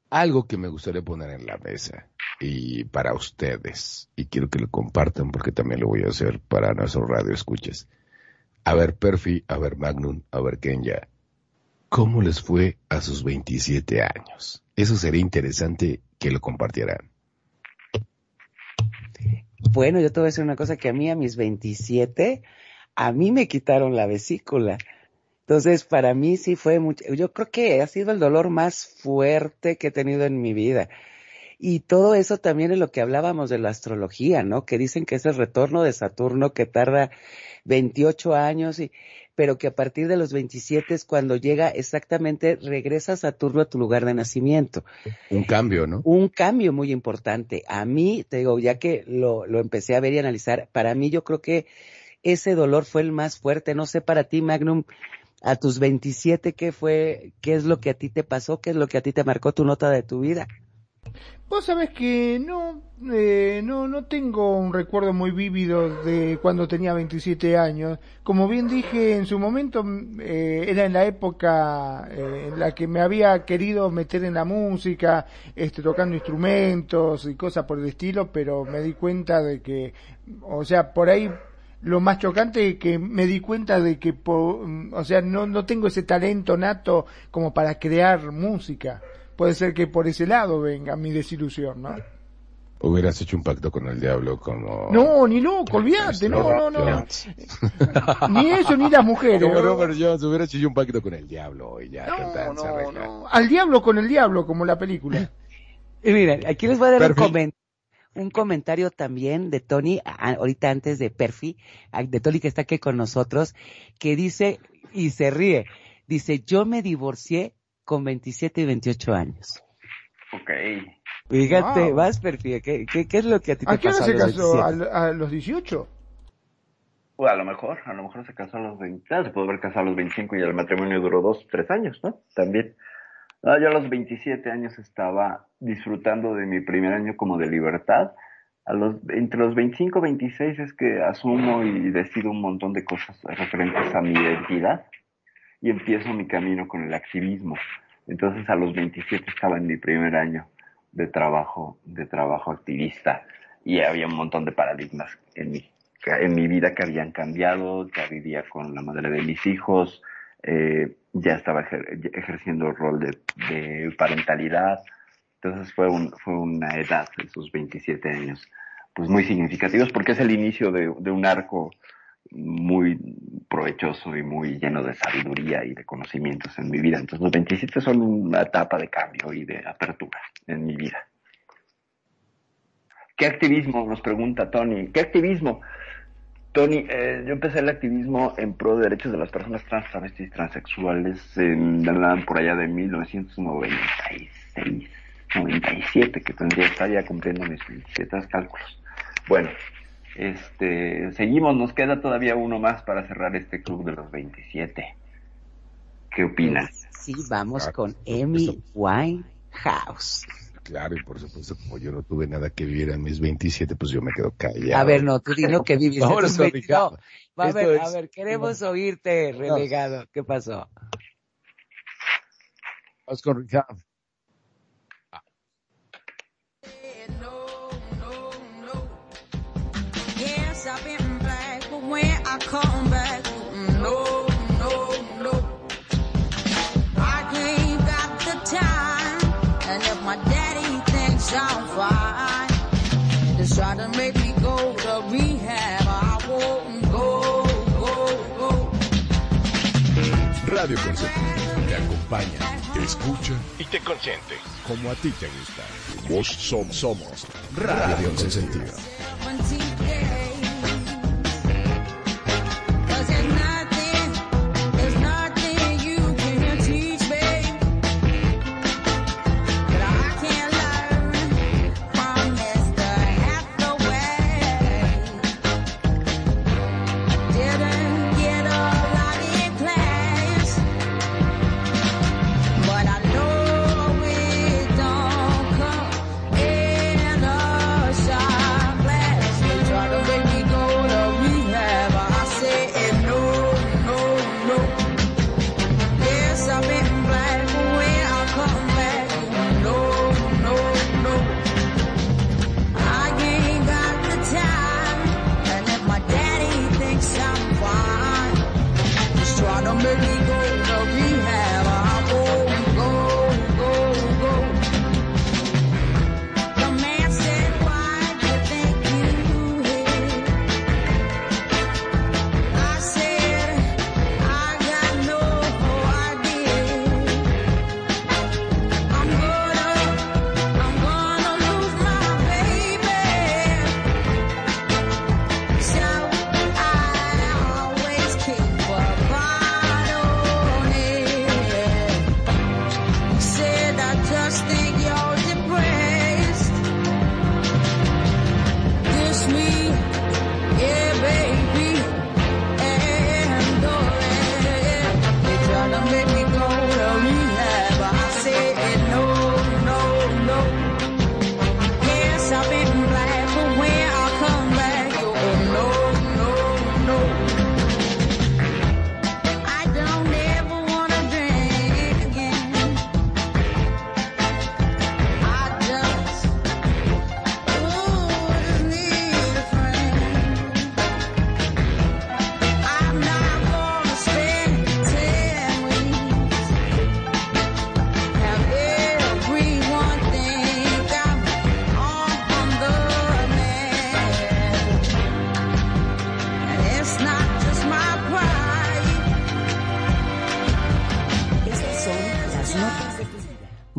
Algo que me gustaría poner en la mesa y para ustedes, y quiero que lo compartan porque también lo voy a hacer para nuestro radio escuches. A ver, Perfi, a ver, Magnum, a ver, Kenya, ¿cómo les fue a sus 27 años? Eso sería interesante que lo compartieran. Bueno, yo te voy a decir una cosa que a mí a mis 27, a mí me quitaron la vesícula. Entonces, para mí sí fue mucho, yo creo que ha sido el dolor más fuerte que he tenido en mi vida. Y todo eso también es lo que hablábamos de la astrología, ¿no? Que dicen que es el retorno de Saturno que tarda 28 años y pero que a partir de los 27 es cuando llega exactamente, regresa Saturno a tu lugar de nacimiento. Un cambio, ¿no? Un cambio muy importante. A mí, te digo, ya que lo, lo empecé a ver y analizar, para mí yo creo que ese dolor fue el más fuerte. No sé para ti, Magnum, a tus 27, ¿qué fue, qué es lo que a ti te pasó? ¿Qué es lo que a ti te marcó tu nota de tu vida? Vos sabés que no, eh, no, no tengo un recuerdo muy vívido de cuando tenía 27 años. Como bien dije, en su momento eh, era en la época eh, en la que me había querido meter en la música, este, tocando instrumentos y cosas por el estilo, pero me di cuenta de que, o sea, por ahí lo más chocante que me di cuenta de que, po- o sea, no, no tengo ese talento nato como para crear música. Puede ser que por ese lado venga mi desilusión, ¿no? Hubieras hecho un pacto con el diablo como... No, ni loco, olvídate, no, no, no. Ni eso, ni las mujeres. Como ¿no? Robert Jones, hubieras hecho un pacto con el diablo y ya, No, no, no. Al diablo con el diablo, como la película. Y miren, aquí les voy a dar un, Perfi. comen- un comentario también de Tony, ahorita antes de Perfi, de Tony que está aquí con nosotros, que dice, y se ríe, dice, yo me divorcié con 27 y 28 años. Ok. Fíjate, Wow. vas Perfi, ¿qué, qué, qué es lo que a ti te ¿A pasó se los casó? 27? ¿A, a los 18? O a lo mejor, a lo mejor se casó a los 20, claro, se pudo haber casado a los 25 y el matrimonio duró dos, tres años, ¿no? También. No, yo a los 27 años estaba disfrutando de mi primer año como de libertad. A los, entre los 25 y 26 es que asumo y decido un montón de cosas referentes a mi identidad y empiezo mi camino con el activismo. Entonces a los 27 estaba en mi primer año de trabajo, de trabajo activista y había un montón de paradigmas en mi, en mi vida que habían cambiado, ya vivía con la madre de mis hijos, eh, ya estaba ejer- ejerciendo el rol de, de parentalidad, entonces fue, un, fue una edad, esos 27 años, pues muy significativos porque es el inicio de, de un arco muy provechoso y muy lleno de sabiduría y de conocimientos en mi vida. Entonces los 27 son una etapa de cambio y de apertura en mi vida. ¿Qué activismo? Nos pregunta Tony. ¿Qué activismo? Tony, eh, yo empecé el activismo en pro de derechos de las personas trans, travestis, transexuales, en, por allá de 1996, 97, que tendría estar ya cumpliendo mis 27 cálculos. Bueno, este, seguimos, nos queda todavía uno más para cerrar este club de los 27. ¿Qué opinan? Sí, vamos Ah, con Amy. Winehouse. Claro, y por supuesto, como yo no tuve nada que vivir en mis 27, pues yo me quedo callado. A ver, no, tú di lo que viviste. Vámonos tus con 20 Ricardo. no, va a ver, a ver, queremos oírte, relegado. ¿Qué pasó? Vamos con Ricardo. Radio Consentido te acompaña, te escucha. Y te consiente. Como a ti te gusta. Vos som- somos Radio Consentido.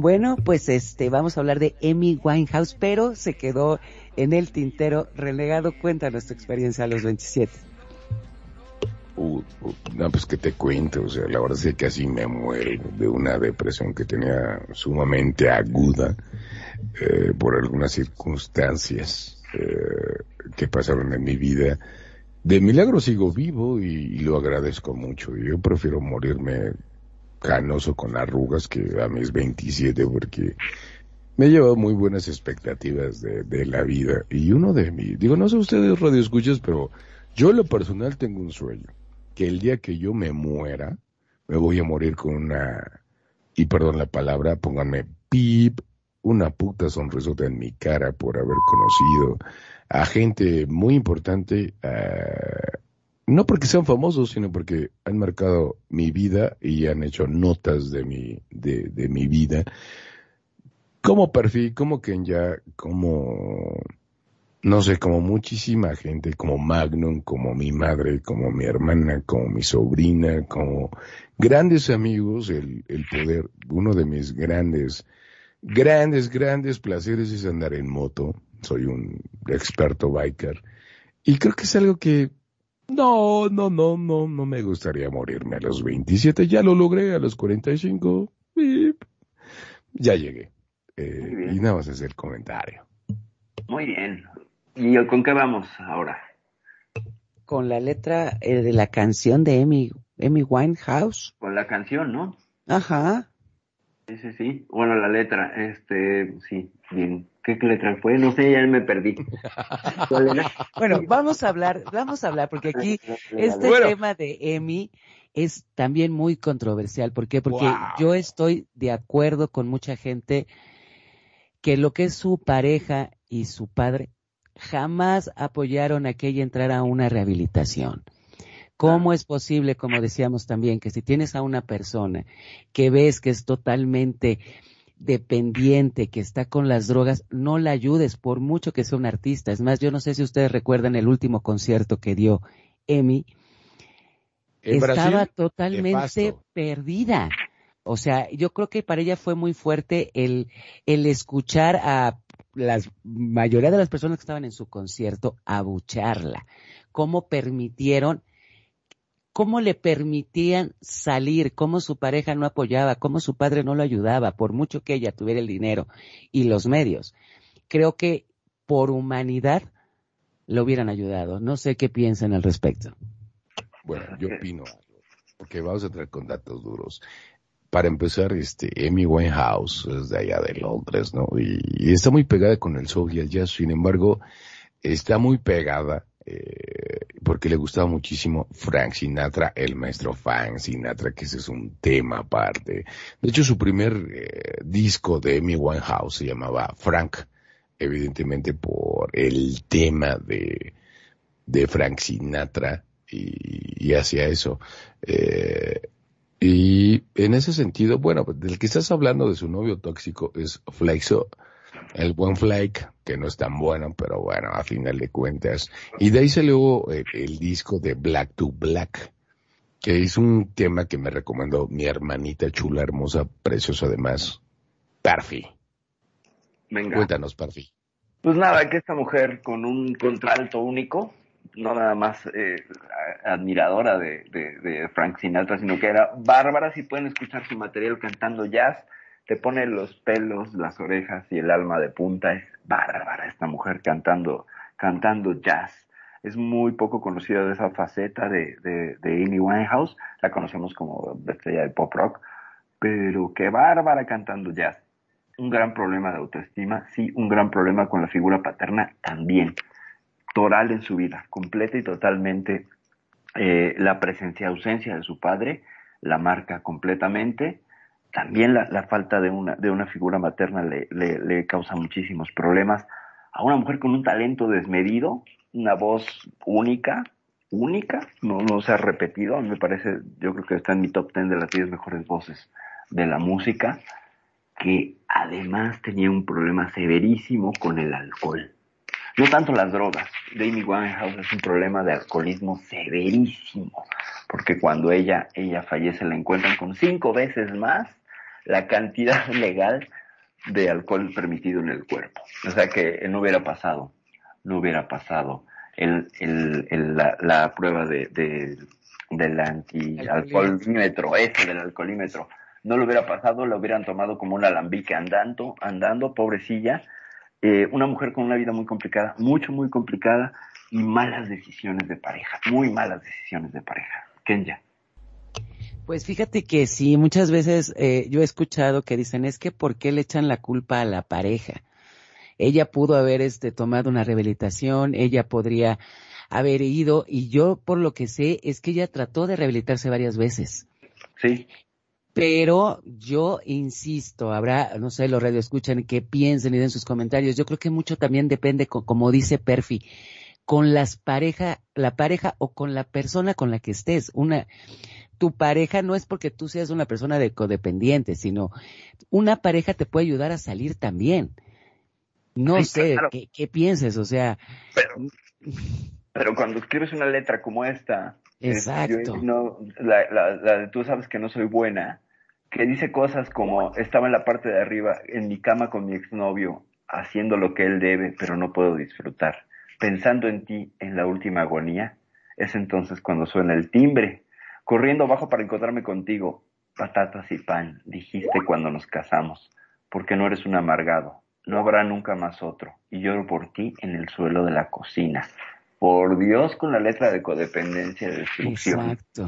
Bueno, pues este, vamos a hablar de Amy Winehouse, pero se quedó en el tintero relegado. Cuéntanos tu experiencia a los 27. Uh, uh, no, pues que te cuento, o sea, la verdad es que casi me muero de una depresión que tenía sumamente aguda eh, por algunas circunstancias eh, que pasaron en mi vida. De milagro sigo vivo y, y lo agradezco mucho. Yo prefiero morirme canoso con arrugas que a mis 27 porque me he llevado muy buenas expectativas de, la vida. Y uno de mis, digo, no sé ustedes radio escuchas, pero yo en lo personal tengo un sueño, que el día que yo me muera, me voy a morir con una, y perdón la palabra, pónganme pip, una puta sonrisota en mi cara por haber conocido a gente muy importante, uh, no porque sean famosos, sino porque han marcado mi vida y han hecho notas de mi, de, mi vida. Como Perfil, como Kenya, como, no sé, como muchísima gente, como Magnum, como mi madre, como mi hermana, como mi sobrina, como grandes amigos, el, el poder, uno de mis grandes, grandes, grandes placeres es andar en moto. Soy un experto biker. Y creo que es algo que no, no, no, no, no me gustaría morirme a los 27. Ya lo logré a los 45. Bip. Ya llegué. Eh, y nada más es el comentario. Muy bien. ¿Y con qué vamos ahora? Con la letra eh, de la canción de Amy, Amy Winehouse. Con la canción, ¿no? Ajá. Sí, sí, sí. Bueno, la letra, este, sí, bien. ¿Qué letra fue? No sé, ya me perdí. bueno, vamos a hablar, vamos a hablar, porque aquí este Bueno. tema de Emi es también muy controversial. ¿Por qué? Porque Wow. yo estoy de acuerdo con mucha gente que lo que es su pareja y su padre jamás apoyaron a que ella entrara a una rehabilitación. ¿Cómo es posible, como decíamos también, que si tienes a una persona que ves que es totalmente dependiente, que está con las drogas, no la ayudes por mucho que sea un artista? Es más, yo no sé si ustedes recuerdan el último concierto que dio Emi, estaba Brasil, totalmente perdida. O sea, yo creo que para ella fue muy fuerte el, el escuchar a la mayoría de las personas que estaban en su concierto abucharla. Cómo permitieron, cómo le permitían salir, cómo su pareja no apoyaba, cómo su padre no lo ayudaba, por mucho que ella tuviera el dinero y los medios. Creo que por humanidad lo hubieran ayudado. No sé qué piensan al respecto. Bueno, yo opino porque vamos a entrar con datos duros. Para empezar, este, Amy Winehouse es de allá de Londres, ¿no? Y, está muy pegada con el soul y el sin embargo, está muy pegada, eh, porque le gustaba muchísimo Frank Sinatra, el maestro Frank Sinatra, que ese es un tema aparte. De hecho, su primer eh, disco de Amy Winehouse se llamaba Frank, evidentemente por el tema de, de Frank Sinatra y, y hacia eso. Eh, y en ese sentido, bueno, pues, del que estás hablando de su novio tóxico es Flexo, el buen Flake, que no es tan bueno, pero bueno, a final de cuentas. Y de ahí salió el, el disco de Black to Black, que es un tema que me recomendó mi hermanita chula, hermosa, preciosa además, Parfi. Venga. Cuéntanos, Parfi. Pues nada, que esta mujer con un contralto único, no nada más eh, admiradora de, de- de Frank Sinatra, sino que era bárbara. Si pueden escuchar su material cantando jazz, te pone los pelos, las orejas y el alma de punta. Es bárbara esta mujer cantando, cantando jazz. Es muy poco conocida de esa faceta de, de, de Amy Winehouse. La conocemos como estrella de pop rock, pero qué bárbara cantando jazz un gran problema de autoestima, sí, un gran problema con la figura paterna también, toral en su vida, completa y totalmente eh, la presencia, ausencia de su padre, la marca completamente, también la, falta de una, de una figura materna le, le, causa muchísimos problemas a una mujer con un talento desmedido, una voz única, única, no, no se ha repetido, me parece, yo creo que está en mi top 10 de las 10 mejores voces de la música, que además tenía un problema severísimo con el alcohol. No tanto las drogas. Amy Winehouse es un problema de alcoholismo severísimo, porque cuando ella, ella fallece la encuentran con cinco veces más la cantidad legal de alcohol permitido en el cuerpo. O sea que no hubiera pasado, no hubiera pasado el, el, el la, la, prueba de, de del anti-alcoholímetro, ese del alcoholímetro. No lo hubiera pasado, lo hubieran tomado como un alambique andando, andando, pobrecilla. Eh, una mujer con una vida muy complicada, mucho, muy complicada y malas decisiones de pareja, muy malas decisiones de pareja. Kenya. Pues fíjate que sí, muchas veces eh, yo he escuchado que dicen es que ¿por qué le echan la culpa a la pareja? Ella pudo haber este tomado una rehabilitación, ella podría haber ido y yo por lo que sé es que ella trató de rehabilitarse varias veces. Sí. Pero yo insisto, habrá, no sé, los escuchan qué piensen y den sus comentarios. Yo creo que mucho también depende, como dice Perfi, con las pareja, la pareja o con la persona con la que estés. Una, tu pareja no es porque tú seas una persona de codependiente, sino una pareja te puede ayudar a salir también. No sé, ¿qué, pienses? O sea... Pero, cuando escribes una letra como esta, Exacto. no, la, la, la de tú sabes que no soy buena, que dice cosas como estaba en la parte de arriba, en mi cama con mi exnovio, haciendo lo que él debe, pero no puedo disfrutar. Pensando en ti en la última agonía, es entonces cuando suena el timbre Corriendo abajo para encontrarme contigo, patatas y pan, dijiste cuando nos casamos, porque no eres un amargado, no habrá nunca más otro, y lloro por ti en el suelo de la cocina. Por Dios, con la letra de codependencia de destrucción. Exacto.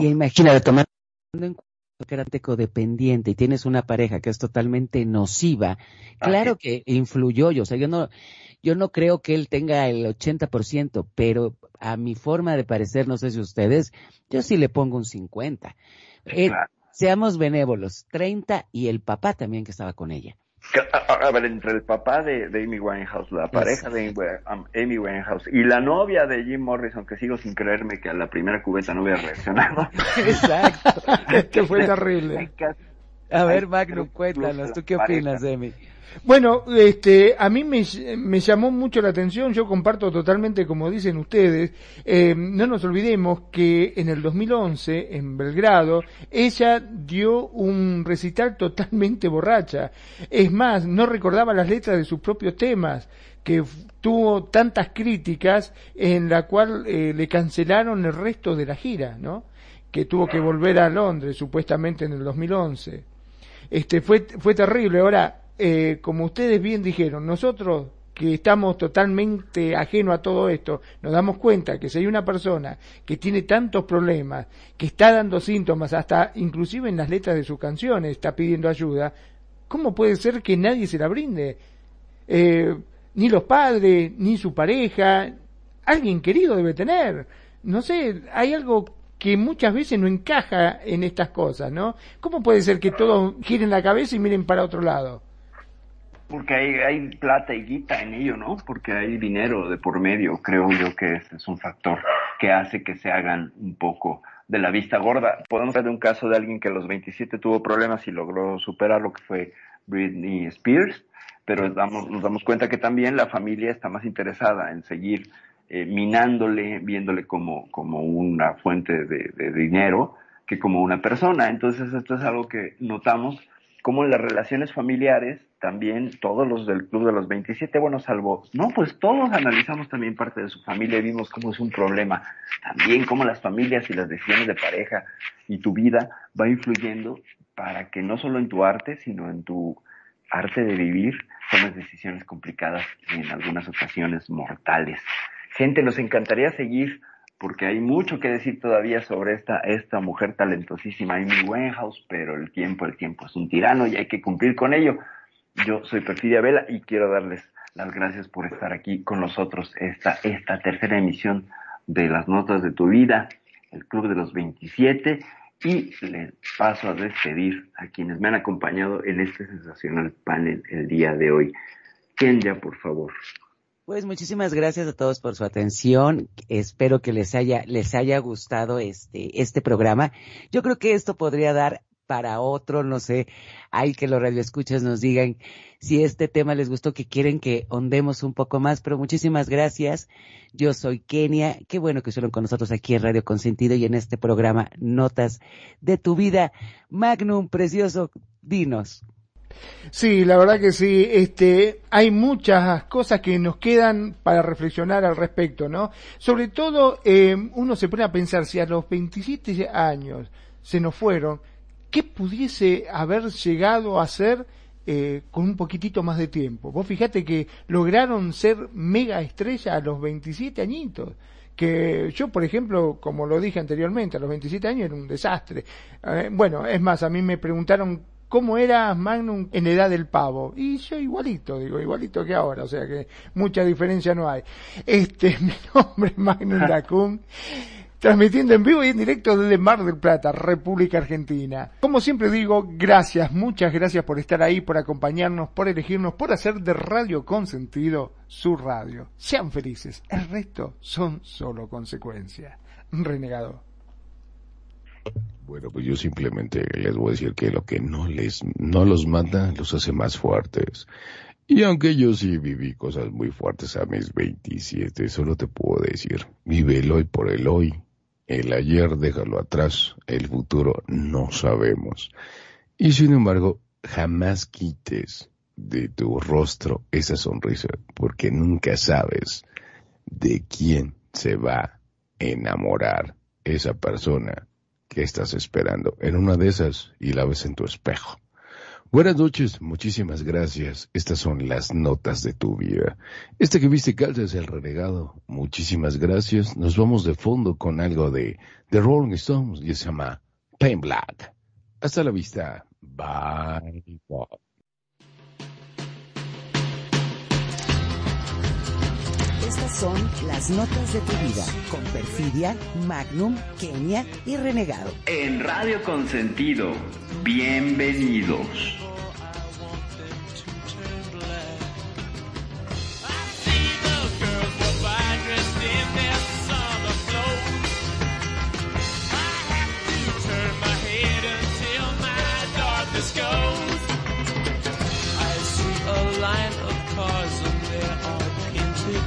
Y imagínate, tomando en cuenta que eras codependiente y tienes una pareja que es totalmente nociva, claro que influyó yo, o sea, yo no, yo no creo que él tenga el 80%, pero a mi forma de parecer, no sé si ustedes, yo sí le pongo un 50. Eh, seamos benévolos, 30 y el papá también que estaba con ella. A, ver, entre el papá de, Amy Winehouse, la pareja de Amy Winehouse y la novia de Jim Morrison, que sigo sin creerme que a la primera cubeta no hubiera reaccionado. Exacto. que fue terrible. A ver, Magnum, cuéntanos, ¿tú qué opinas, Amy? Bueno, este, a mí me, llamó mucho la atención, yo comparto totalmente como dicen ustedes, eh, no nos olvidemos que en el 2011, en Belgrado, ella dio un recital totalmente borracha. Es más, no recordaba las letras de sus propios temas, que tuvo tantas críticas en la cual eh, le cancelaron el resto de la gira, ¿no? Que tuvo que volver a Londres supuestamente en el 2011. Este, fue, fue terrible. Ahora, eh, como ustedes bien dijeron, nosotros que estamos totalmente ajenos a todo esto, nos damos cuenta que si hay una persona que tiene tantos problemas, que está dando síntomas, hasta inclusive en las letras de sus canciones está pidiendo ayuda, ¿cómo puede ser que nadie se la brinde? Eh, ni los padres, ni su pareja, alguien querido debe tener. No sé, hay algo que muchas veces no encaja en estas cosas, ¿no? ¿Cómo puede ser que todos giren la cabeza y miren para otro lado? Porque hay, plata y guita en ello, ¿no? Porque hay dinero de por medio, creo yo que ese es un factor que hace que se hagan un poco de la vista gorda. Podemos ver de un caso de alguien que a los 27 tuvo problemas y logró superar lo que fue Britney Spears, pero damos, nos damos cuenta que también la familia está más interesada en seguir eh, minándole, viéndole como, como una fuente de, de dinero que como una persona. Entonces esto es algo que notamos como las relaciones familiares, también todos los del club de los 27, bueno, salvo, no, pues todos analizamos también parte de su familia y vimos cómo es un problema. También cómo las familias y las decisiones de pareja y tu vida va influyendo para que no solo en tu arte, sino en tu arte de vivir, tomes decisiones complicadas y en algunas ocasiones mortales. Gente, nos encantaría seguir porque hay mucho que decir todavía sobre esta, esta mujer talentosísima, Amy Winehouse, pero el tiempo, el tiempo es un tirano y hay que cumplir con ello. Yo soy Perfidia Vela y quiero darles las gracias por estar aquí con nosotros esta, esta tercera emisión de las notas de tu vida, el Club de los 27, y les paso a despedir a quienes me han acompañado en este sensacional panel el día de hoy. Kenya, por favor. Pues muchísimas gracias a todos por su atención. Espero que les haya, les haya gustado este, este programa. Yo creo que esto podría dar para otro, no sé, hay que los radioescuchas nos digan si este tema les gustó, que quieren que ondemos un poco más, pero muchísimas gracias. Yo soy Kenia, qué bueno que estuvieron con nosotros aquí en Radio Consentido y en este programa Notas de tu Vida. Magnum, precioso, Dinos. Sí, la verdad que sí. Este, hay muchas cosas que nos quedan para reflexionar al respecto, ¿no? Sobre todo, eh, uno se pone a pensar si a los 27 años se nos fueron, ¿qué pudiese haber llegado a ser eh, con un poquitito más de tiempo? Vos fíjate que lograron ser mega estrella a los 27 añitos que yo, por ejemplo, como lo dije anteriormente, a los 27 años era un desastre. Eh, bueno, es más, a mí me preguntaron cómo era Magnum en edad del pavo. Y yo igualito, digo, igualito que ahora, o sea que mucha diferencia no hay. Este, mi nombre es Magnum Lacun, transmitiendo en vivo y en directo desde Mar del Plata, República Argentina. Como siempre digo, gracias, muchas gracias por estar ahí, por acompañarnos, por elegirnos, por hacer de Radio Consentido su radio. Sean felices, el resto son solo consecuencias. Renegado. Bueno, pues yo simplemente les voy a decir que lo que no les, no los mata, los hace más fuertes. Y aunque yo sí viví cosas muy fuertes a mis 27, solo te puedo decir, vive el hoy por el hoy. El ayer déjalo atrás, el futuro no sabemos. Y sin embargo, jamás quites de tu rostro esa sonrisa, porque nunca sabes de quién se va a enamorar esa persona que estás esperando en una de esas y la ves en tu espejo. Buenas noches, muchísimas gracias. Estas son las notas de tu vida. Este que viste calza es el renegado. Muchísimas gracias. Nos vamos de fondo con algo de The Rolling Stones y se llama Pain Black. Hasta la vista. Bye. Estas son las notas de tu vida con Perfidia, Magnum, Kenia y Renegado. En Radio Consentido, bienvenidos.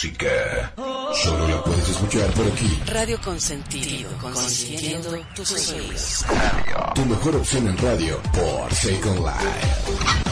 Música. Solo la puedes escuchar por aquí. Radio Consentido, consintiendo tus oídos. Tu mejor opción en radio por Second Life.